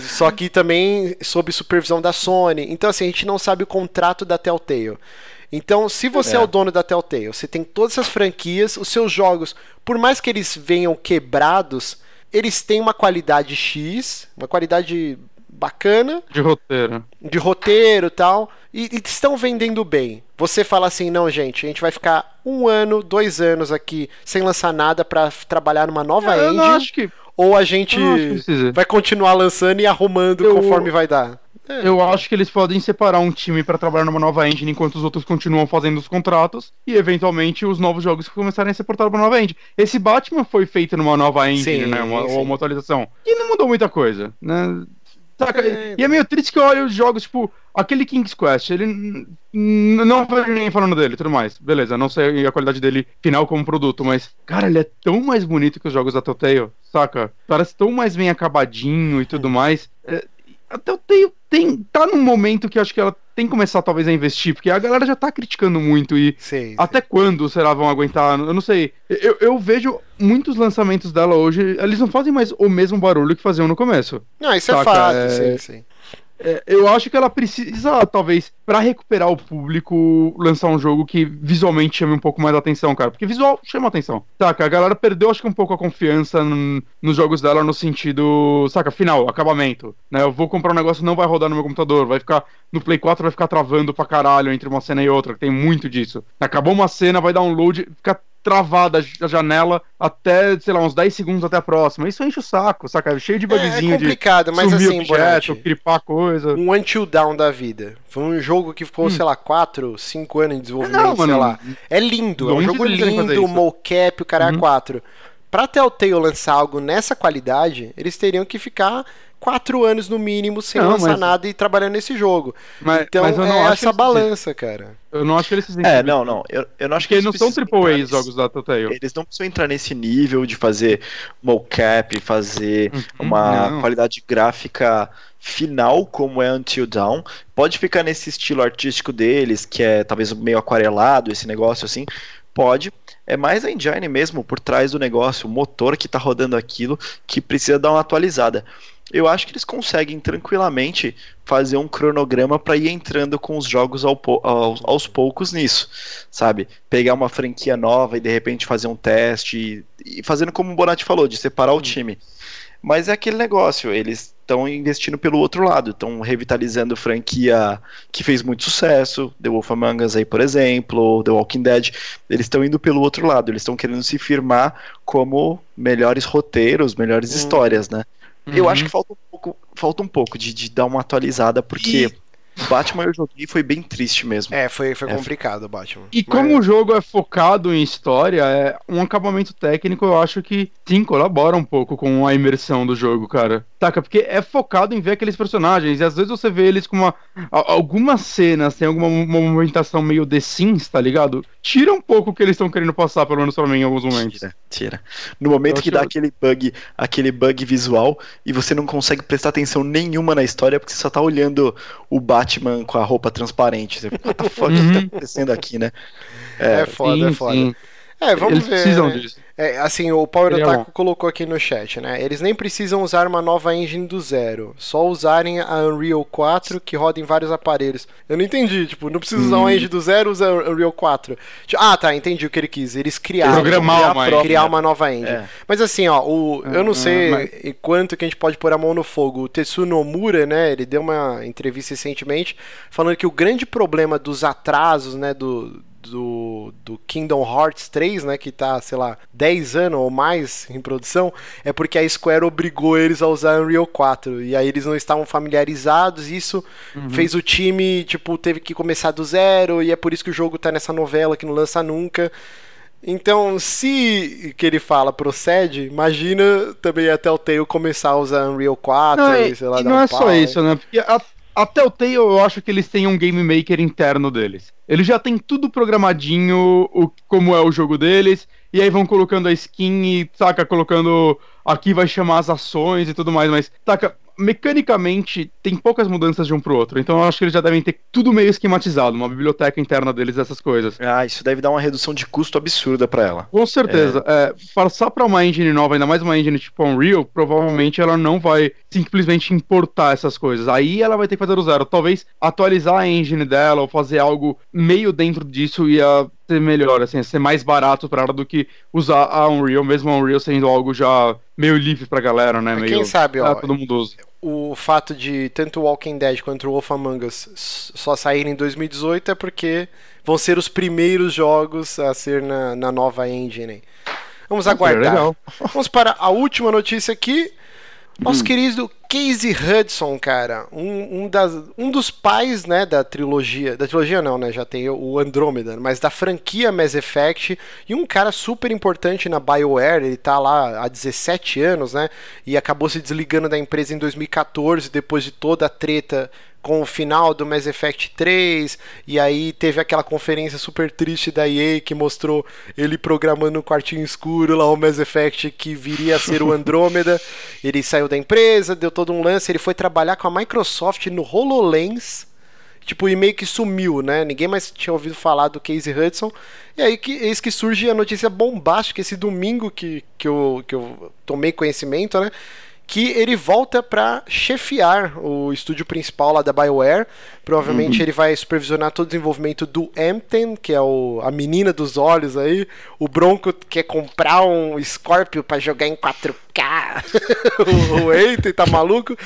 Só que também sob supervisão da Sony. Então, assim, a gente não sabe o contrato da Telltale. Então, se você é. é. o dono da Telltale, você tem todas essas franquias, os seus jogos, por mais que eles venham quebrados, eles têm uma qualidade X, uma qualidade bacana. De roteiro. De roteiro tal. E, e estão vendendo bem. Você fala assim, não, gente, a gente vai ficar um ano, dois anos aqui sem lançar nada para trabalhar numa nova é, engine. Eu acho que... Ou a gente vai continuar lançando e arrumando eu... conforme vai dar. É. Eu acho que eles podem separar um time para trabalhar numa nova engine enquanto os outros continuam fazendo os contratos e eventualmente os novos jogos começarem a ser portados pra nova engine. Esse Batman foi feito numa nova engine, sim, né? Uma, sim. uma atualização. E não mudou muita coisa, né? Saca? É... E é meio triste que eu olho os jogos, tipo, aquele King's Quest, ele. Não vejo ninguém falando dele tudo mais. Beleza, não sei a qualidade dele final como produto, mas, cara, ele é tão mais bonito que os jogos da Telltale, saca? Parece tão mais bem acabadinho e tudo mais. É, a Telltale tem, tá num momento que acho que ela tem que começar talvez a investir, porque a galera já tá criticando muito e sim, até sim. quando será vão aguentar? Eu não sei. Eu, eu vejo muitos lançamentos dela hoje, eles não fazem mais o mesmo barulho que faziam no começo. Não, isso é saca? é fato, é... sim, sim. É, eu acho que ela precisa, talvez, para recuperar o público, lançar um jogo que visualmente chame um pouco mais a atenção, cara. Porque visual chama atenção. Saca? A galera perdeu, acho que, um pouco a confiança nos jogos dela no sentido, saca, final, acabamento. Né? Eu vou comprar um negócio não vai rodar no meu computador, vai ficar. No Play 4 vai ficar travando pra caralho entre uma cena e outra, que tem muito disso. Acabou uma cena, vai dar um load, fica travada a janela até, sei lá, uns 10 segundos até a próxima. Isso enche o saco, saca? Cheio de bugzinho é, é complicado, de mas assim, objeto, cripar coisa. Um Until Down da vida. Foi um jogo que ficou, hum. sei lá, 4, 5 anos de desenvolvimento, não, mano, sei lá. É lindo, é um jogo lindo, mocap, o cara é uhum. 4. Pra Telltale lançar algo nessa qualidade, eles teriam que ficar quatro anos no mínimo sem não, lançar mas... nada e trabalhando nesse jogo. Mas, então mas é essa balança, cara. Eu não acho que eles se É, não, não. Eu, eu não acho que eles, eles não são AAA nesse... jogos da Telltale. Eles não precisam entrar nesse nível de fazer mocap, fazer uhum, uma não. qualidade gráfica final como é Until Dawn. Pode ficar nesse estilo artístico deles, que é talvez meio aquarelado, esse negócio assim. Pode. É mais a engine mesmo por trás do negócio, o motor que está rodando aquilo, que precisa dar uma atualizada eu acho que eles conseguem tranquilamente fazer um cronograma para ir entrando com os jogos ao, aos, aos, poucos nisso, sabe? Pegar uma franquia nova e de repente fazer um teste e, e fazendo como o Bonatti falou, de separar o time. Mas é aquele negócio, eles estão investindo pelo outro lado, estão revitalizando franquia que fez muito sucesso, The Wolf Among Us aí, por exemplo, The Walking Dead, eles estão indo pelo outro lado, eles estão querendo se firmar como melhores roteiros, melhores hum. histórias, né? Uhum. Eu acho que falta um pouco, falta um pouco de, de dar uma atualizada, porque e... Batman eu joguei e foi bem triste mesmo. É, foi, foi é. complicado o Batman. E Mas... como o jogo é focado em história, é um acabamento técnico, eu acho que sim, colabora um pouco com a imersão do jogo, cara. Taca, porque é focado em ver aqueles personagens, e às vezes você vê eles com uma. Algumas cenas tem alguma movimentação meio The Sims, tá ligado? Tira um pouco o que eles estão querendo passar, pelo menos pra mim, em alguns momentos. Tira, tira. No momento eu que dá aquele bug, aquele bug visual, e você não consegue prestar atenção nenhuma na história, porque você só tá olhando o Batman com a roupa transparente. Você, What the fuck uhum. que tá acontecendo aqui, né? É, é foda, sim, é foda. Sim. É, vamos Eles ver. Precisam né? disso. É, assim, o Power Seria Otaku colocou aqui no chat, né? Eles nem precisam usar uma nova engine do zero, só usarem a Unreal 4 que roda em vários aparelhos. Eu não entendi, tipo, não precisa usar uma hum. engine do zero, usa Unreal 4. Tipo, ah, tá, entendi o que ele quis. Eles criaram Programar uma, criar engine. uma nova engine. É. Mas assim, ó, o, eu não ah, sei mas... quanto que a gente pode pôr a mão no fogo. O Tetsuno Nomura, né, ele deu uma entrevista recentemente falando que o grande problema dos atrasos, né, do do, do Kingdom Hearts 3, né, que tá, sei lá, 10 anos ou mais em produção, é porque a Square obrigou eles a usar Unreal 4. E aí eles não estavam familiarizados, e isso uhum. fez o time, tipo, teve que começar do zero, e é por isso que o jogo tá nessa novela que não lança nunca. Então, se que ele fala procede, imagina também até o Telltale começar a usar Unreal 4, não, e, sei lá, e não é só isso, né? Porque a, a Telltale eu acho que eles têm um game maker interno deles. Eles já têm tudo programadinho, o, como é o jogo deles, e aí vão colocando a skin e, saca, colocando aqui vai chamar as ações e tudo mais, mas, saca, mecanicamente tem poucas mudanças de um pro outro. Então eu acho que eles já devem ter tudo meio esquematizado, uma biblioteca interna deles dessas coisas. Ah, isso deve dar uma redução de custo absurda para ela. Com certeza. É. É, passar para uma engine nova, ainda mais uma engine tipo Unreal, provavelmente ela não vai simplesmente importar essas coisas. Aí ela vai ter que fazer do zero. Talvez atualizar a engine dela ou fazer algo meio dentro disso ia ser melhor, assim, ser mais barato para ela do que usar a Unreal, mesmo a Unreal sendo algo já meio livre pra galera, né? Meio, Quem sabe, ó. É, todo mundo usa. O fato de tanto Walking Dead quanto o Wolf Among Us só saírem em 2018 é porque vão ser os primeiros jogos a ser na, na nova engine. Vamos aguardar. Vamos para a última notícia aqui. Nosso hum. querido Casey Hudson, cara, um, um, das, um dos pais, né, da trilogia, da trilogia não, né, já tem o Andromeda, mas da franquia Mass Effect, e um cara super importante na BioWare, ele tá lá há 17 anos, né, e acabou se desligando da empresa em 2014, depois de toda a treta com o final do Mass Effect 3, e aí teve aquela conferência super triste da EA que mostrou ele programando no quartinho escuro lá o Mass Effect que viria a ser o (laughs) Andrômeda. ele saiu da empresa, deu todo um lance, ele foi trabalhar com a Microsoft no HoloLens. Tipo, e meio que sumiu, né? Ninguém mais tinha ouvido falar do Casey Hudson. E aí que, eis que surge a notícia bombástica esse domingo que, que, eu, que eu tomei conhecimento, né? Que ele volta para chefiar o estúdio principal lá da BioWare. Provavelmente uhum. ele vai supervisionar todo o desenvolvimento do Emten, que é o, a menina dos olhos aí. O Bronco quer comprar um Scorpio para jogar em 4K. (laughs) o, o Emten tá maluco.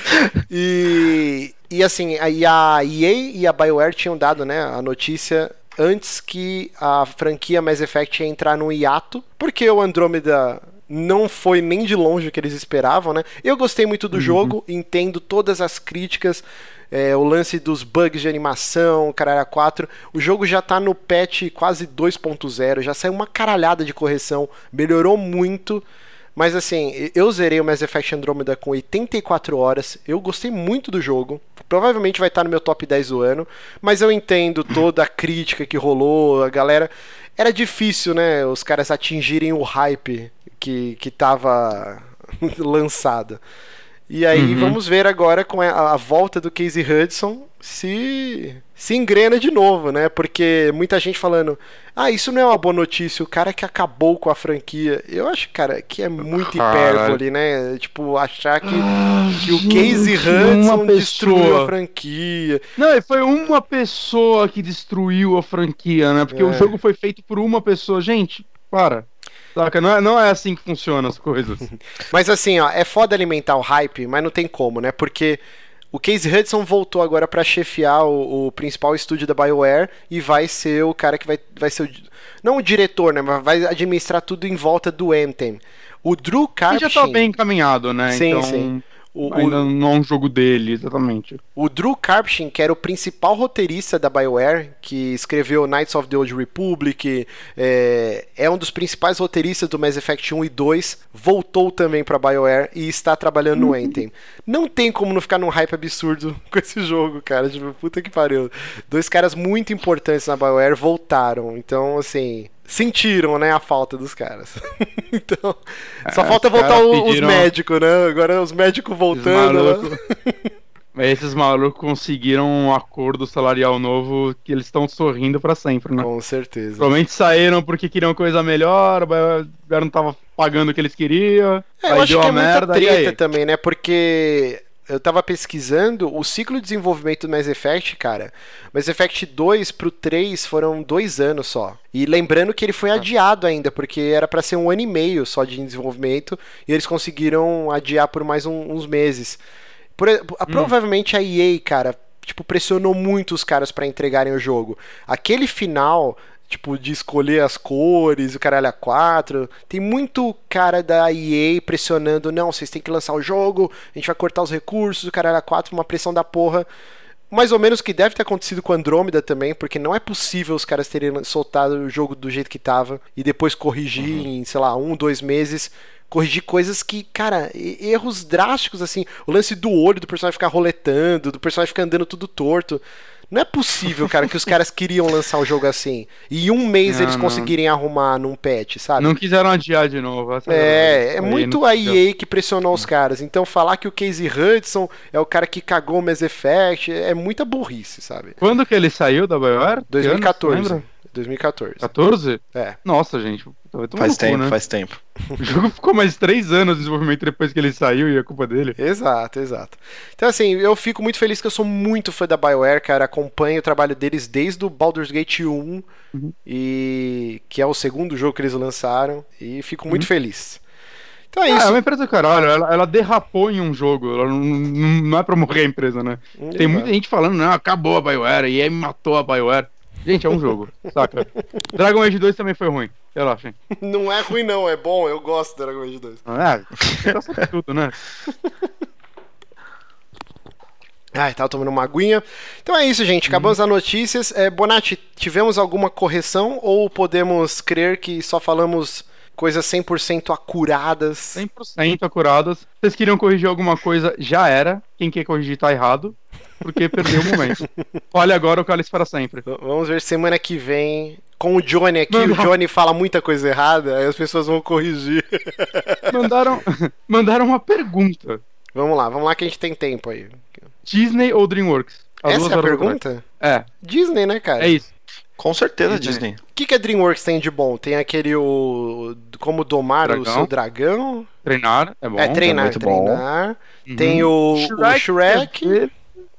E, e assim, a, a EA e a BioWare tinham dado né, a notícia antes que a franquia Mass Effect ia entrar no hiato, porque o Andromeda não foi nem de longe o que eles esperavam, né? Eu gostei muito do uhum. jogo, entendo todas as críticas, é, o lance dos bugs de animação, caralho 4. O jogo já tá no patch quase 2.0, já saiu uma caralhada de correção, melhorou muito. Mas assim, eu zerei o Mass Effect Andromeda com 84 horas. Eu gostei muito do jogo. Provavelmente vai estar no meu top 10 do ano. Mas eu entendo toda a crítica que rolou, a galera. Era difícil, né? Os caras atingirem o hype que, que tava (laughs) lançada. E aí uhum. vamos ver agora com a, a, volta do Casey Hudson se se engrena de novo, né? Porque muita gente falando, ah, isso não é uma boa notícia, o cara que acabou com a franquia. Eu acho, cara, que é muito hipérbole, né? Tipo, achar que, ah, que o Casey Hudson destruiu a franquia. Não, foi uma pessoa que destruiu a franquia, né? Porque é. o jogo foi feito por uma pessoa. Gente, para. Saca? Não é, não é assim que funcionam as coisas. (laughs) mas assim, ó, é foda alimentar o hype, mas não tem como, né? Porque o Casey Hudson voltou agora para chefiar o, o, principal estúdio da BioWare e vai ser o cara que vai, vai ser o, não o diretor, né, mas vai administrar tudo em volta do Anthem. O Drew Karpyshyn... E já tá bem encaminhado, né? Sim, então... sim. O, Ainda o, não é um jogo dele, exatamente. O Drew Karpyshyn, que era o principal roteirista da BioWare, que escreveu Knights of the Old Republic, é, é um dos principais roteiristas do Mass Effect 1 e 2, voltou também pra BioWare e está trabalhando no (laughs) Anthem. Não tem como não ficar num hype absurdo (laughs) com esse jogo, cara. Tipo, puta que pariu. Dois caras muito importantes na BioWare voltaram. Então, assim, sentiram, né, a falta dos caras. (laughs) então, é, só falta voltar o, os médicos, né? Agora os médicos voltando. Né? Mas (laughs) esses malucos conseguiram um acordo salarial novo que eles estão sorrindo para sempre, né? Com certeza. Provavelmente saíram porque queriam coisa melhor, o não tava pagando o que eles queriam. É, eu acho que é merda, muita treta também, né? Porque eu tava pesquisando o ciclo de desenvolvimento do Mass Effect, cara. Mass Effect 2 pro 3 foram dois anos só. E lembrando que ele foi ah. adiado ainda, porque era para ser um ano e meio só de desenvolvimento, e eles conseguiram adiar por mais um, uns meses. Por, hum. Provavelmente a EA, cara, tipo, pressionou muito os caras para entregarem o jogo. Aquele final tipo, de escolher as cores, o caralho a 4. Tem muito cara da EA pressionando, não, vocês têm que lançar o jogo, a gente vai cortar os recursos, o caralho a 4, uma pressão da porra. Mais ou menos o que deve ter acontecido com Andrômeda também, porque não é possível os caras terem soltado o jogo do jeito que tava e depois corrigir uhum. em, sei lá, um, dois meses corrigir coisas que, cara, erros drásticos, assim. O lance do olho do personagem ficar roletando, do personagem ficar andando tudo torto. Não é possível, cara, que os caras queriam lançar o jogo assim. E em um mês Não, eles não. conseguirem arrumar num patch, sabe? Não quiseram adiar de novo. É, é verdade. muito a não- EA que pressionou os caras. Então falar que o Casey Hudson é o cara que cagou o Mass Effect é muita burrice, sabe? Quando que ele saiu da BioWare? Que ano, 2014. você lembra? 2014. 14? É. Nossa, gente. Faz no cu, tempo, né? faz tempo. (laughs) O jogo ficou mais três anos de desenvolvimento depois que ele saiu e a culpa dele. Exato, exato. Então, assim, eu fico muito feliz que eu sou muito fã da BioWare, cara. Acompanho o trabalho deles desde o Baldur's Gate 1, Uhum. e que é o segundo jogo que eles lançaram, e fico muito feliz. Então é Ah, é isso. uma empresa do caralho, ela, ela derrapou em um jogo, ela não, não- não é pra morrer a empresa, né? Tem muita gente falando, não, acabou a BioWare, e aí matou a BioWare. Gente, é um jogo, saca? Dragon Age 2 também foi ruim, relaxem. Não é ruim, não, é bom, eu gosto do Dragon Age 2. Ah, tá sobre tudo, né? (laughs) Ai, tava tomando uma aguinha. Então é isso, gente. Acabamos as notícias. É, Bonatti, tivemos alguma correção ou podemos crer que só falamos coisas 100% acuradas? 100% acuradas. Vocês queriam corrigir alguma coisa, já era. Quem quer corrigir tá errado, porque perdeu o momento. Olha agora o cálice para sempre. Vamos ver semana que vem. Com o Johnny aqui, Mano. o Johnny fala muita coisa errada, aí as pessoas vão corrigir. Mandaram, (laughs) mandaram uma pergunta. vamos lá, vamos lá que a gente tem tempo aí. Disney ou DreamWorks? As Essa duas é a pergunta? É, Disney, né, cara? é isso. Com certeza, Disney. Disney. O que, que a DreamWorks tem de bom? Tem aquele o. Como domar o Dragão. seu dragão? Treinar, é bom. é, treinar, muito bom. treinar. Uhum. Tem o o Shrek.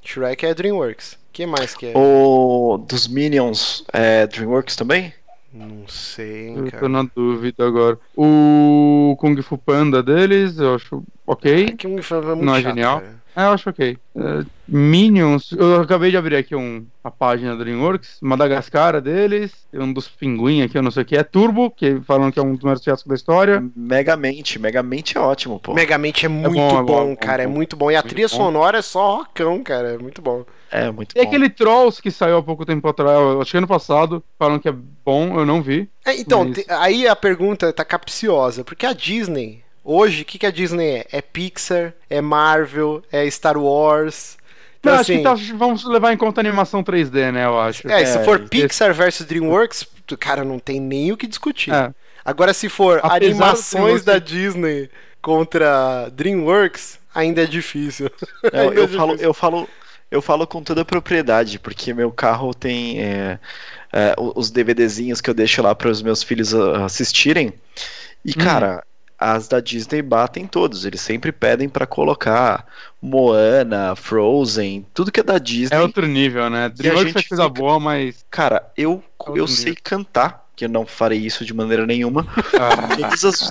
Shrek é DreamWorks. O que mais que é? O dos Minions é DreamWorks também? Não sei, Eu tô cara. na dúvida agora. O Kung Fu Panda deles, eu acho ok. Que um filme é muito Não é chato, genial? cara. É, eu acho ok. É, Minions, eu acabei de abrir aqui um, a página do DreamWorks, Madagascar deles, tem um dos pinguim aqui, eu não sei o que, é Turbo, que falam que é um dos maiores fiascos da história. Megamente. Megamente é ótimo, pô. Megamente é muito bom, é bom, bom, é bom, cara. É muito bom. E a Muito trilha bom. sonora é só rockão, cara. É muito bom. É muito E bom. aquele Trolls que saiu há pouco tempo atrás, eu acho que ano passado, falam que é bom, eu não vi. É, então, Mas- te- aí a pergunta tá capciosa, porque a Disney, hoje, o que, que a Disney é? É Pixar, é Marvel, é Star Wars. Então, Não, assim, acho que tá- vamos levar em conta a animação 3D, né, eu acho. é, se é, for esse- Pixar versus DreamWorks, cara, não tem nem o que discutir. É. Agora, se for Apesar animações da Disney contra DreamWorks, ainda é difícil. Não, (laughs) Ainda é eu, falo, difícil. eu, falo, eu falo com toda a propriedade, porque meu carro tem é, é, os DVDzinhos que eu deixo lá para os meus filhos ah, assistirem. E, Hum. As da Disney batem todos. Eles sempre pedem para colocar Moana, Frozen, tudo que é da Disney. É outro nível, né? DreamWorks faz coisa fica- boa, mas. Cara, eu, outro eu nível. sei cantar, que eu não farei isso de maneira nenhuma. ah, todas as,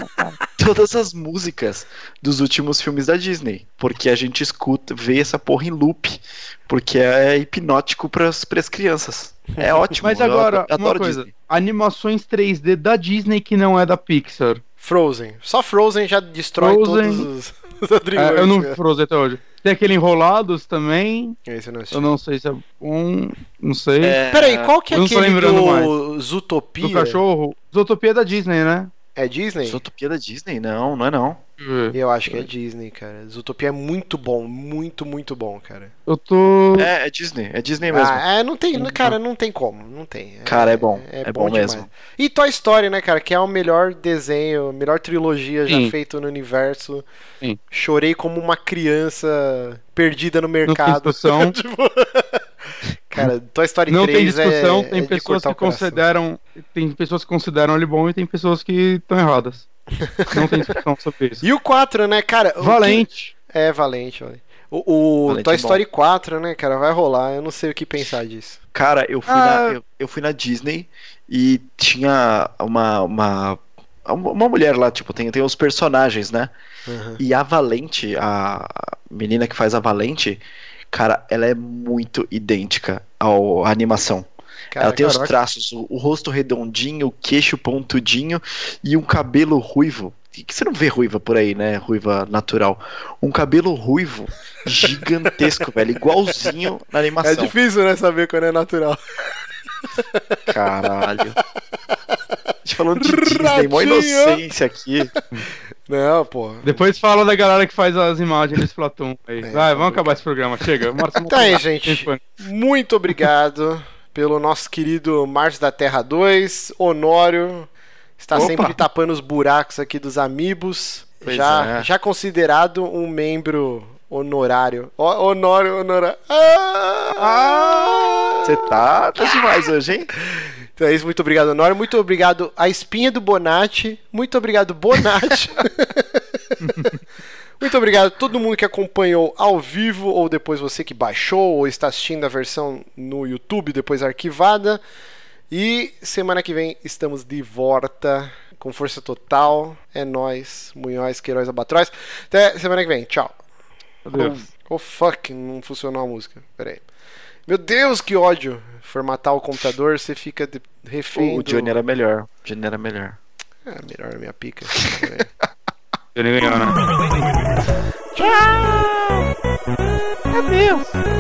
todas as músicas dos últimos filmes da Disney. Porque a gente escuta, vê essa porra em loop. Porque é hipnótico pras, pras crianças. É (laughs) ótimo. Mas eu agora, adoro- uma coisa: Disney. animações 3D da Disney que não é da Pixar. Frozen. Só Frozen já destrói Frozen. todos os, (laughs) os. É, eu não vi Frozen até hoje. Tem aquele Enrolados também. Esse eu não assisti. Eu não sei se é bom. Não sei. É, Peraí, qual que é eu aquele do Zootopia? Do cachorro. Zootopia é da Disney, né? É Disney? Zootopia da Disney? Não, não é não. Deixa eu acho que é Disney, cara. Zootopia é muito bom, muito, muito bom, cara. Eu tô. É, é Disney, é Disney mesmo. Ah, é, não tem, cara, não tem como, não tem. Cara, é bom, é bom mesmo. E Toy Story, né, cara, que é o melhor desenho, a melhor trilogia já Sim. feito no universo. Sim. Chorei como uma criança perdida no Não tem mercado. discussão. (laughs) Tipo, cara, Toy Story Não 3 tem discussão. é, tem é de pessoas que consideram. Tem pessoas que consideram ele bom e tem pessoas que estão erradas. Não tem discussão sobre isso. E o 4, né, cara? o que- Valente. É, Valente, Valente. O, o Valente Toy é bom. Story 4, né, cara, vai rolar. Eu não sei o que pensar disso. Cara, eu fui, Ah. na, eu, eu fui na Disney e tinha uma, uma, uma mulher lá, tipo, tem, tem os personagens, né? Uhum. E a Valente, a menina que faz a Valente, cara, ela é muito idêntica ao, à animação. Cara, ela tem os traços, o, o rosto redondinho, o queixo pontudinho e um cabelo ruivo. Que você não vê ruiva por aí, né? Ruiva natural. Um cabelo ruivo gigantesco, (laughs) velho. Igualzinho na é animação. difícil, né, saber quando é natural. Caralho. gente falando de Disney, mó inocência aqui. Não, pô. Depois fala da galera que faz as imagens desse Platão aí. É, Vai, vamos acabar esse programa. Chega. Tá aí, gente. Muito obrigado pelo nosso querido Márcio da Terra 2, Honório. Está Opa. sempre tapando os buracos aqui dos amigos. Já, é. já considerado um membro honorário. Honório, honorário. Ah! Você tá, tá demais hoje, hein? Então é isso, muito obrigado, Honório. Muito obrigado a espinha do Bonatti. Muito obrigado, Bonatti. (laughs) muito obrigado a todo mundo que acompanhou ao vivo, ou depois você que baixou, ou está assistindo a versão no YouTube, depois arquivada. E semana que vem estamos de volta com força total. É nós, Munhoz, Queiroz, Abatroz. Até semana que vem. Tchau. Adeus. Oh fuck, não funcionou a música. Pera aí. Meu Deus, que ódio. Formatar o computador, você fica de refém. O do- Johnny era melhor. O Johnny era melhor. É, melhor a minha pica. (laughs) Ele ganhou, né? Tchau! Adeus!